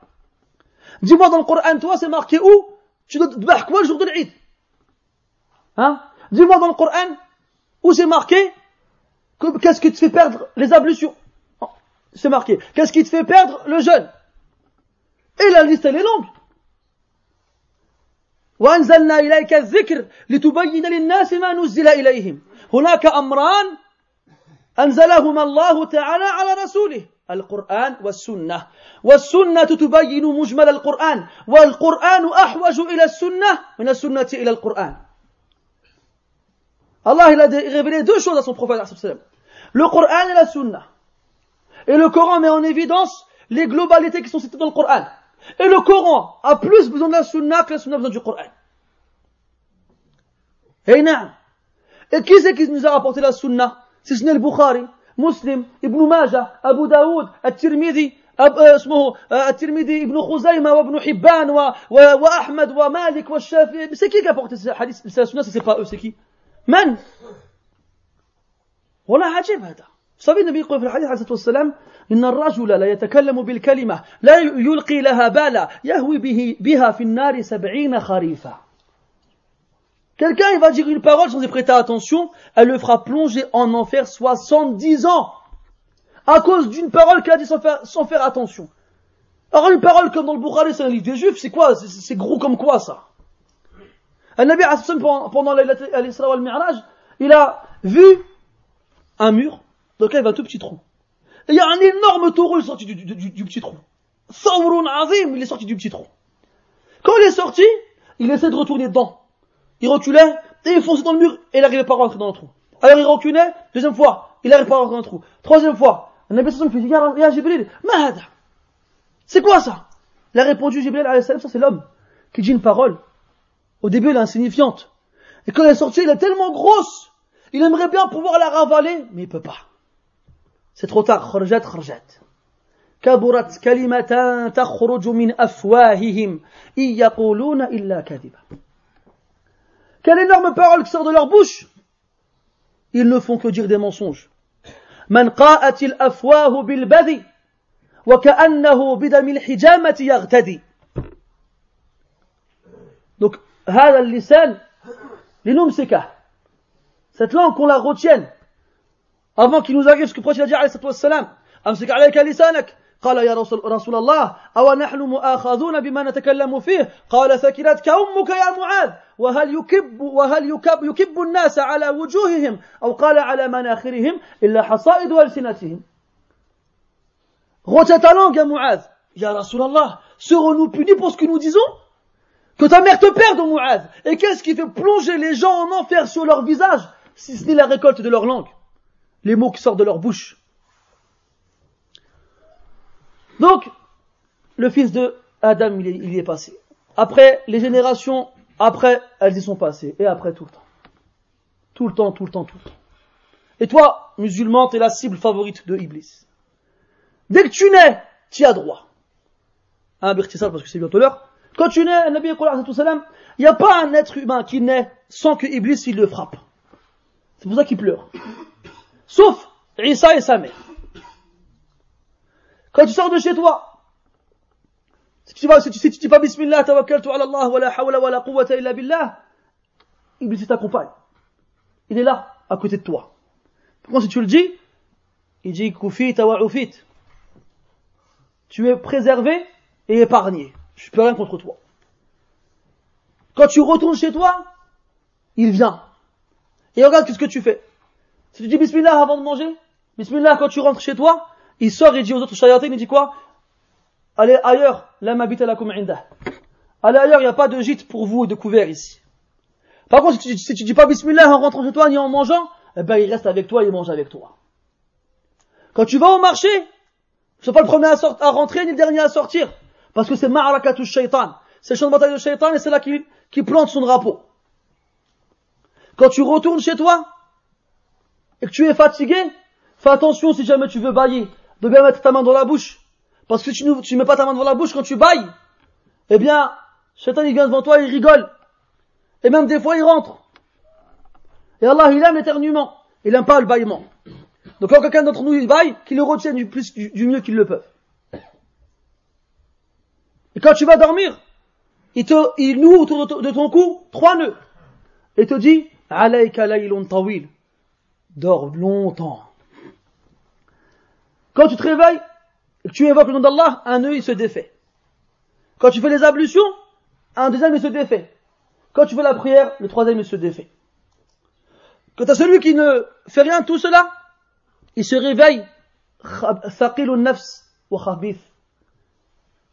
Dis-moi dans le Coran, toi, c'est marqué où? Tu dois te quoi le jour de l'Eid? Hein? Dis-moi dans le Coran, où c'est marqué qu'est-ce qui te fait perdre les ablutions? Oh, C'est marqué. Qu'est-ce qui te fait perdre le jeûne? Et la liste, elle est longue. وأنزلنا إليك الذكر لتبين للناس ما نزل إليهم. هناك أمران أنزلهما الله تعالى على رسوله. القرآن والسنة. والسنة تبين مجمل القرآن. والقرآن أحوج إلى السنة. من السنة إلى القرآن. Allah il a révélé deux choses à son prophète le Coran et la Sunna et le Coran met en évidence les globalités qui sont citées dans le Coran Et le Coran a plus besoin de la sunna que la sunna a besoin du Coran. Et non. Et qui c'est qui nous a rapporté la sunna C'est ce Bukhari, Muslim, Ibn Majah, Abu Daoud, At-Tirmidhi, اسمه الترمذي ابن خزيمة وابن حبان وأحمد ومالك والشافعي c'est qui qui a apporté ce hadith c'est la sunna c'est pas eux c'est qui من والله عجيب هذا صبي النبي يقول في الحديث عليه الصلاة والسلام إن الرجل لا يتكلم بالكلمة لا يلقي لها بالا يهوي به بها في النار سبعين خريفا Quelqu'un, il va dire une parole sans y prêter attention, elle le fera plonger en enfer 70 ans. À cause d'une parole qu'il a dit sans faire, sans faire attention. Alors une parole comme dans le Bukhari, c'est un livre des Juifs, c'est quoi C'est gros comme quoi ça Un Nabi pendant l'Isra al-Mi'raj, il a vu un mur dans lequel il y avait un tout petit trou. Et il y a un énorme taureau, est sorti du, petit trou. Thawrun Azim, il est sorti du petit trou. Quand il est sorti, il essaie de retourner dedans. Il reculait, et il fonçait dans le mur, et il n'arrivait pas à rentrer dans le trou. Alors il reculait, deuxième fois, il n'arrivait pas à rentrer dans le trou. Troisième fois, un Nabi Sassan fait Ya Jibril, Mahada. C'est quoi ça? Il a répondu, Jibril, ça c'est l'homme, qui dit une parole. Au début, elle est insignifiante. Et quand elle est sortie, elle est tellement grosse, il aimerait bien pouvoir la ravaler, mais il peut pas. C'est trop tard. خرجت خرجت. كبرت كلمة تخرج من أفواههم إن يقولون إلا كذبا. Quelle énorme parole qui sort de leur bouche. Ils ne font que dire des mensonges. من قاءت الأفواه بالبذي وكأنه بدم الحجامة يغتدي. Donc هذا اللسان Seka. Cette langue qu'on la retienne. Avant qu'il nous arrive ce que le prophète a dit, alayhi salatu أمسك عليك لسانك قال يا رسول, رسول الله أو نحن مؤاخذون بما نتكلم فيه قال ثكلتك أمك يا معاذ وهل يكب وهل يكب, يكب الناس على وجوههم أو قال على مناخرهم إلا حصائد ألسنتهم Retiens ta langue, Mu'adh. Ya Rasulallah, serons-nous punis pour ce que nous disons Que ta mère te perde, Mu'adh. Et qu'est-ce qui fait plonger les gens en enfer sur leur visage, si ce n'est la récolte de leur langue? Les mots qui sortent de leur bouche. Donc, le fils de Adam, il, y est passé. Après, les générations, après, elles y sont passées. Et après, tout le temps. Tout le temps, tout le temps, tout le temps. Et toi, musulman, tu es la cible favorite de Iblis. Dès que tu nais, tu as droit. Un ça parce que c'est bientôt l'heure. Quand tu nais, Nabi il n'y a pas un être humain qui naît sans que Iblis il le frappe. C'est pour ça qu'il pleure. Sauf Isa et sa. Quand tu sors de chez toi, si tu, vas, si tu, si tu dis pas Bismillah, tawakkaltu ala Allah, wa la hawla wa la quwwata illa billah, Iblis t'accompagne. Il est là, à côté de toi. Pourquoi si tu le dis, il dit Kufit wa. Tu es préservé et épargné. Je peux rien contre toi. Quand tu retournes chez toi, il vient. Et regarde ce que tu fais? Si tu dis Bismillah avant de manger, Bismillah quand tu rentres chez toi, il sort et dit aux autres shayatin, il dit quoi? Allez ailleurs, la m'habite à la Allez ailleurs, il n'y a pas de gîte pour vous et de couvert ici. Par contre, si tu, si tu dis pas bismillah en rentrant chez toi ni en mangeant, eh ben il reste avec toi et il mange avec toi. Quand tu vas au marché, ne sois pas le premier à, rentrer ni le dernier à sortir. Parce que c'est ma'arakatu shaitan. C'est le champ de bataille de shaitan et c'est là qui, qui plante son drapeau. Quand tu retournes chez toi, et que tu es fatigué, fais attention si jamais tu veux bailler de bien mettre ta main dans la bouche. Parce que si tu ne mets pas ta main dans la bouche quand tu bailles, eh bien, Shaitan il vient devant toi, il rigole. Et même des fois il rentre. Et Allah il aime l'éternuement. Il n'aime pas le baillement. Donc quand quelqu'un d'entre nous il baille, qu'il le retienne du plus, du, mieux qu'il le peut. Et quand tu vas dormir, il te, noue autour de, ton cou trois nœuds. Et te dit, alayka laylun tawil. Dors longtemps. Quand tu te réveilles et que tu évoques le nom d'Allah, un nœud il se défait. Quand tu fais les ablutions, un deuxième il se défait. Quand tu fais la prière, le troisième il se défait. Quand à celui qui ne fait rien de tout cela, il se réveille,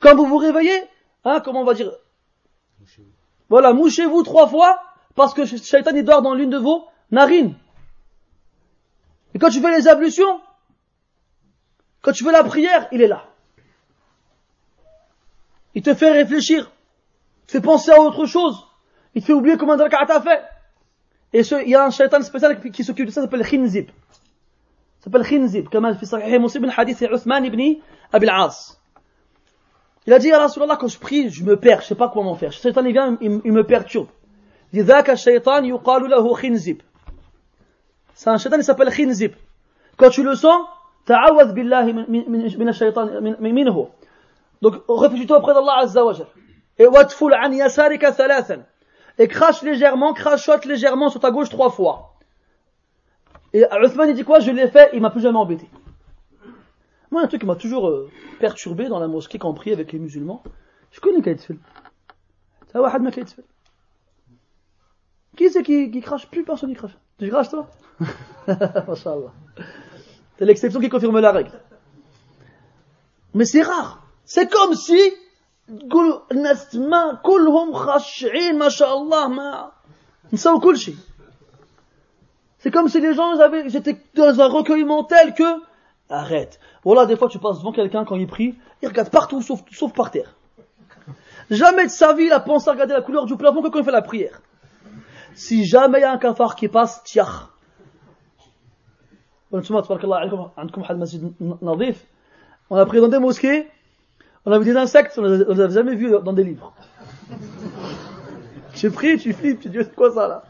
Quand vous vous réveillez, hein, comment on va dire Voilà, mouchez-vous trois fois parce que Shaitan il dort dans l'une de vos narines. Et quand tu fais les ablutions, quand tu fais la prière, il est là. Il te fait réfléchir, il te fait penser à autre chose, il te fait oublier comment Drakat a fait. Et ce, il y a un shaitan spécial qui s'occupe de ça, ça s'appelle Khinzib. Comme il Sahih Muslim, hadith c'est Uthman ibn Abil As. Il a dit à Rasulallah, quand je prie, je me perds, je sais pas comment faire. Le shaitan il vient, il, il me perturbe. Il الشيطان يقال له خنزب c'est un shaitan, il s'appelle Khinzib. Quand tu le sens, ta'awad billahi min shaitan minhu. Donc, réfugie-toi auprès d'Allah Azza wa Et watful an yasarika thalathan. Et crache légèrement, crachote légèrement sur ta gauche trois fois. Et Uthman, il dit quoi? Je l'ai fait, il m'a plus jamais embêté. Moi, un truc qui m'a toujours euh, perturbé dans la mosquée quand on prie avec les musulmans, je connais Kaïtfil. C'est un ma Kaïtfil. Qui c'est qui, qui crache? Plus personne qui crache. Tu craches toi? Masha'Allah. C'est l'exception qui confirme la règle. Mais c'est rare. C'est comme si c'est comme si les gens avaient, j'étais dans un recueillement tel que, arrête. Voilà, des fois tu passes devant quelqu'un quand il prie, il regarde partout sauf, par terre. Jamais de sa vie, il a pensé à regarder la couleur du plafond que quand il fait la prière. Si jamais il y a un cafard qui passe, tiach. On a pris dans des mosquées, on a vu des insectes, on les a jamais vus dans des livres. Tu pries, tu flippes, tu dis c'est quoi ça là?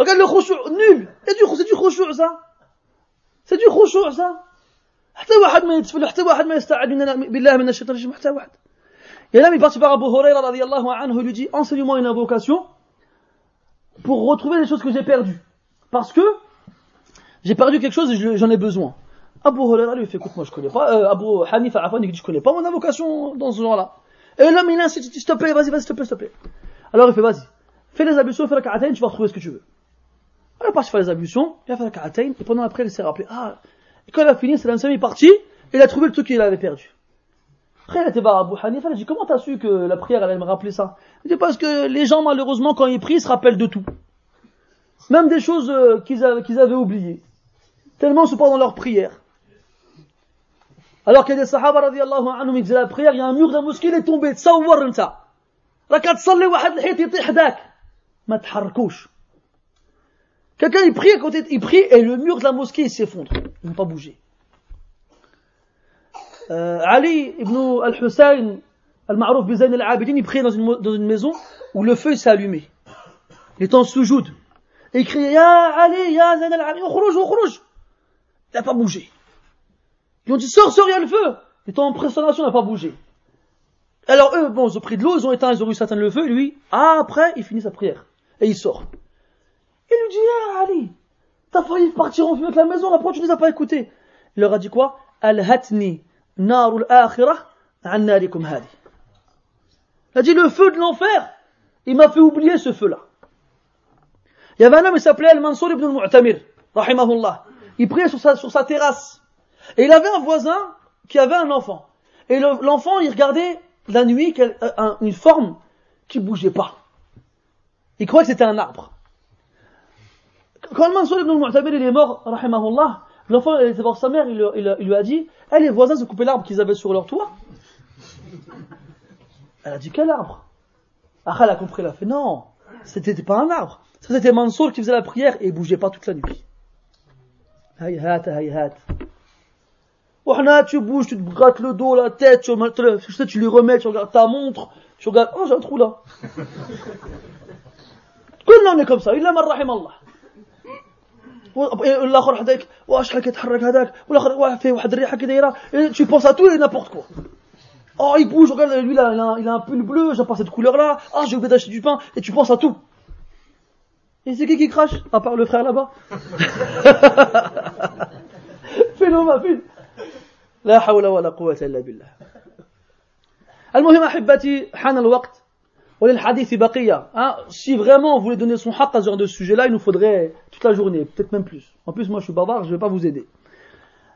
Regarde le khushu, nul. C'est du, c'est du khushu ça. C'est du khushu ça. حتى واحد ما يتفل حتى واحد ما يستعد بالله من الشيطان الرجيم حتى واحد Il y a un homme, il parti par Abu Huraira radiallahu anhu, il lui dit, enseigne-moi une invocation pour retrouver les choses que j'ai perdues. Parce que j'ai perdu quelque chose et j'en ai besoin. Abu Huraira lui fait, écoute, moi je connais pas, euh, Abu Hanifa Afan, il dit, je connais pas mon invocation dans ce genre-là. Et l'homme, il insiste, il dit, s'il te plaît, vas-y, vas-y, s'il te plaît, s'il te plaît. Alors il fait, vas-y, fais les ablutions, fais la ka'atayn, tu vas retrouver ce que tu veux. Alors il part faire les ablutions, il a fait la ka'atayn, et pendant après, il s'est rappelé, ah, et quand il a fini, c'est l'instant, il est parti, et il a trouvé le truc qu'il avait perdu. Après, il était voir Abu Hanifa, il a dit, comment t'as su que la prière, allait me rappeler ça? Il dit, parce que les gens, malheureusement, quand ils prient, ils se rappellent de tout. Même des choses euh, qu'ils avaient, qu'ils avaient oubliées. Tellement c'est pas dans leur prière. Alors qu'il y a des sahaba radiallahu anhum, ils disaient la prière, il y a un mur de la mosquée, il est tombé, تصور انت. راك تصلي واحد الحيط يطيح ذاك. ما تحركوش. Quelqu'un il prie à côté, il prie et le mur de la mosquée il s'effondre. Il n'a pas bougé. Euh, Ali ibn al-Hussein, al-Ma'rouf Bizayn al-Abidin, il priait dans une, maison où le feu s'est allumé. Il est en soujoud. Et il criait, Ya Ali, Ya Zayn al-Abidin, khrouj, khrouj. Il n'a pas bougé. Ils ont dit, sors, sors, il y a le feu. Il était en prestation, il n'a pas bougé. Alors eux, bon, ils ont pris de l'eau, ils ont éteint, ils ont réussi à le feu, lui, après, il finit sa prière. Et il sort. Il lui dit, ah, Ali, t'as failli partir en fumée avec la maison, là, pourquoi tu ne les as pas écoutés Il leur a dit quoi? Al-hatni narul hadi. Il a dit, le feu de l'enfer, il m'a fait oublier ce feu-là. Il y avait un homme, il s'appelait Al-Mansour ibn al-Mu'tamir, rahimahullah. Il priait sur sa, sur sa terrasse. Et il avait un voisin qui avait un enfant. Et l'enfant, il regardait la nuit euh, une forme qui bougeait pas. Il croyait que c'était un arbre. Quand Mansour ibn al-Mu'tabir est mort, rahimahullah, l'enfant est allé voir sa mère, il, lui a dit Eh, hey, les voisins se coupaient l'arbre qu'ils avaient sur leur toit Elle a dit Quel arbre? Ah, elle a compris, elle a fait Non, c'était pas un arbre. Ça, c'était Mansour qui faisait la prière et il bougeait pas toute la nuit. Hayhat, hayhat. Ouhna, tu bouges, tu te grattes le dos, la tête, tu, tu lui remets, tu regardes ta montre, tu regardes, oh, j'ai un trou là. Tout le monde est comme ça, il l'a Allah والاخر حداك واش شحال كيتحرك هذاك والاخر واحد فيه واحد الريحه كي دايره tu penses à tout et n'importe quoi oh il bouge regarde lui là il a, il a un pull bleu j'aime pas cette couleur là ah j'ai oublié d'acheter du pain et tu penses à tout et c'est qui qui crache à part le frère là-bas fais-le ma fille لا حول ولا قوة إلا بالله المهم أحبتي حان الوقت وللحديث بقية si vraiment vous voulez donner son haq à ce genre de sujet là il nous faudrait toute la journée peut-être même plus en plus moi je suis bavard je ne vais pas vous aider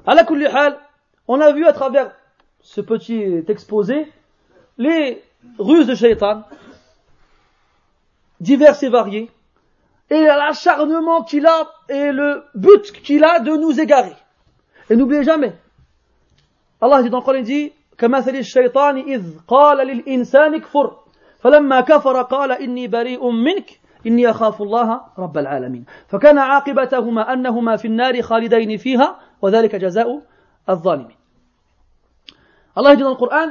على كل حال on a vu à travers ce petit exposé les ruses de shaitan divers et variés et l'acharnement qu'il a et le but qu'il a de nous égarer et n'oubliez jamais الله dit dans le Coran, il dit كمثل الشيطان إذ قال للإنسان كفر فلما كفر قال إني بريء منك إني أخاف الله رب العالمين فكان عاقبتهما أنهما في النار خالدين فيها وذلك جزاء الظالمين Allah dit dans le Coran,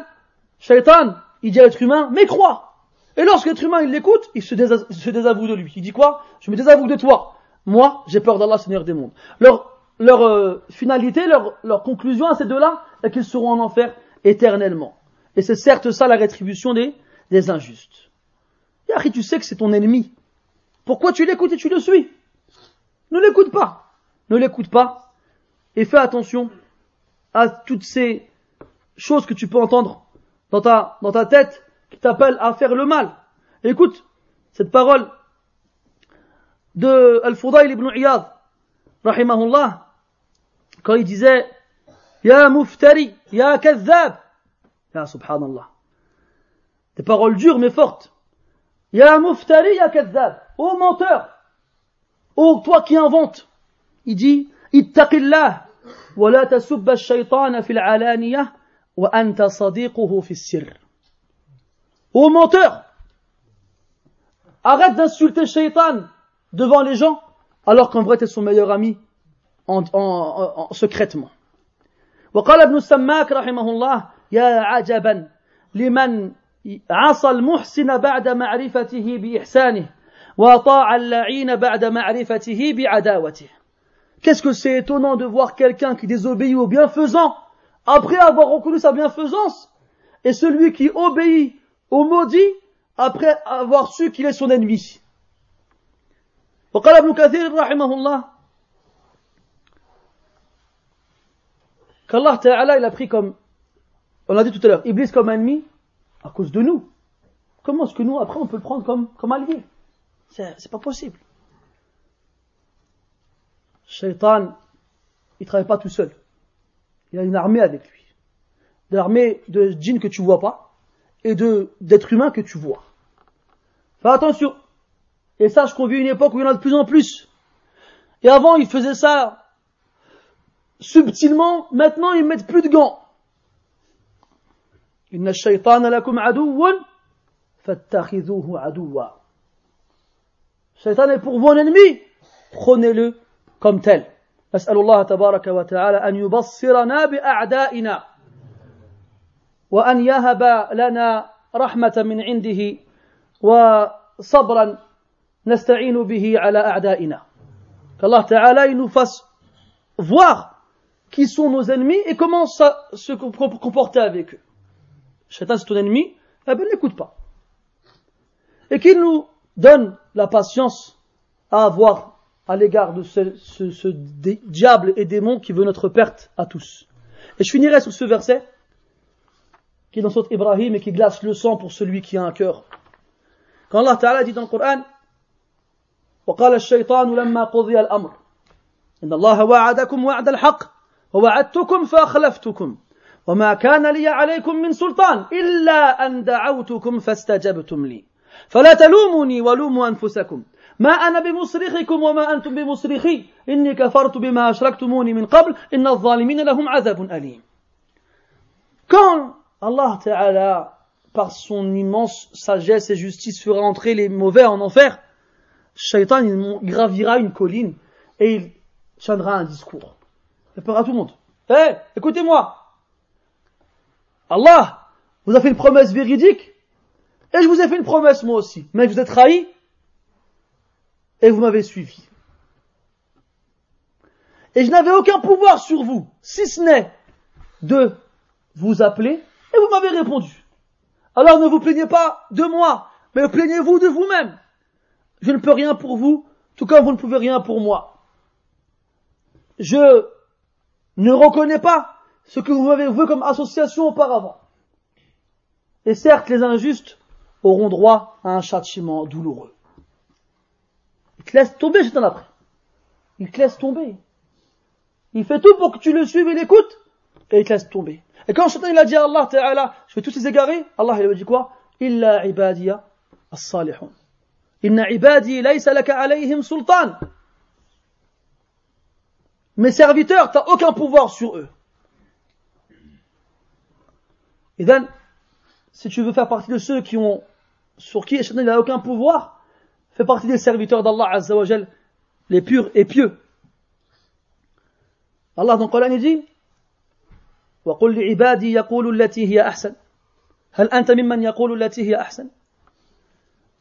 Shaitan, il dit à l'être humain, mais crois. Et lorsque l'être humain, il l'écoute, il se, désavoue de lui. Il dit quoi Je me désavoue de toi. Moi, j'ai peur d'Allah, Seigneur des mondes. Alors, leur euh, finalité, leur, leur conclusion à ces deux-là, est qu'ils seront en enfer éternellement. Et c'est certes ça la rétribution des, des injustes. Yahri, tu sais que c'est ton ennemi. Pourquoi tu l'écoutes et tu le suis? Ne l'écoute pas. Ne l'écoute pas. Et fais attention à toutes ces choses que tu peux entendre dans ta, dans ta tête qui t'appellent à faire le mal. écoute cette parole de Al-Fudayl ibn Iyad, rahimahullah, quand il disait Ya muftari, ya kazzab. Ya subhanallah. Des paroles dures mais fortes. Ya muftari, ya kazzab. Ô menteur. Ô toi qui invente. Il dit Ittaqillah. ولا تسب الشيطان في العلانية وأنت صديقه في السر Ô menteur, arrête d'insulter Shaitan devant les gens, alors qu'en vrai, tu es son meilleur ami en, en, en, en secrètement. وقال ابن السماك رحمه الله يا عجبا لمن عصى المحسن بعد معرفته بإحسانه وطاع اللعين بعد معرفته بعداوته Qu'est-ce que c'est étonnant de voir quelqu'un qui désobéit au bienfaisant après avoir reconnu sa bienfaisance et celui qui obéit au maudit après avoir su qu'il est son ennemi. وقال ابن كثير رحمه الله qu'Allah Ta'ala il a pris comme on l'a dit tout à l'heure Iblis comme ennemi à cause de nous. Comment est-ce que nous après on peut le prendre comme, comme allié? C'est, pas possible. Shaitan il travaille pas tout seul. Il a une armée avec lui. De l'armée de djinns que tu vois pas et de d'êtres humains que tu vois. Fais attention. Et sache qu'on vit une époque où il y en a de plus en plus. Et avant il faisait ça subtilement, maintenant ils mettent plus de gants. إن الشيطان لكم عدو فاتخذوه عدوا. الشيطان est pour vous un prenez-le comme tel. نسأل الله تبارك وتعالى أن يبصرنا بأعدائنا وأن يهب لنا رحمة من عنده وصبرا نستعين به على أعدائنا. الله تعالى ينفس voir qui sont nos ennemis et comment se comporter avec eux. Shaitan c'est ton ennemi, eh ben n'écoute pas. Et qu'il nous donne la patience à avoir à l'égard de ce, ce, ce diable et démon qui veut notre perte à tous. Et je finirai sur ce verset qui est dans son Ibrahim et qui glace le sang pour celui qui a un cœur. Quand Allah Ta'ala dit dans le Coran وقال الشيطان لما قضي الأمر إن الله وعدكم وعد الحق ووعدتكم فأخلفتكم وما كان لي عليكم من سلطان إلا أن دعوتكم فاستجبتم لي. فلا تلوموني ولوموا أنفسكم. ما أنا بمصرخكم وما أنتم بمصرخي. إني كفرت بما أشركتموني من قبل. إن الظالمين لهم عذاب أليم. كان الله تعالى par son immense sagesse et justice fera entrer les mauvais en enfer Shaitan il gravira une colline et il tiendra un discours. Il parlera tout le monde. Hey, écoutez-moi. Allah vous a fait une promesse véridique et je vous ai fait une promesse moi aussi. Mais vous êtes trahi et vous m'avez suivi. Et je n'avais aucun pouvoir sur vous, si ce n'est de vous appeler et vous m'avez répondu. Alors ne vous plaignez pas de moi, mais plaignez-vous de vous-même. Je ne peux rien pour vous, tout comme vous ne pouvez rien pour moi. Je ne reconnais pas ce que vous m'avez vu comme association auparavant. Et certes, les injustes auront droit à un châtiment douloureux. Il te laisse tomber, j'étais après. Il te laisse tomber. Il fait tout pour que tu le suives et l'écoutes, et il te laisse tomber. Et quand Shaitan il a dit à Allah Ta'ala, je vais tous les égarer, Allah il a dit quoi? Illa ibadiya as-salihun. Inna ibadi laysa laka alayhim sultan. Mes serviteurs, tu n'as aucun pouvoir sur eux. Et donc, si tu veux faire partie de ceux qui ont, sur qui il n'a aucun pouvoir, fais partie des serviteurs d'Allah Azza wa Jal, les purs et pieux. Allah dans le Coran il dit, وقل لعبادي يقولوا التي هي أحسن هل أنت ممن يقول التي هي أحسن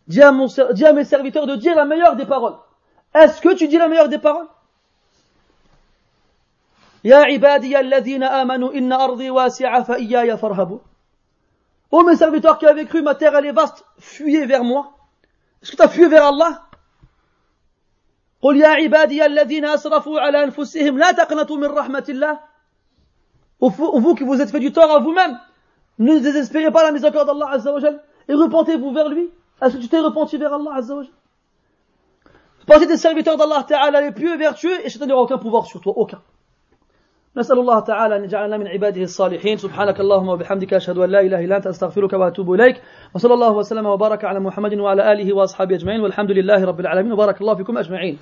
dis à, mon, dis à mes serviteurs de dire la meilleure des paroles. Est-ce que tu dis la meilleure des paroles يا عبادي الذين آمنوا إن أرضي واسعة فإياي فارهبوا Ô mes serviteurs qui avaient cru, ma terre elle est vaste, fuyez vers moi. Est-ce que tu as fui vers Allah قل يا عبادي الذين أسرفوا على أنفسهم لا تقنطوا من رحمة الله Vous qui vous êtes fait du tort à vous-même, ne désespérez pas la miséricorde d'Allah Azza wa Jal et repentez-vous vers lui. Est-ce que tu t'es repenti vers Allah Azza wa Jal Pensez des serviteurs d'Allah Ta'ala les pieux et vertueux et Shaitan n'aura aucun pouvoir sur toi, aucun. نسأل الله تعالى أن يجعلنا من عباده الصالحين. سبحانك اللهم وبحمدك أشهد أن لا إله إلا أنت أستغفرك وأتوب إليك. وصلى الله وسلم وبارك على محمد وعلى آله وأصحابه أجمعين والحمد لله رب العالمين وبارك الله فيكم أجمعين.